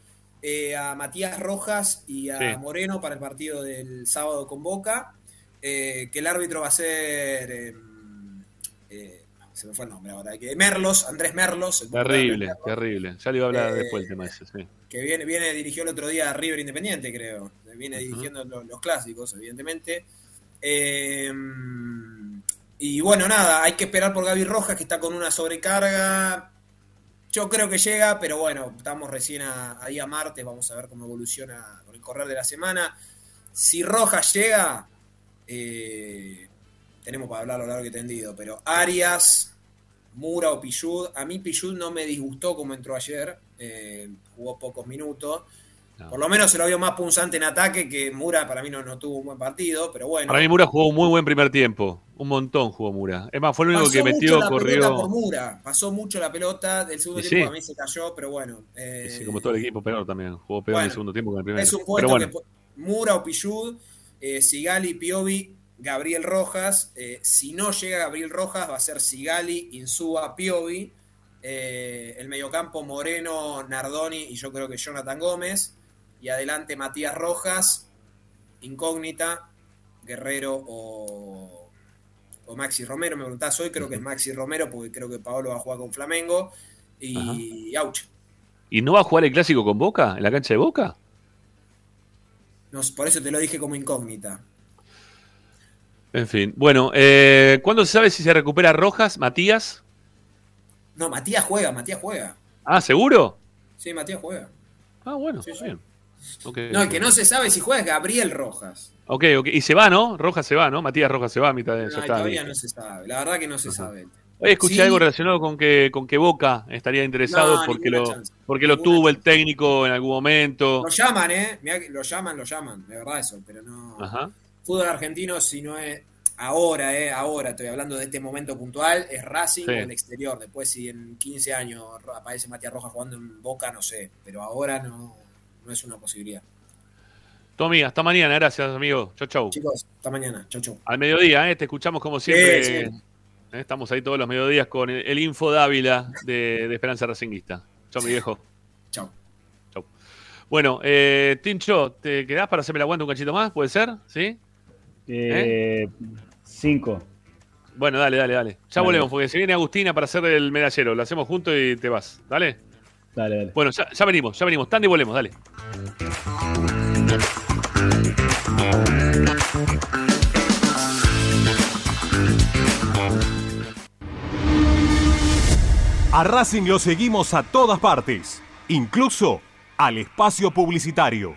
a Matías Rojas y a Sí. Moreno para el partido del sábado con Boca. que el árbitro va a ser. eh, se me fue el nombre ahora. que Merlos, Andrés Merlos. el Terrible, Merlos, terrible. Ya le iba a hablar Eh, después el tema ese, sí. Que viene, viene, dirigió el otro día a River Independiente, creo. Viene dirigiendo lo- los, clásicos, evidentemente. Eh, y bueno, nada, hay que esperar por Gaby Rojas, que está con una sobrecarga. Yo creo que llega, pero bueno, estamos recién a, ahí a martes, vamos a ver cómo evoluciona con el correr de la semana. Si Rojas llega, eh, tenemos para hablar a lo largo y tendido, pero Arias, Mura o Pillud, a mí Pillud no me disgustó como entró ayer, eh, jugó pocos minutos. No. Por lo menos se lo vio más punzante en ataque que Mura, para mí no, no tuvo un buen partido, pero bueno. Para mí Mura jugó un muy buen primer tiempo. Un montón jugó Mura. Es más, fue el único Pasó que metió, la por corrió. Mura, pasó mucho la pelota, del segundo tiempo sí. a mí se cayó, pero bueno. eh, Sí, como todo el equipo peor también. Jugó peor en el segundo tiempo que en el primero. Es un puesto bueno, que Mura o Pillud, eh, Sigali, Piovi, Gabriel Rojas. eh, si no llega Gabriel Rojas, va a ser Sigali, Insúa, Piovi. eh, el mediocampo Moreno, Nardoni y yo creo que Jonathan Gómez. Y adelante Matías Rojas, Incógnita, Guerrero o, o Maxi Romero. Me preguntás hoy, creo que es Maxi Romero, porque creo que Paolo va a jugar con Flamengo. Y Auch. ¿Y no va a jugar el clásico con Boca? ¿En la cancha de Boca? No, por eso te lo dije como incógnita. En fin. Bueno, eh, ¿cuándo se sabe si se recupera Rojas, Matías? No, Matías juega, Matías juega. Ah, ¿seguro? Sí, Matías juega. Ah, bueno, Sí, sí. bien. No, el que no se sabe si juega es Gabriel Rojas. Ok, ok. Y se va, ¿no? Rojas se va, ¿no? Matías Rojas se va a mitad de No, y está. todavía no se sabe. La verdad que no se sabe. Hoy escuché Sí. algo relacionado con que, con que Boca estaría interesado No, porque, lo, chance. porque lo tuvo el técnico en algún momento. Lo llaman, ¿eh? Mirá lo llaman, lo llaman. De verdad eso, pero no. Ajá. Fútbol argentino, si no es. Ahora, ¿eh? Ahora, estoy hablando de este momento puntual, es Racing Sí. o el exterior. Después, si en 15 años aparece Matías Rojas jugando en Boca, no sé. Pero ahora no, no es una posibilidad. Tommy, hasta mañana. Gracias, amigo. Chau, chau. Chicos, hasta mañana. Chau, chau. Al mediodía, ¿eh? Te escuchamos como siempre. Sí, sí. ¿eh? Estamos ahí todos los mediodías con el, el Info Dávila de, de Esperanza Racinguista. Chau, mi viejo. Chau. Chau. Bueno, eh, Tincho, ¿te quedás para hacerme la aguanta un cachito más? ¿Puede ser? ¿Sí? Eh, Cinco. Bueno, dale, dale, dale. Ya Dale. volvemos, porque se viene Agustina para hacer el medallero. Lo hacemos juntos y te vas. ¿Dale? Dale, dale. Bueno, ya, ya venimos, ya venimos. Tan y volvemos, dale. A Racing lo seguimos a todas partes, incluso al espacio publicitario.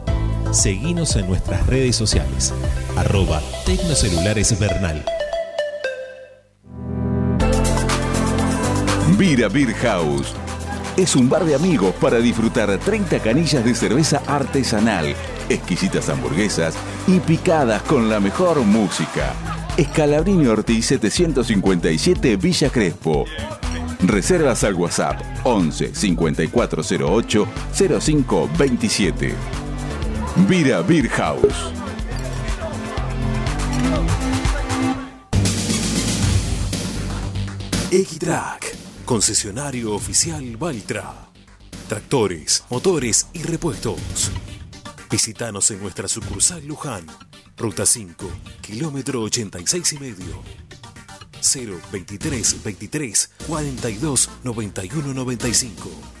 Seguinos en nuestras redes sociales. Arroba Tecnocelulares Bernal. Vira Beer House. Es un bar de amigos para disfrutar 30 canillas de cerveza artesanal, exquisitas hamburguesas y picadas con la mejor música. Escalabrini Ortiz 757 Villa Crespo. Reservas al WhatsApp 11 5408 0527. Vira Beer House. Equitrack, concesionario oficial Valtra. Tractores, motores y repuestos. Visítanos en nuestra sucursal Luján, ruta 5, kilómetro 86 y medio. 023 23 42 91 95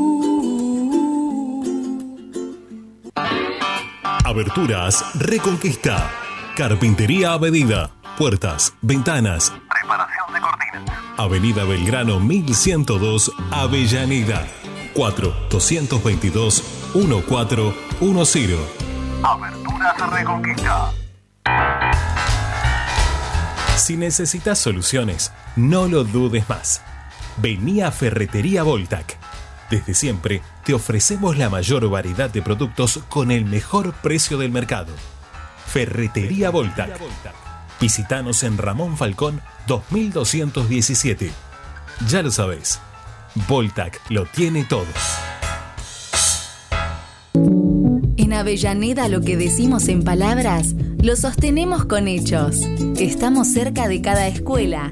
Aberturas Reconquista. Carpintería a medida. Puertas, ventanas. Preparación de cortinas. Avenida Belgrano 1102, Avellaneda. 4 222 1410. Aberturas Reconquista. Si necesitas soluciones, no lo dudes más. Vení a Ferretería Voltac. Desde siempre te ofrecemos la mayor variedad de productos con el mejor precio del mercado. Ferretería Voltac. Visítanos en Ramón Falcón 2217. Ya lo sabés, Voltac lo tiene todo. En Avellaneda lo que decimos en palabras, lo sostenemos con hechos. Estamos cerca de cada escuela,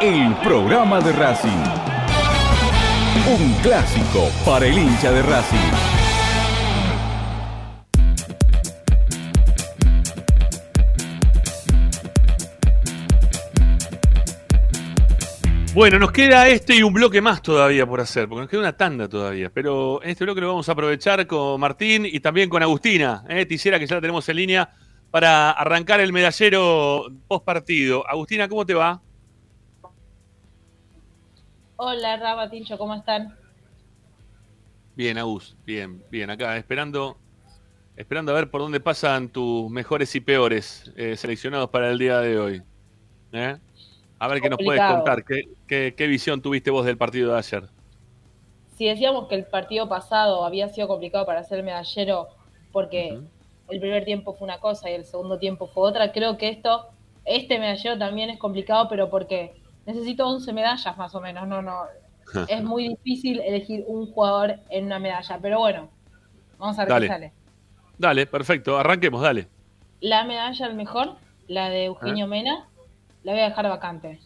el programa de Racing. Un clásico para el hincha de Racing. Bueno, nos queda este y un bloque más todavía por hacer, porque nos queda una tanda todavía. Pero en este bloque lo vamos a aprovechar con Martín y también con Agustina, ¿eh? Que ya la tenemos en línea para arrancar el medallero post partido. Agustina, ¿cómo te va? Hola, Raba, Tincho, ¿cómo están? Bien, Agus, bien, bien. Acá esperando esperando a ver por dónde pasan tus mejores y peores eh, seleccionados para el día de hoy. ¿Eh? A ver qué nos puedes contar. ¿Qué, qué, qué visión tuviste vos del partido de ayer? Si decíamos que el partido pasado había sido complicado para ser medallero porque el primer tiempo fue una cosa y el segundo tiempo fue otra, creo que esto, este medallero también es complicado, pero porque necesito 11 medallas más o menos, no, no. Es muy difícil elegir un jugador en una medalla, pero bueno, vamos a ver Dale. qué sale. Dale, perfecto. Arranquemos, dale. La medalla al mejor, la de Eugenio Mena, la voy a dejar vacante.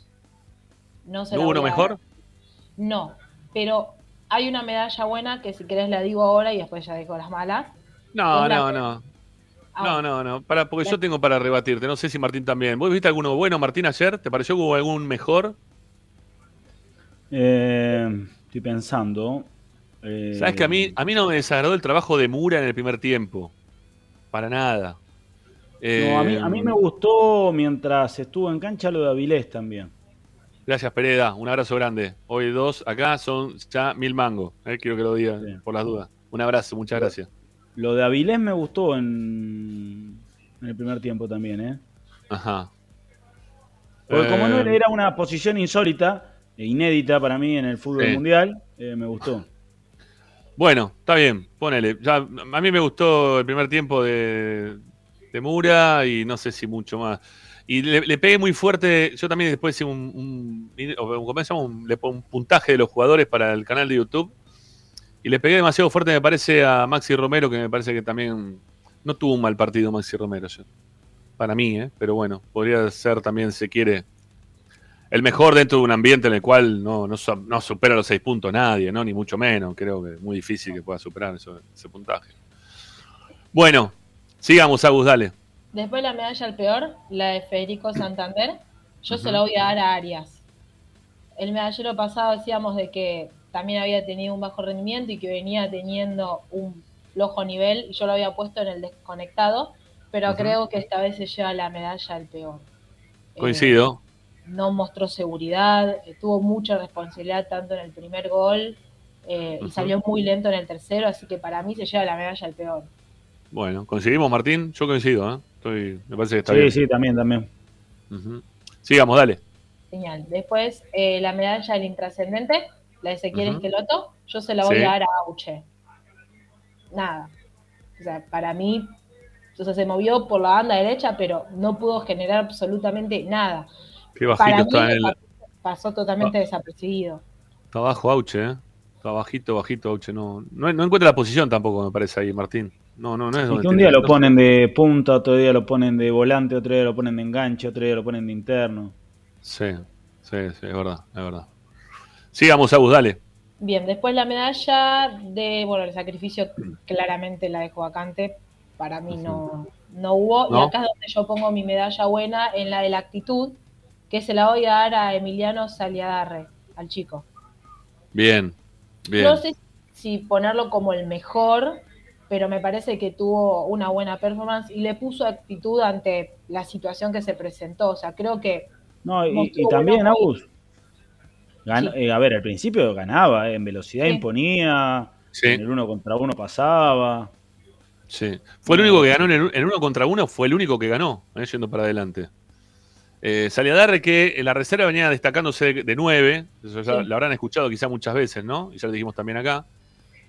No se ¿No la uno mejor? dar. No, pero hay una medalla buena que si querés la digo ahora y después ya dejo las malas. No, no, no. No, no, no. Para, porque yo tengo para rebatirte. No sé si Martín también. ¿Vos viste alguno bueno, Martín, ayer? ¿Te pareció que hubo algún mejor? Eh, estoy pensando. eh, Sabes que a mí, a mí no me desagradó el trabajo de Mura en el primer tiempo. Para nada. Eh, no, a, mí, a mí me gustó mientras estuvo en cancha lo de Avilés también. Gracias, Pereda. Un abrazo grande. Hoy dos acá son ya mil mangos. eh, quiero que lo digan por las dudas. Un abrazo, muchas gracias. Lo de Avilés me gustó en, en el primer tiempo también, ¿eh? Ajá. Porque como no Eh, era una posición insólita e inédita para mí en el fútbol Sí. mundial, eh, me gustó. Bueno, está bien, ponele. Ya, a mí me gustó el primer tiempo de, de Mura y no sé si mucho más. Y le, le pegué muy fuerte, yo también después hice un, un. Un- le pongo un puntaje de los jugadores para el canal de YouTube. Y le pegué demasiado fuerte, me parece, a Maxi Romero, que me parece que también no tuvo un mal partido Maxi Romero. Para mí, ¿eh? pero bueno, podría ser también, si se quiere, el mejor dentro de un ambiente en el cual no, no, no supera los seis puntos nadie, ¿no? Ni mucho menos. Creo que es muy difícil que pueda superar eso- ese puntaje. Bueno, sigamos, Agus, dale. Después la medalla al peor, la de Federico Santander, yo se la voy a dar a Arias. El medallero pasado decíamos de que también había tenido un bajo rendimiento y que venía teniendo un flojo nivel y yo lo había puesto en el desconectado, pero creo que esta vez se lleva la medalla al peor. Eh, Coincido. no mostró seguridad, eh, tuvo mucha responsabilidad tanto en el primer gol eh, y salió muy lento en el tercero, así que para mí se lleva la medalla al peor. Bueno, ¿coincidimos, Martín? Yo coincido, ¿eh? Estoy, me parece que está sí, bien. sí, también, también. Ujú. Sigamos, dale. Genial. Después, eh, la medalla del intrascendente, la de Ezequiel Ujú. Esqueloto, yo se la voy Sí. a dar a Auche. Nada. O sea, para mí, o sea, se movió por la banda derecha, pero no pudo generar absolutamente nada. Qué bajito Para mí está en el- pa- pasó totalmente desapercibido. Está bajo Auche, ¿eh? Está bajito, bajito Auche. No, no, no encuentra la posición tampoco, me parece ahí, Martín. No, no, no es Y donde que un día lo ponen de punta, otro día lo ponen de volante, otro día lo ponen de enganche, otro día lo ponen de interno. Sí, sí, sí, es verdad, es verdad. Sigamos, Agus, dale. Bien, después la medalla de, bueno, el sacrificio claramente la dejó vacante. Para mí no, no hubo. ¿No? Y acá es donde yo pongo mi medalla buena en la de la actitud, que se la voy a dar a Emiliano Saliadarre, al chico. Bien, bien. No sé si ponerlo como el mejor, pero me parece que tuvo una buena performance y le puso actitud ante la situación que se presentó. O sea, creo que No, y, también, Agus, gan- Sí. eh, a ver, al principio ganaba, eh, en velocidad Sí. imponía, Sí. en el uno contra uno pasaba. Sí. Fue el único que ganó en, el- en uno contra uno, fue el único que ganó, eh, yendo para adelante. Eh, Saliadarre que en la reserva venía destacándose de 9, eso ya Sí. lo habrán escuchado quizá muchas veces, ¿no? Y ya lo dijimos también acá.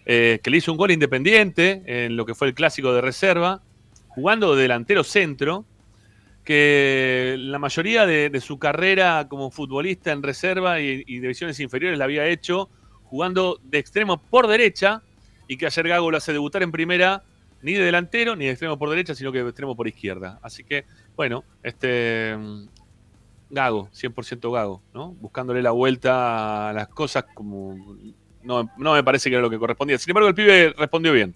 Eh, que le hizo un gol independiente en lo que fue el clásico de reserva, jugando de delantero centro, que la mayoría de, su carrera como futbolista en reserva y, y divisiones inferiores la había hecho jugando de extremo por derecha y que ayer Gago lo hace debutar en primera ni de delantero ni de extremo por derecha, sino que de extremo por izquierda. Así que, bueno, este Gago, 100% Gago, ¿no? Buscándole la vuelta a las cosas como no, no me parece que era lo que correspondía. Sin embargo, el pibe respondió bien.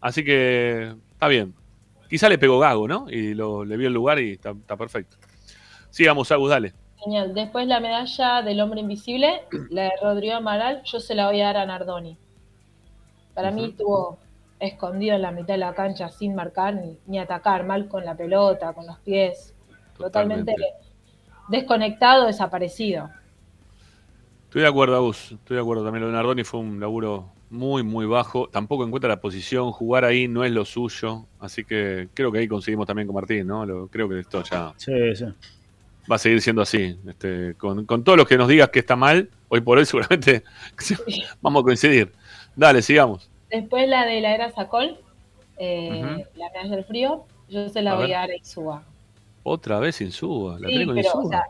Así que está bien. Quizá le pegó Gago, ¿no? Y lo, le vio el lugar y está, está perfecto. Sigamos, Agus, dale. Genial. Después la medalla del hombre invisible, la de Rodrigo Amaral, yo se la voy a dar a Nardoni. Para mí estuvo escondido en la mitad de la cancha sin marcar ni, ni atacar, mal con la pelota, con los pies. Totalmente, desconectado, desaparecido. Estoy de acuerdo, Agus. Estoy de acuerdo. También lo de Nardoni fue un laburo muy, muy bajo. Tampoco encuentra la posición. Jugar ahí no es lo suyo. Así que creo que ahí conseguimos también con Martín, ¿no? Lo- creo que esto ya Sí, sí. va a seguir siendo así. Este, con, con todos los que nos digas que está mal, hoy por hoy seguramente vamos a coincidir. Dale, sigamos. Después la de la era Sacol, eh, la medalla del frío, yo se la A voy ver. a dar a Insúa. Otra vez Insúa. La Sí, pero, Insúa. o sea,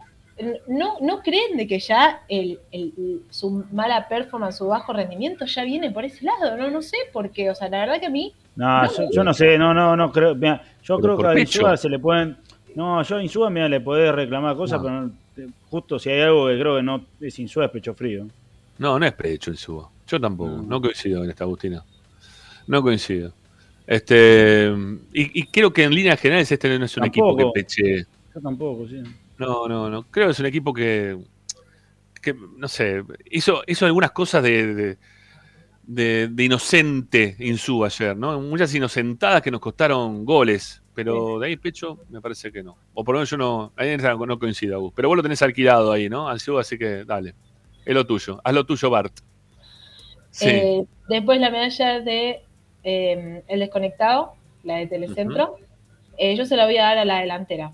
¿no, ¿no creen de que ya el, el- su mala performance, su bajo rendimiento ya viene por ese lado? No, no sé por qué. O sea, la verdad que a mí No, No, yo, yo no sé, no, no, no creo. Mira, yo Pero creo que a. Insúa se le pueden. No, yo a Insúa, mira, le podés reclamar cosas, No. pero no- justo si hay algo que creo que no es Insúa, es pecho frío. No, no es pecho Insúa. Yo tampoco. No, coincido en esta, Agustina. No coincido. Este, y, y creo que en líneas generales este no es un equipo que peche. Yo tampoco, sí. No, no, no. Creo que es un equipo que, que no sé, hizo, hizo algunas cosas de, de, de- de inocente ayer, ¿no? Muchas inocentadas que nos costaron goles. Pero de ahí pecho me parece que no. O por lo menos yo no, ahí no coincido, Agus. Pero vos lo tenés alquilado ahí, ¿no? Insúa, así que dale. Es lo tuyo. Haz lo tuyo, Bart. Sí. Eh, después la medalla de eh, El Desconectado, la de Telecentro, eh, yo se la voy a dar a la delantera.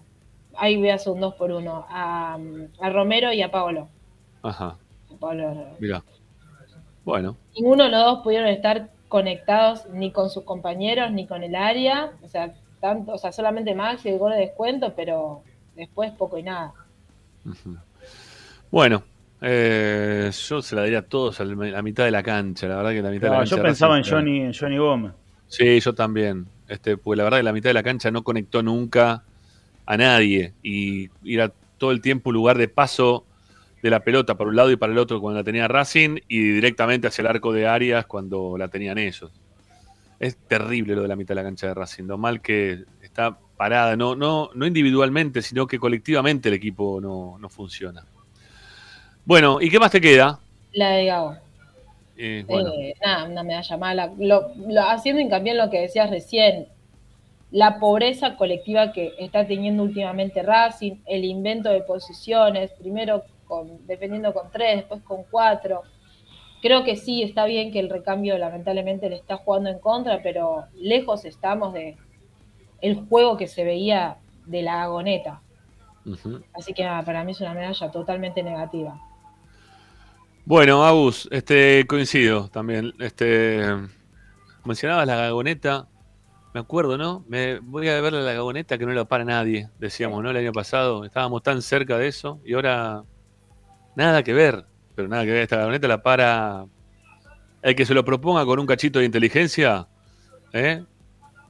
Ahí hacer un 2 por 1 a, a Romero y a Paolo. Ajá. A Paolo. Mira. Bueno. Ninguno de los dos pudieron estar conectados ni con sus compañeros ni con el área. O sea, tanto, o sea solamente Max y el gol de descuento, pero después poco y nada. Bueno. eh, yo se la daría a todos a la mitad de la cancha. La verdad que la mitad de la cancha. yo pensaba en Johnny, en Johnny Gómez. Sí, yo también. Este, porque la verdad que la mitad de la cancha no conectó nunca a nadie. Y era todo el tiempo lugar de paso de la pelota para un lado y para el otro cuando la tenía Racing y directamente hacia el arco de Arias cuando la tenían ellos. Es terrible lo de la mitad de la cancha de Racing. Lo mal que está parada, no, no, no individualmente, sino que colectivamente el equipo no, no funciona. Bueno, ¿y qué más te queda? La de Gago. Eh, bueno, Eh, nada, una medalla mala. Lo- lo- haciendo hincapié en lo que decías recién, la pobreza colectiva que está teniendo últimamente Racing, el invento de posiciones, primero con, defendiendo con tres, después con cuatro. Creo que sí, está bien que el recambio lamentablemente le está jugando en contra, pero lejos estamos de el juego que se veía de la agoneta. Así que nada, para mí es una medalla totalmente negativa. Bueno, Agus, este, coincido también. Este, mencionabas la gagoneta, me acuerdo, ¿no? Me voy a ver la gagoneta que no la para nadie, decíamos, ¿no? El año pasado estábamos tan cerca de eso y ahora nada que ver, pero nada que ver. Esta gagoneta la para el que se lo proponga con un cachito de inteligencia, ¿eh?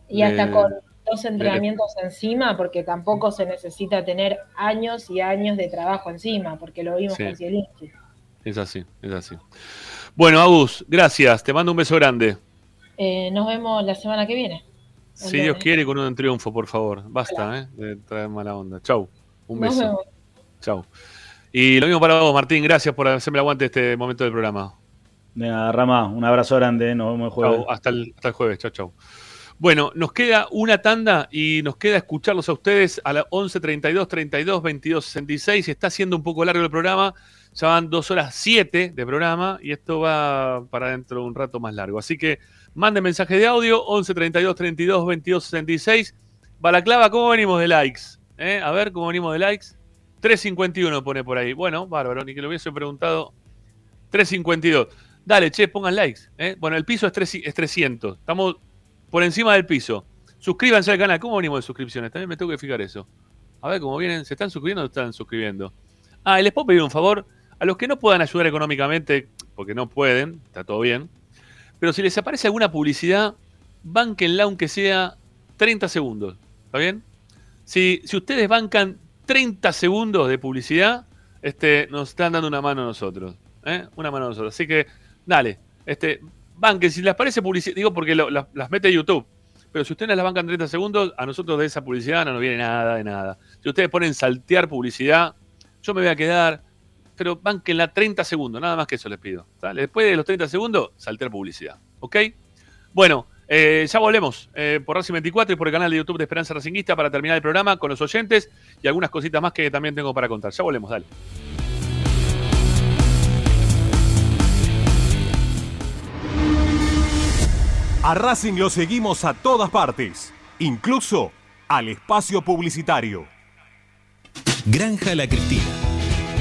Y hasta Le- con dos entrenamientos encima, porque tampoco se necesita tener años y años de trabajo encima, porque lo vimos Sí. con Zielinski. Es así, es así. Bueno, Agus, gracias. Te mando un beso grande. Eh, nos vemos la semana que viene. Si Dios quiere, con un triunfo, por favor. Basta, ¿eh? De traer mala onda. Chau. Un Nos beso. vemos. Chau. Y lo mismo para vos, Martín. Gracias por hacerme el aguante este momento del programa. De nada, Rama, un abrazo grande, nos vemos el jueves. Chau, hasta, el, hasta el jueves. Chau, chau. Bueno, nos queda una tanda y nos queda escucharlos a ustedes a las 11 32 32 22 66. Está siendo un poco largo el programa. Ya van dos horas siete de programa y esto va para dentro de un rato más largo. Así que manden mensaje de audio 11 32 32 22 66. Balaclava, ¿cómo venimos de likes? ¿Eh? A ver, ¿cómo venimos de likes? 351 pone por ahí. Bueno, bárbaro, ni que lo hubiese preguntado. 352. Dale, che, pongan likes. ¿eh? Bueno, el piso es, 3 es 300. Estamos por encima del piso. Suscríbanse al canal. ¿Cómo venimos de suscripciones? También me tengo que fijar eso. A ver cómo vienen. ¿Se están suscribiendo o están suscribiendo? Ah, y les puedo pedir un favor. A los que no puedan ayudar económicamente, porque no pueden, está todo bien. Pero si les aparece alguna publicidad, banquenla aunque sea 30 segundos. ¿Está bien? Si, si ustedes bancan 30 segundos de publicidad, este, nos están dando una mano a nosotros. ¿eh? Una mano a nosotros. Así que, dale, este, banquen. Si les parece publicidad, digo porque las, las mete YouTube. Pero si ustedes las bancan 30 segundos, a nosotros de esa publicidad no nos viene nada de nada. Si ustedes ponen saltear publicidad, yo me voy a quedar, pero banquenla 30 segundos, nada más que eso les pido. ¿sale? Después de los 30 segundos, saltear publicidad. ¿Ok? Bueno, eh, ya volvemos eh, por Racing 24 y por el canal de YouTube de Esperanza Racinguista para terminar el programa con los oyentes y algunas cositas más que también tengo para contar. Ya volvemos, dale. A Racing lo seguimos a todas partes, incluso al espacio publicitario. Granja La Cristina.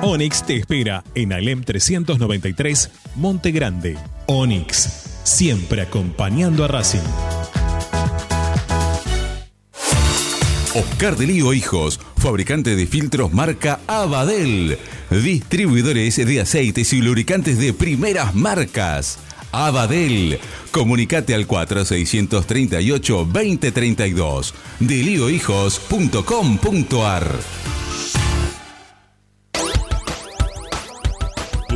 Onyx te espera en Alem 393, Monte Grande. Onyx, siempre acompañando a Racing. Oscar de Lío Hijos, fabricante de filtros marca Abadel. Distribuidores de aceites y lubricantes de primeras marcas. Abadel. Comunicate al 4638-2032. deliohijos.com.ar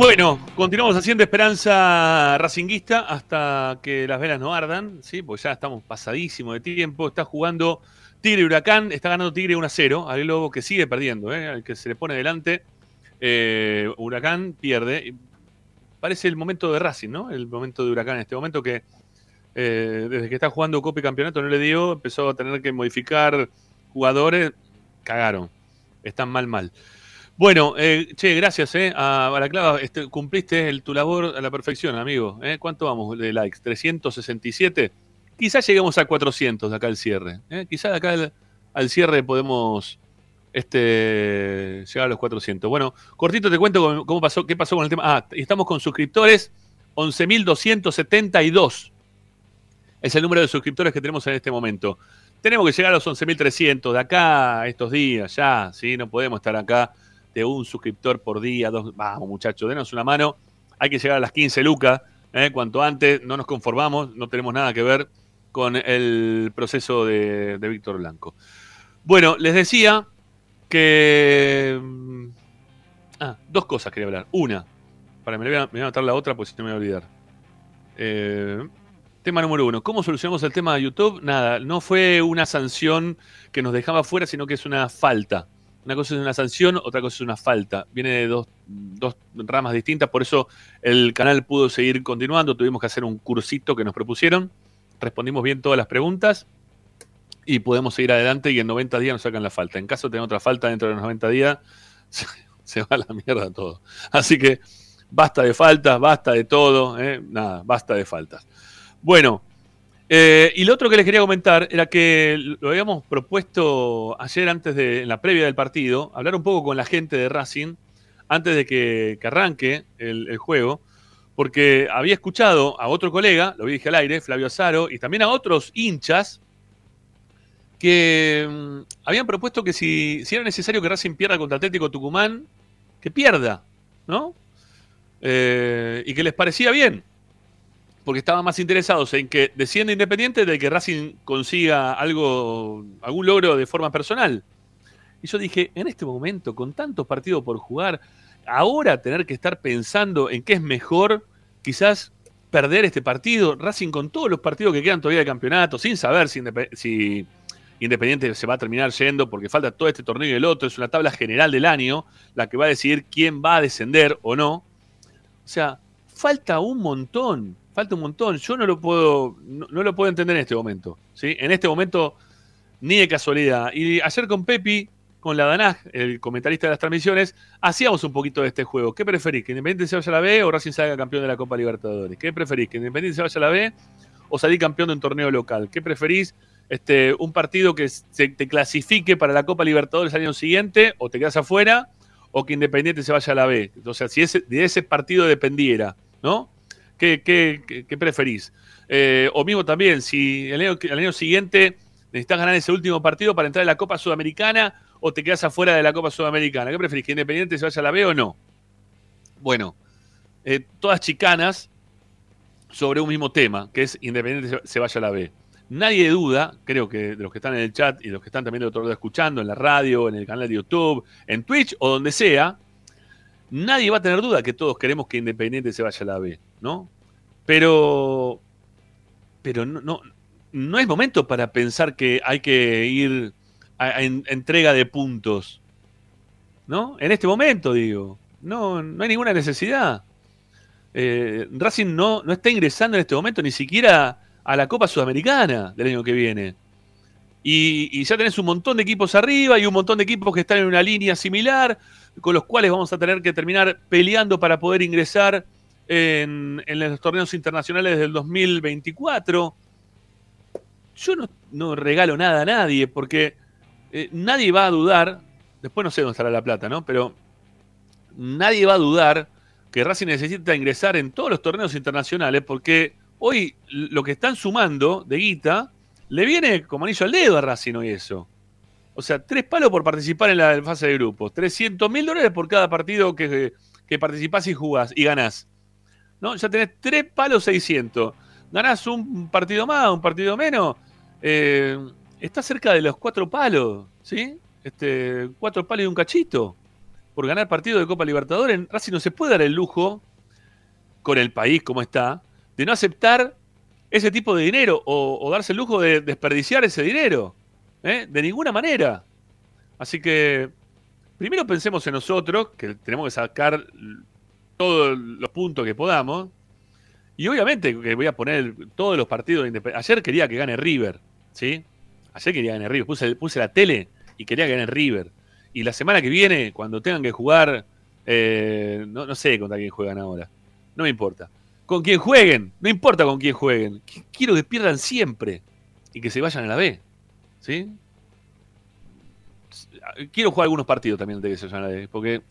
Bueno, continuamos haciendo Esperanza Racinguista hasta que las velas no ardan, ¿sí? Pues ya estamos pasadísimo de tiempo. Está jugando Tigre Huracán, está ganando Tigre 1 a 0. Al Lobo que sigue perdiendo, ¿eh? Al que se le pone delante. Eh, Huracán pierde. Parece el momento de Racing, ¿no? El momento de Huracán en este momento que eh, desde que está jugando Copa y Campeonato no le dio, empezó a tener que modificar jugadores. Cagaron. Están mal, mal. Bueno, eh, che, gracias, eh, a Balaclava. Este, cumpliste tu labor a la perfección, amigo. Eh. ¿Cuánto vamos de likes? ¿367? Quizás lleguemos a 400 de acá al cierre. Eh. Quizás de acá al, al cierre podemos este, llegar a los 400. Bueno, cortito te cuento cómo, cómo pasó, qué pasó con el tema. Ah, estamos con suscriptores, 11.272 es el número de suscriptores que tenemos en este momento. Tenemos que llegar a los 11.300 de acá estos días, ya, ¿sí? No podemos estar acá de un suscriptor por día, dos. Vamos, muchachos, denos una mano. Hay que llegar a las 15 lucas, ¿eh? cuanto antes, no nos conformamos, no tenemos nada que ver con el proceso de, Víctor Blanco. Bueno, les decía que. mm, Ah, dos cosas quería hablar. Una, para me voy a, me la otra, pues si no me voy a olvidar. Eh, tema número uno, ¿cómo solucionamos el tema de YouTube? Nada, no fue una sanción que nos dejaba fuera, sino que es una falta. Una cosa es una sanción, otra cosa es una falta. Viene de dos, dos ramas distintas, por eso el canal pudo seguir continuando. Tuvimos que hacer un cursito que nos propusieron. Respondimos bien todas las preguntas y podemos seguir adelante y en 90 días nos sacan la falta. En caso de tener otra falta dentro de los 90 días, se, va a la mierda todo. Así que basta de faltas, basta de todo, ¿eh? nada, basta de faltas. Bueno, eh, y lo otro que les quería comentar era que lo habíamos propuesto ayer antes de, en la previa del partido, hablar un poco con la gente de Racing antes de que, que arranque el, juego, porque había escuchado a otro colega, lo dije al aire, Flavio Azaro, y también a otros hinchas que mm, habían propuesto que si, si era necesario que Racing pierda contra Atlético Tucumán, que pierda, ¿no? Eh, y que les parecía bien, porque estaban más interesados en que descienda Independiente de que Racing consiga algo, algún logro de forma personal. Y yo dije, en este momento, con tantos partidos por jugar, ahora tener que estar pensando en qué es mejor, quizás perder este partido, Racing con todos los partidos que quedan todavía de campeonato, sin saber si, si Independiente se va a terminar yendo, porque falta todo este torneo y el otro, es una tabla general del año, la que va a decidir quién va a descender o no. O sea, falta un montón, falta un montón. Yo no lo puedo, no, lo puedo entender en este momento. ¿sí? En este momento, ni de casualidad. Y ayer con Pepi, con la Danaj, el comentarista de las transmisiones, hacíamos un poquito de este juego. ¿Qué preferís? ¿Que Independiente se vaya a la B o Racing salga campeón de la Copa Libertadores? ¿Qué preferís? ¿Que Independiente se vaya a la B o salir campeón de un torneo local? ¿Qué preferís? Este, un partido que te clasifique para la Copa Libertadores al año siguiente o te quedas afuera o que Independiente se vaya a la B. O sea, si ese, de ese partido dependiera, ¿no? ¿Qué, qué, preferís? Eh, o mismo también, si el año, el año siguiente necesitas ganar ese último partido para entrar en la Copa Sudamericana o te quedas afuera de la Copa Sudamericana. ¿Qué preferís? ¿Que Independiente se vaya a la B o no? Bueno, eh, todas chicanas sobre un mismo tema, que es Independiente se- vaya a la B. Nadie duda, creo que de los que están en el chat y los que están también de otro lado escuchando, en la radio, en el canal de YouTube, en Twitch o donde sea, nadie va a tener duda que todos queremos que Independiente se vaya a la B, ¿no? Pero, pero no, no, no es momento para pensar que hay que ir a, a en- entrega de puntos, ¿no? En este momento, digo, no, no hay ninguna necesidad. Eh, Racing no, no está ingresando en este momento ni siquiera a la Copa Sudamericana del año que viene. Y, y ya tenés un montón de equipos arriba y un montón de equipos que están en una línea similar, con los cuales vamos a tener que terminar peleando para poder ingresar en, los torneos internacionales del 2024. Yo no, no regalo nada a nadie, porque eh, nadie va a dudar, después no sé dónde estará la plata, ¿no? Pero nadie va a dudar que Racing necesita ingresar en todos los torneos internacionales, porque hoy lo que están sumando de guita le viene como anillo al dedo a Racing hoy eso. O sea, tres palos por participar en la fase de grupos, 300 mil dólares por cada partido que, que participás y jugás y ganás. ¿No? Ya tenés tres palos 600. Ganás un partido más, un partido menos. eh, está cerca de los cuatro palos, ¿sí? Este, cuatro palos y un cachito por ganar partido de Copa Libertadores. Racing no se puede dar el lujo, con el país como está, de no aceptar ese tipo de dinero o, o darse el lujo de desperdiciar ese dinero. ¿Eh? De ninguna manera. Así que, primero pensemos en nosotros, que tenemos que sacar todos los puntos que podamos. Y obviamente que voy a poner todos los partidos de Independiente. Ayer quería que gane River, ¿sí? Ayer quería que gane River. Puse, puse la tele y quería que gane River. Y la semana que viene, cuando tengan que jugar, eh, no, no sé contra quién juegan ahora. No me importa. Con quién jueguen, no importa con quién jueguen. Qu- Quiero que pierdan siempre y que se vayan a la B. ¿Sí? Quiero jugar algunos partidos también de que. Porque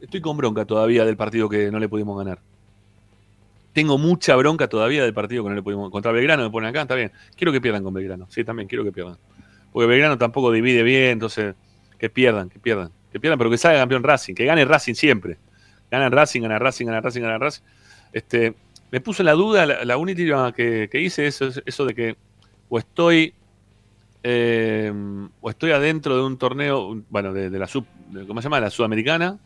estoy con bronca todavía del partido que no le pudimos ganar. Tengo mucha bronca todavía del partido que no le pudimos. Contra Belgrano me ponen acá, está bien. Quiero que pierdan con Belgrano. Sí, también quiero que pierdan. Porque Belgrano tampoco divide bien, entonces que pierdan, que pierdan. Que pierdan, pero que salga campeón Racing. Que gane Racing siempre. Gana Racing, gana Racing, gana Racing, gana Racing. Este, me puso la duda, la, la única que, hice es eso de que o estoy eh, o estoy adentro de un torneo, bueno, de, la sub, ¿cómo se llama? La sudamericana,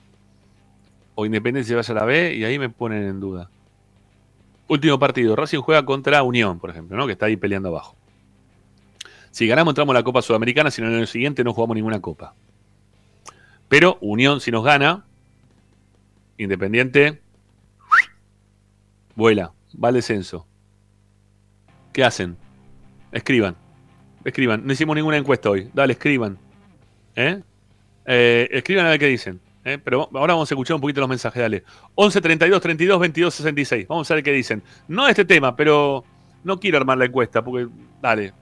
o Independencia vaya a la B, y ahí me ponen en duda. Último partido, Racing juega contra Unión, por ejemplo, ¿no? Que está ahí peleando abajo. Si ganamos, entramos a la Copa Sudamericana, si no, en el siguiente no jugamos ninguna Copa. Pero Unión, si nos gana, Independiente, vuela, va al descenso. ¿Qué hacen? Escriban. Escriban. No hicimos ninguna encuesta hoy. Dale, escriban. ¿Eh? Eh, escriban a ver qué dicen. ¿eh? Pero ahora vamos a escuchar un poquito los mensajes. Dale. 11 32 32 22 66. Vamos a ver qué dicen. No este tema, pero no quiero armar la encuesta porque, dale,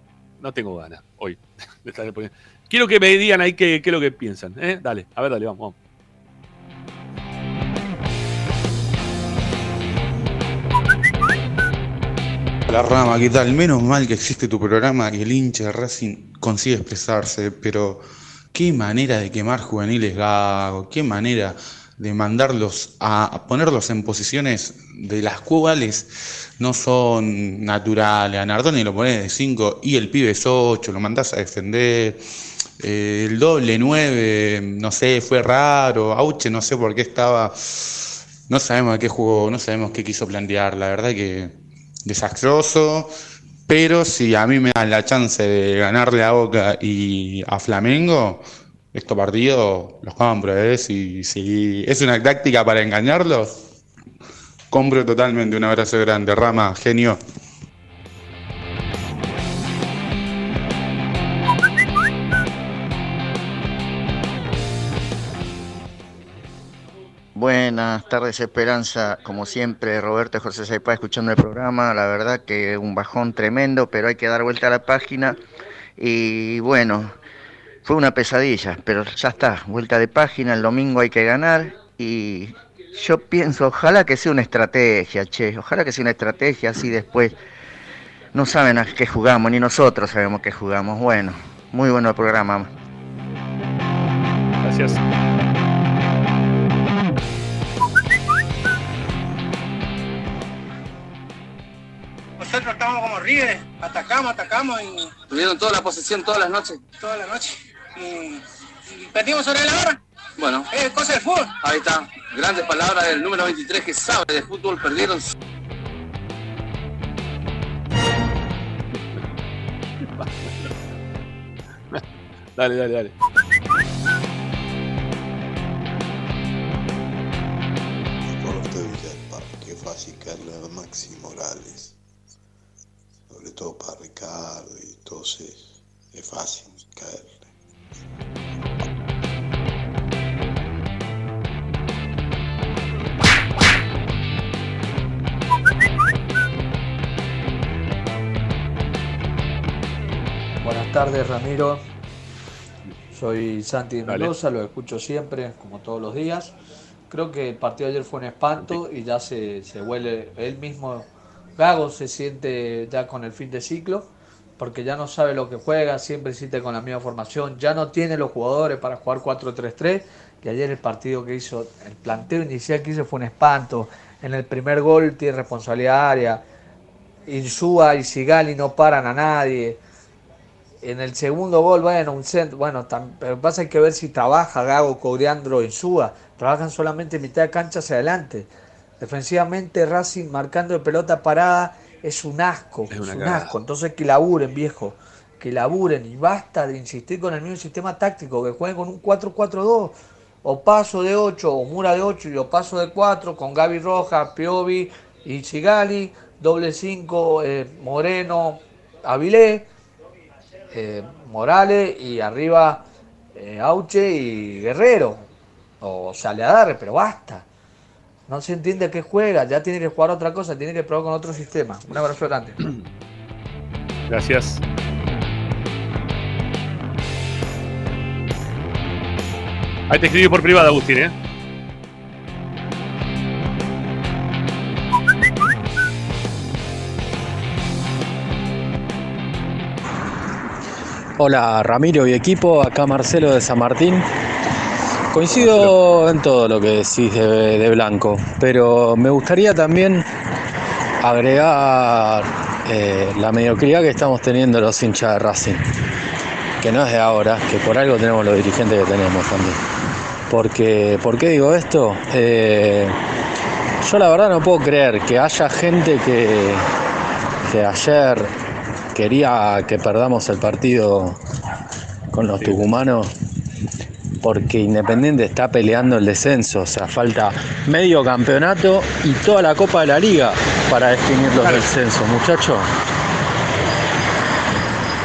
no tengo ganas hoy. Quiero que me digan ahí qué, qué es lo que piensan. Dale, a ver, dale, vamos, vamos. La rama, ¿qué tal? Menos mal que existe tu programa y el hincha de Racing consigue expresarse, pero qué manera de quemar juveniles Gago, qué manera de mandarlos a, ponerlos en posiciones de las cuales no son naturales. A Nardoni lo pones de 5 y el pibe es 8, lo mandás a defender. Eh, el doble 9, no sé, fue raro. Auche, no sé por qué estaba. No sabemos a qué jugó, no sabemos qué quiso plantear. La verdad que desastroso. Pero si a mí me dan la chance de ganarle a Boca y a Flamengo, estos partidos los compro. ¿eh? Si, si es una táctica para engañarlos, compro totalmente. Un abrazo grande, Rama, genio. Buenas tardes, Esperanza. Como siempre, Roberto José Saipá escuchando el programa. La verdad que un bajón tremendo, pero hay que dar vuelta a la página. Y bueno, fue una pesadilla, pero ya está, vuelta de página. El domingo hay que ganar. Y yo pienso, ojalá que sea una estrategia, che. Ojalá que sea una estrategia, así después no saben a qué jugamos, ni nosotros sabemos qué jugamos. Bueno, muy bueno el programa. Gracias. Nosotros estamos como River, atacamos, atacamos y Tuvieron toda la posesión todas las noches. toda la noche. Y, y perdimos sobre la hora. Bueno, Es cosa del fútbol. ahí está. Grandes palabras del número 23 que sabe de fútbol. Perdieron. Dale, dale, dale. Caerle a Maxi Morales. Todo para Ricardo y entonces es fácil caerle. Buenas tardes, Ramiro. Soy Santi de Mendoza, lo escucho siempre, como todos los días. Creo que el partido de ayer fue un espanto y ya se, se huele él mismo. Gago se siente ya con el fin de ciclo, porque ya no sabe lo que juega, siempre insiste con la misma formación, ya no tiene los jugadores para jugar 4-3-3. Y ayer el partido que hizo, el planteo inicial que hizo fue un espanto. En el primer gol tiene responsabilidad área. Insúa y Sigali no paran a nadie. En el segundo gol, bueno, un centro, bueno, pero pasa hay que ver si trabaja Gago, Coriandro, Insúa. Trabajan solamente mitad de cancha hacia adelante. Defensivamente Racing marcando de pelota parada es un asco, es, un cagada. asco. Entonces que laburen, viejo, que laburen y basta de insistir con el mismo sistema táctico, que jueguen con un 4-4-2 o paso de 8 o Mura de 8 y o paso de 4 con Gaby Rojas, Piovi y Sigali, doble 5 Moreno, Avilé, eh, Morales y arriba eh, Auche y Guerrero. O Saleadarre, pero basta. No se entiende a qué juega, ya tiene que jugar otra cosa, tiene que probar con otro sistema. Un abrazo grande. Gracias. Ahí te escribí por privado, Agustín, ¿eh? Hola Ramiro y equipo, acá Marcelo de San Martín. Coincido en todo lo que decís de, de Blanco, pero me gustaría también agregar eh, la mediocridad que estamos teniendo los hinchas de Racing, que no es de ahora, que por algo tenemos los dirigentes que tenemos también. Porque, ¿Por qué digo esto? Eh, yo la verdad no puedo creer que haya gente que, que ayer quería que perdamos el partido con los tucumanos porque Independiente está peleando el descenso, o sea, falta medio campeonato y toda la Copa de la Liga para definir los descensos, muchachos.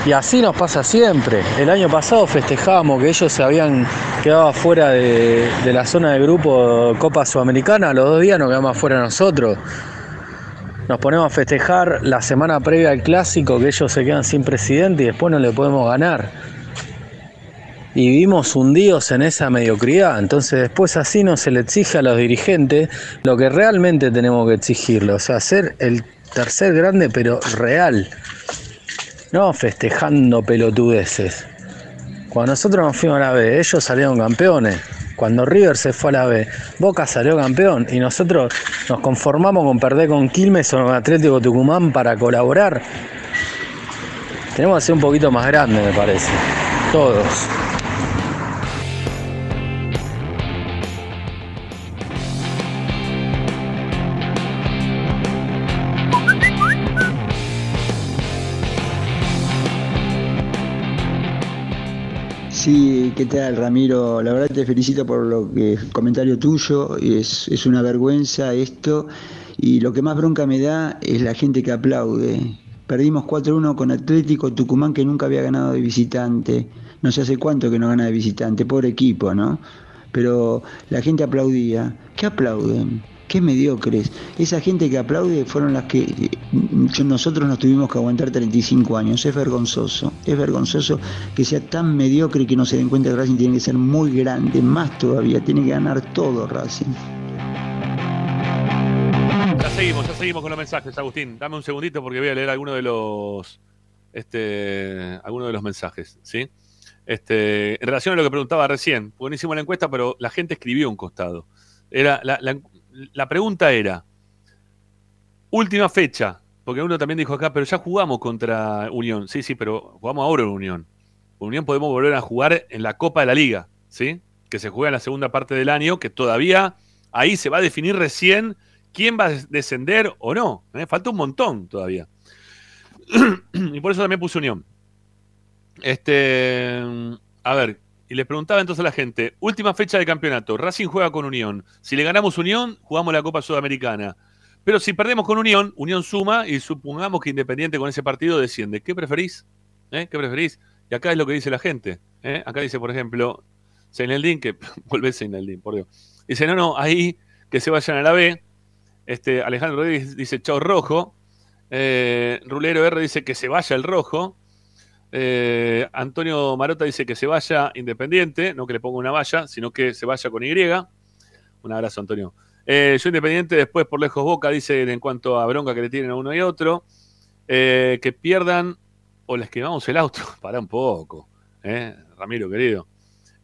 Y así nos pasa siempre. El año pasado festejábamos que ellos se habían quedado afuera de, de la zona de grupo Copa Sudamericana, los dos días nos quedamos afuera nosotros. Nos ponemos a festejar la semana previa al clásico que ellos se quedan sin presidente y después no le podemos ganar y vivimos hundidos en esa mediocridad. Entonces después así no se le exige a los dirigentes lo que realmente tenemos que exigirle, o sea, ser el tercer grande pero real, no festejando pelotudeces. Cuando nosotros nos fuimos a la B, ellos salieron campeones. Cuando River se fue a la B, Boca salió campeón y nosotros nos conformamos con perder con Quilmes o con Atlético Tucumán para colaborar. Tenemos que ser un poquito más grande, me parece. Todos. ¿Qué tal Ramiro? La verdad te felicito por lo que comentario tuyo, es, es una vergüenza esto y lo que más bronca me da es la gente que aplaude. Perdimos 4-1 con Atlético Tucumán que nunca había ganado de visitante, no sé hace cuánto que no gana de visitante, pobre equipo, ¿no? Pero la gente aplaudía. ¿Qué aplauden? Qué mediocres. Esa gente que aplaude fueron las que nosotros nos tuvimos que aguantar 35 años. Es vergonzoso. Es vergonzoso que sea tan mediocre que no se den cuenta que Racing tiene que ser muy grande, más todavía. Tiene que ganar todo Racing. Ya seguimos, ya seguimos con los mensajes, Agustín. Dame un segundito porque voy a leer alguno de los este alguno de los mensajes, ¿sí? Este, en relación a lo que preguntaba recién, buenísimo la encuesta, pero la gente escribió un costado. Era la- la pregunta era, última fecha, porque uno también dijo acá, pero ya jugamos contra Unión. Sí, sí, pero jugamos ahora en Unión. Unión podemos volver a jugar en la Copa de la Liga, ¿sí? Que se juega en la segunda parte del año, que todavía ahí se va a definir recién quién va a descender o no. ¿eh? Falta un montón todavía. y por eso también puse Unión. Este, a ver, y les preguntaba entonces a la gente, última fecha de campeonato, Racing juega con Unión. Si le ganamos Unión, jugamos la Copa Sudamericana. Pero si perdemos con Unión, Unión suma y supongamos que Independiente con ese partido desciende. ¿Qué preferís? ¿Eh? ¿Qué preferís? Y acá es lo que dice la gente. ¿eh? Acá dice, por ejemplo, Seineldin, que vuelve Seineldin, por Dios. Dice, no, no, ahí que se vayan a la B. Este, Alejandro Rodríguez dice, chao rojo. Eh, Rulero R dice que se vaya el rojo. Eh, Antonio Marota dice que se vaya Independiente, no que le ponga una valla, sino que se vaya con Y. Un abrazo, Antonio. Eh, yo Independiente, después por lejos Boca, dice en cuanto a bronca que le tienen a uno y otro. Eh, que pierdan o les quemamos el auto. Para un poco, Ramiro, querido.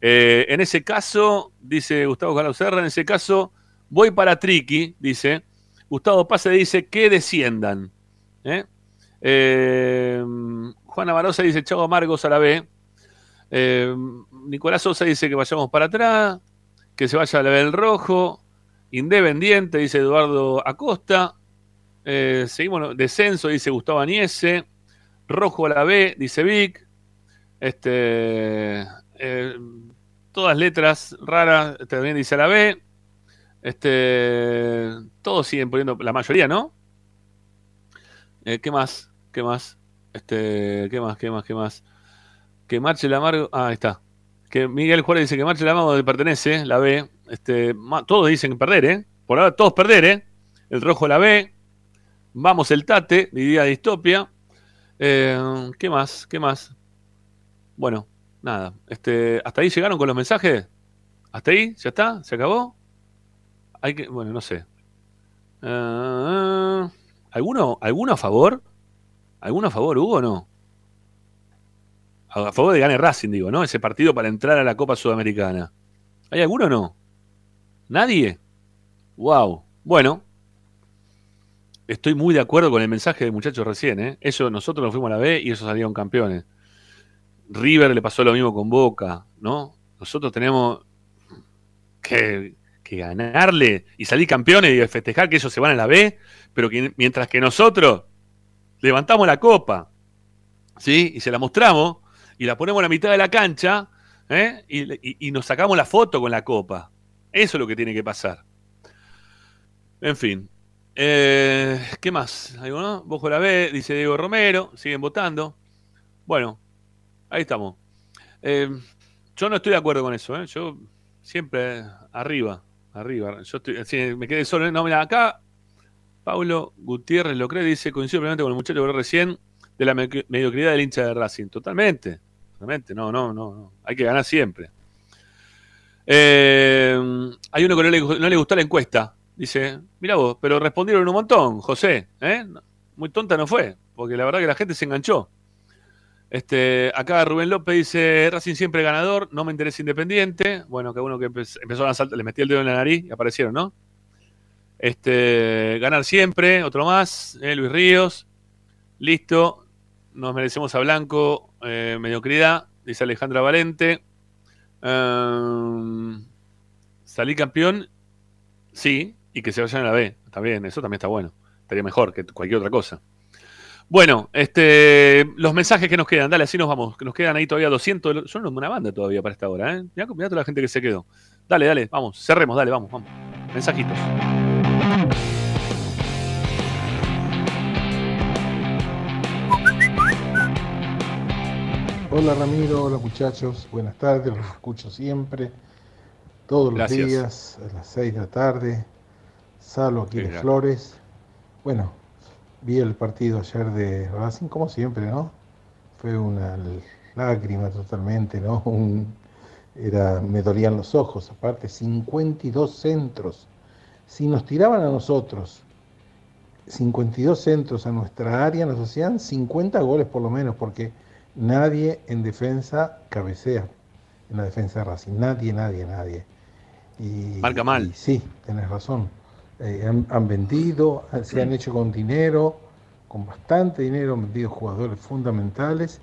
En ese caso, dice Gustavo Carlos Serra, en ese caso, voy para Triqui, dice. Gustavo Pase dice que desciendan. Juana Barosa dice, chau amargos a la B. Eh, Nicolás Sosa dice que vayamos para atrás, que se vaya a la B del rojo. Independiente, dice Eduardo Acosta. Eh, seguimos, descenso, dice Gustavo Aniese. Rojo a la B, dice Vic. Este, eh, todas letras raras, también dice a la B. Este, todos siguen poniendo, la mayoría, ¿no? Eh, ¿Qué más? ¿Qué más? Este, ¿qué más? ¿Qué más? ¿Qué más? Que marche el amargo. Ah, ahí está. que Miguel Juárez dice que Marcha la donde pertenece, la B. Este, todos dicen perder, ¿eh? Por ahora todos perder, ¿eh? El rojo la B. Vamos el Tate, diría Distopia. Eh, ¿Qué más? ¿Qué más? Bueno, nada. Este, ¿Hasta ahí llegaron con los mensajes? ¿Hasta ahí? ¿Ya está? ¿Se acabó? Hay que, bueno, no sé. Eh, ¿alguno, ¿Alguno a favor? ¿Alguno a favor, Hugo, o no? A favor de gane Racing, digo, ¿no? Ese partido para entrar a la Copa Sudamericana. ¿Hay alguno o no? ¿Nadie? Wow. Bueno. Estoy muy de acuerdo con el mensaje del muchacho recién, ¿eh? Eso, nosotros nos fuimos a la B y ellos salieron campeones. River le pasó lo mismo con Boca, ¿no? Nosotros tenemos que, ganarle y salir campeones y festejar que ellos se van a la B, pero mientras que nosotros levantamos la copa, ¿sí? Y se la mostramos y la ponemos en la mitad de la cancha, ¿eh? y, nos sacamos la foto con la copa. Eso es lo que tiene que pasar. En fin. Eh, ¿Qué más? ¿Algo, no? Bojo la dice Diego Romero. Siguen votando. Bueno, ahí estamos. Eh, yo no estoy de acuerdo con eso. Yo siempre arriba, arriba. Yo estoy, me quedé solo. No, mira, acá Pablo Gutiérrez lo cree, dice, coincido plenamente con el muchacho que habló recién de la me- mediocridad del hincha de Racing. Totalmente, totalmente. No, no, no. no. Hay que ganar siempre. Eh, hay uno que no le, no le gustó la encuesta. Dice, mira vos, pero respondieron un montón, José. ¿eh? Muy tonta no fue, porque la verdad que la gente se enganchó. Este, acá Rubén López dice, Racing siempre ganador, no me interesa Independiente. Bueno, que uno que empe- empezó a saltar, le metí el dedo en la nariz y aparecieron, ¿no? Este, ganar siempre, otro más, eh, Luis Ríos. Listo, nos merecemos a Blanco, eh, mediocridad, dice Alejandra Valente. Ehm, salí campeón, sí, y que se vayan a la B, también, eso también está bueno. Estaría mejor que cualquier otra cosa. Bueno, este, los mensajes que nos quedan, dale, así nos vamos, nos quedan ahí todavía 200, son una banda todavía para esta hora, ¿eh? Mirá toda la gente que se quedó. Dale, dale, vamos, cerremos, dale, vamos, vamos. Mensajitos. Hola Ramiro, hola muchachos, buenas tardes, los escucho siempre, todos los días, a las 6 de la tarde, Salo aquí de. Flores. Bueno, vi el partido ayer de Racing como siempre, ¿no? Fue una lágrima totalmente, ¿no? Un- era, me dolían los ojos, aparte 52 centros. Si nos tiraban a nosotros 52 centros a nuestra área, nos hacían 50 goles por lo menos, porque nadie en defensa cabecea, en la defensa de Racing. Nadie, nadie, nadie. Y, Marca mal. y sí, tenés razón. Eh, han, han vendido, se han hecho con dinero, con bastante dinero, han vendido jugadores fundamentales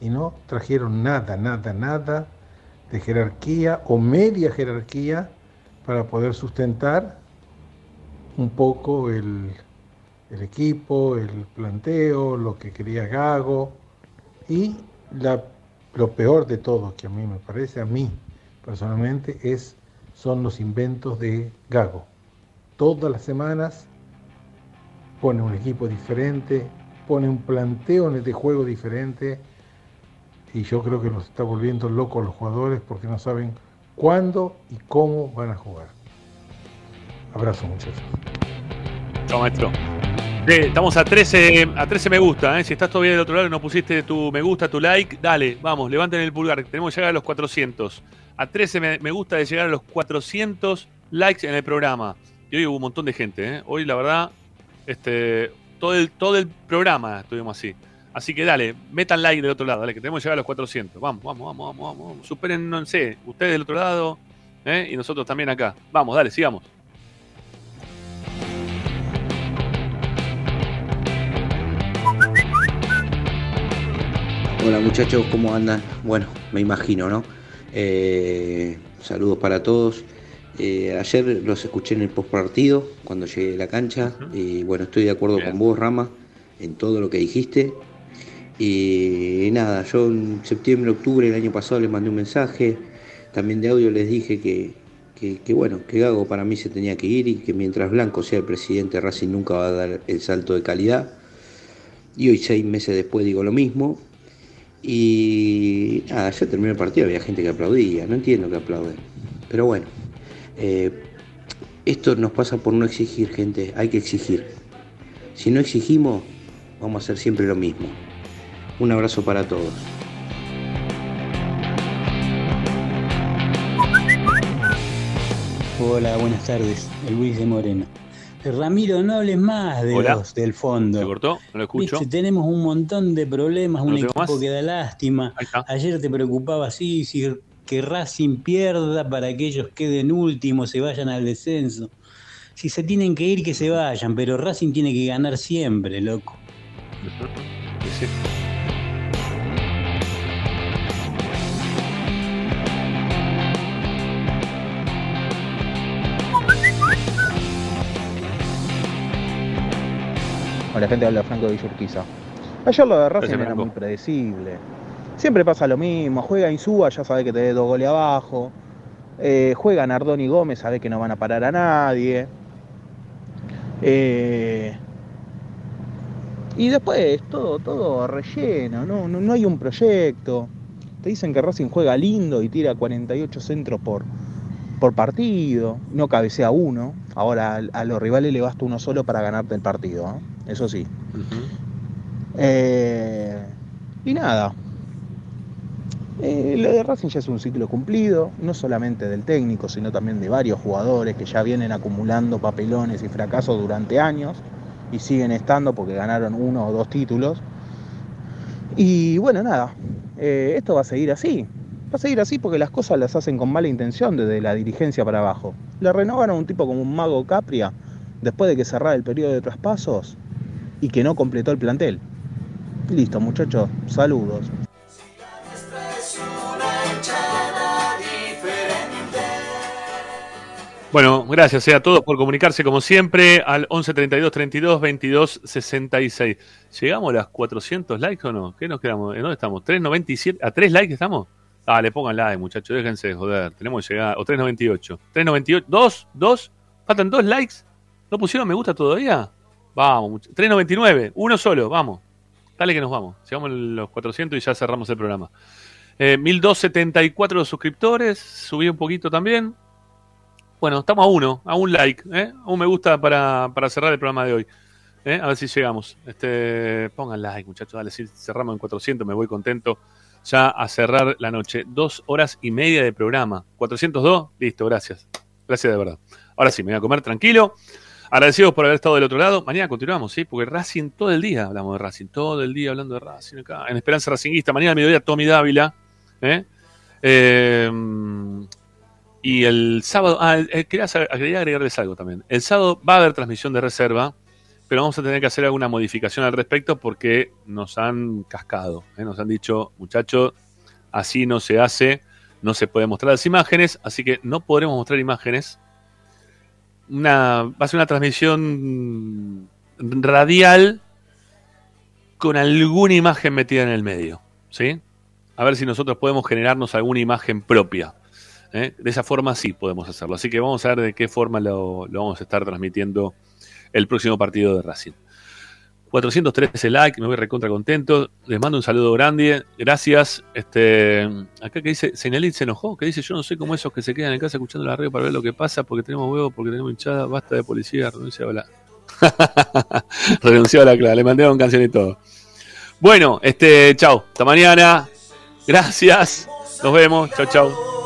y no trajeron nada, nada, nada de jerarquía o media jerarquía para poder sustentar un poco el, el equipo, el planteo, lo que quería Gago y lo peor de todo que a mí me parece, a mí personalmente, es, son los inventos de Gago. Todas las semanas pone un equipo diferente, pone un planteo de juego diferente y yo creo que los está volviendo locos los jugadores porque no saben cuándo y cómo van a jugar. Abrazo muchachos. Chao, maestro. Estamos a 13, a 13 me gusta. ¿eh? Si estás todavía del otro lado y no pusiste tu me gusta, tu like, dale, vamos, levanten el pulgar. Tenemos que llegar a los 400. A 13 me, gusta de llegar a los 400 likes en el programa. Y hoy hubo un montón de gente. ¿eh? Hoy, la verdad, este, todo, el, todo el programa estuvimos así. Así que dale, metan like del otro lado, dale, que tenemos que llegar a los 400. Vamos, vamos, vamos, vamos, vamos. Superen, no ustedes del otro lado ¿eh? y nosotros también acá. Vamos, dale, sigamos. Hola muchachos, ¿cómo andan? Bueno, me imagino, ¿no? Eh, saludos para todos. Eh, ayer los escuché en el postpartido, cuando llegué a la cancha, y bueno, estoy de acuerdo con vos, Rama, en todo lo que dijiste. Y nada, yo en septiembre, octubre del año pasado les mandé un mensaje, también de audio les dije que, que, que, bueno, que Gago para mí se tenía que ir y que mientras Blanco sea el presidente, Racing nunca va a dar el salto de calidad. Y hoy, seis meses después, digo lo mismo. Y nada, ya terminó el partido, había gente que aplaudía, no entiendo que aplauden. Pero bueno, eh, esto nos pasa por no exigir, gente, hay que exigir. Si no exigimos, vamos a hacer siempre lo mismo. Un abrazo para todos. Hola, buenas tardes. Luis de Moreno. Ramiro, no hables más de Hola. los del fondo. ¿Se cortó? No lo escucho. Viste, tenemos un montón de problemas, un ¿No tengo equipo más? que da lástima. Ayer te preocupaba así, si que Racing pierda para que ellos queden últimos, se vayan al descenso. Si se tienen que ir, que se vayan, pero Racing tiene que ganar siempre, loco. Hola gente, habla Franco de Villurquiza. Ayer lo de Racing era Franco. muy predecible. Siempre pasa lo mismo, juega Insúa, ya sabe que te dé dos goles abajo. Eh, juega Nardoni y Gómez, sabe que no van a parar a nadie. Eh, y después todo, todo relleno, no, no, no hay un proyecto. Te dicen que Racing juega lindo y tira 48 centros por, por partido, no cabecea uno. Ahora a, a los rivales le basta uno solo para ganarte el partido, ¿eh? Eso sí. Eh, y nada. Eh, lo de Racing ya es un ciclo cumplido, no solamente del técnico, sino también de varios jugadores que ya vienen acumulando papelones y fracasos durante años y siguen estando porque ganaron uno o dos títulos. Y bueno, nada, eh, esto va a seguir así. Va a seguir así porque las cosas las hacen con mala intención desde la dirigencia para abajo. Le renovaron a un tipo como un mago Capria después de que cerrara el periodo de traspasos y que no completó el plantel. Listo, muchachos, saludos. Bueno, gracias eh, a todos por comunicarse como siempre al 11 32 32 22 66. ¿Llegamos a las 400 likes o no? ¿Qué nos quedamos? ¿En dónde estamos? ¿397? ¿A 3 likes estamos? Ah, le pongan like, muchachos, déjense de joder. Tenemos que llegar. O 398. 398. ¿Dos? ¿Dos? ¿Faltan dos likes? ¿No pusieron me gusta todavía? Vamos, much- 399. Uno solo, vamos. Dale que nos vamos. Llegamos a los 400 y ya cerramos el programa. Eh, 1274 suscriptores. Subí un poquito también. Bueno, estamos a uno, a un like, ¿eh? a un me gusta para, para cerrar el programa de hoy. ¿eh? A ver si llegamos. Este, pongan like, muchachos. Dale, si cerramos en 400, me voy contento ya a cerrar la noche. Dos horas y media de programa. 402, listo, gracias. Gracias de verdad. Ahora sí, me voy a comer tranquilo. Agradecidos por haber estado del otro lado. Mañana continuamos, ¿sí? Porque Racing todo el día hablamos de Racing. Todo el día hablando de Racing acá. En Esperanza Racinguista. Mañana al mediodía, Tommy Dávila. ¿eh? Eh, y el sábado, ah, quería agregarles algo también. El sábado va a haber transmisión de reserva, pero vamos a tener que hacer alguna modificación al respecto porque nos han cascado. ¿eh? Nos han dicho, muchachos, así no se hace, no se puede mostrar las imágenes, así que no podremos mostrar imágenes. Una, va a ser una transmisión radial con alguna imagen metida en el medio. ¿sí? A ver si nosotros podemos generarnos alguna imagen propia. ¿eh? De esa forma sí podemos hacerlo. Así que vamos a ver de qué forma lo, lo vamos a estar transmitiendo el próximo partido de Racing. 413 likes, me voy recontra contento. Les mando un saludo grande. Gracias. Este, acá que dice, Señalit se enojó, que dice, yo no sé cómo esos que se quedan en casa escuchando la radio para ver lo que pasa, porque tenemos huevos, porque tenemos hinchada, basta de policía, renuncia a la... Renunció a la clave, le mandé una canción y todo. Bueno, este, chao, hasta mañana. Gracias. Nos vemos. Chao, chao.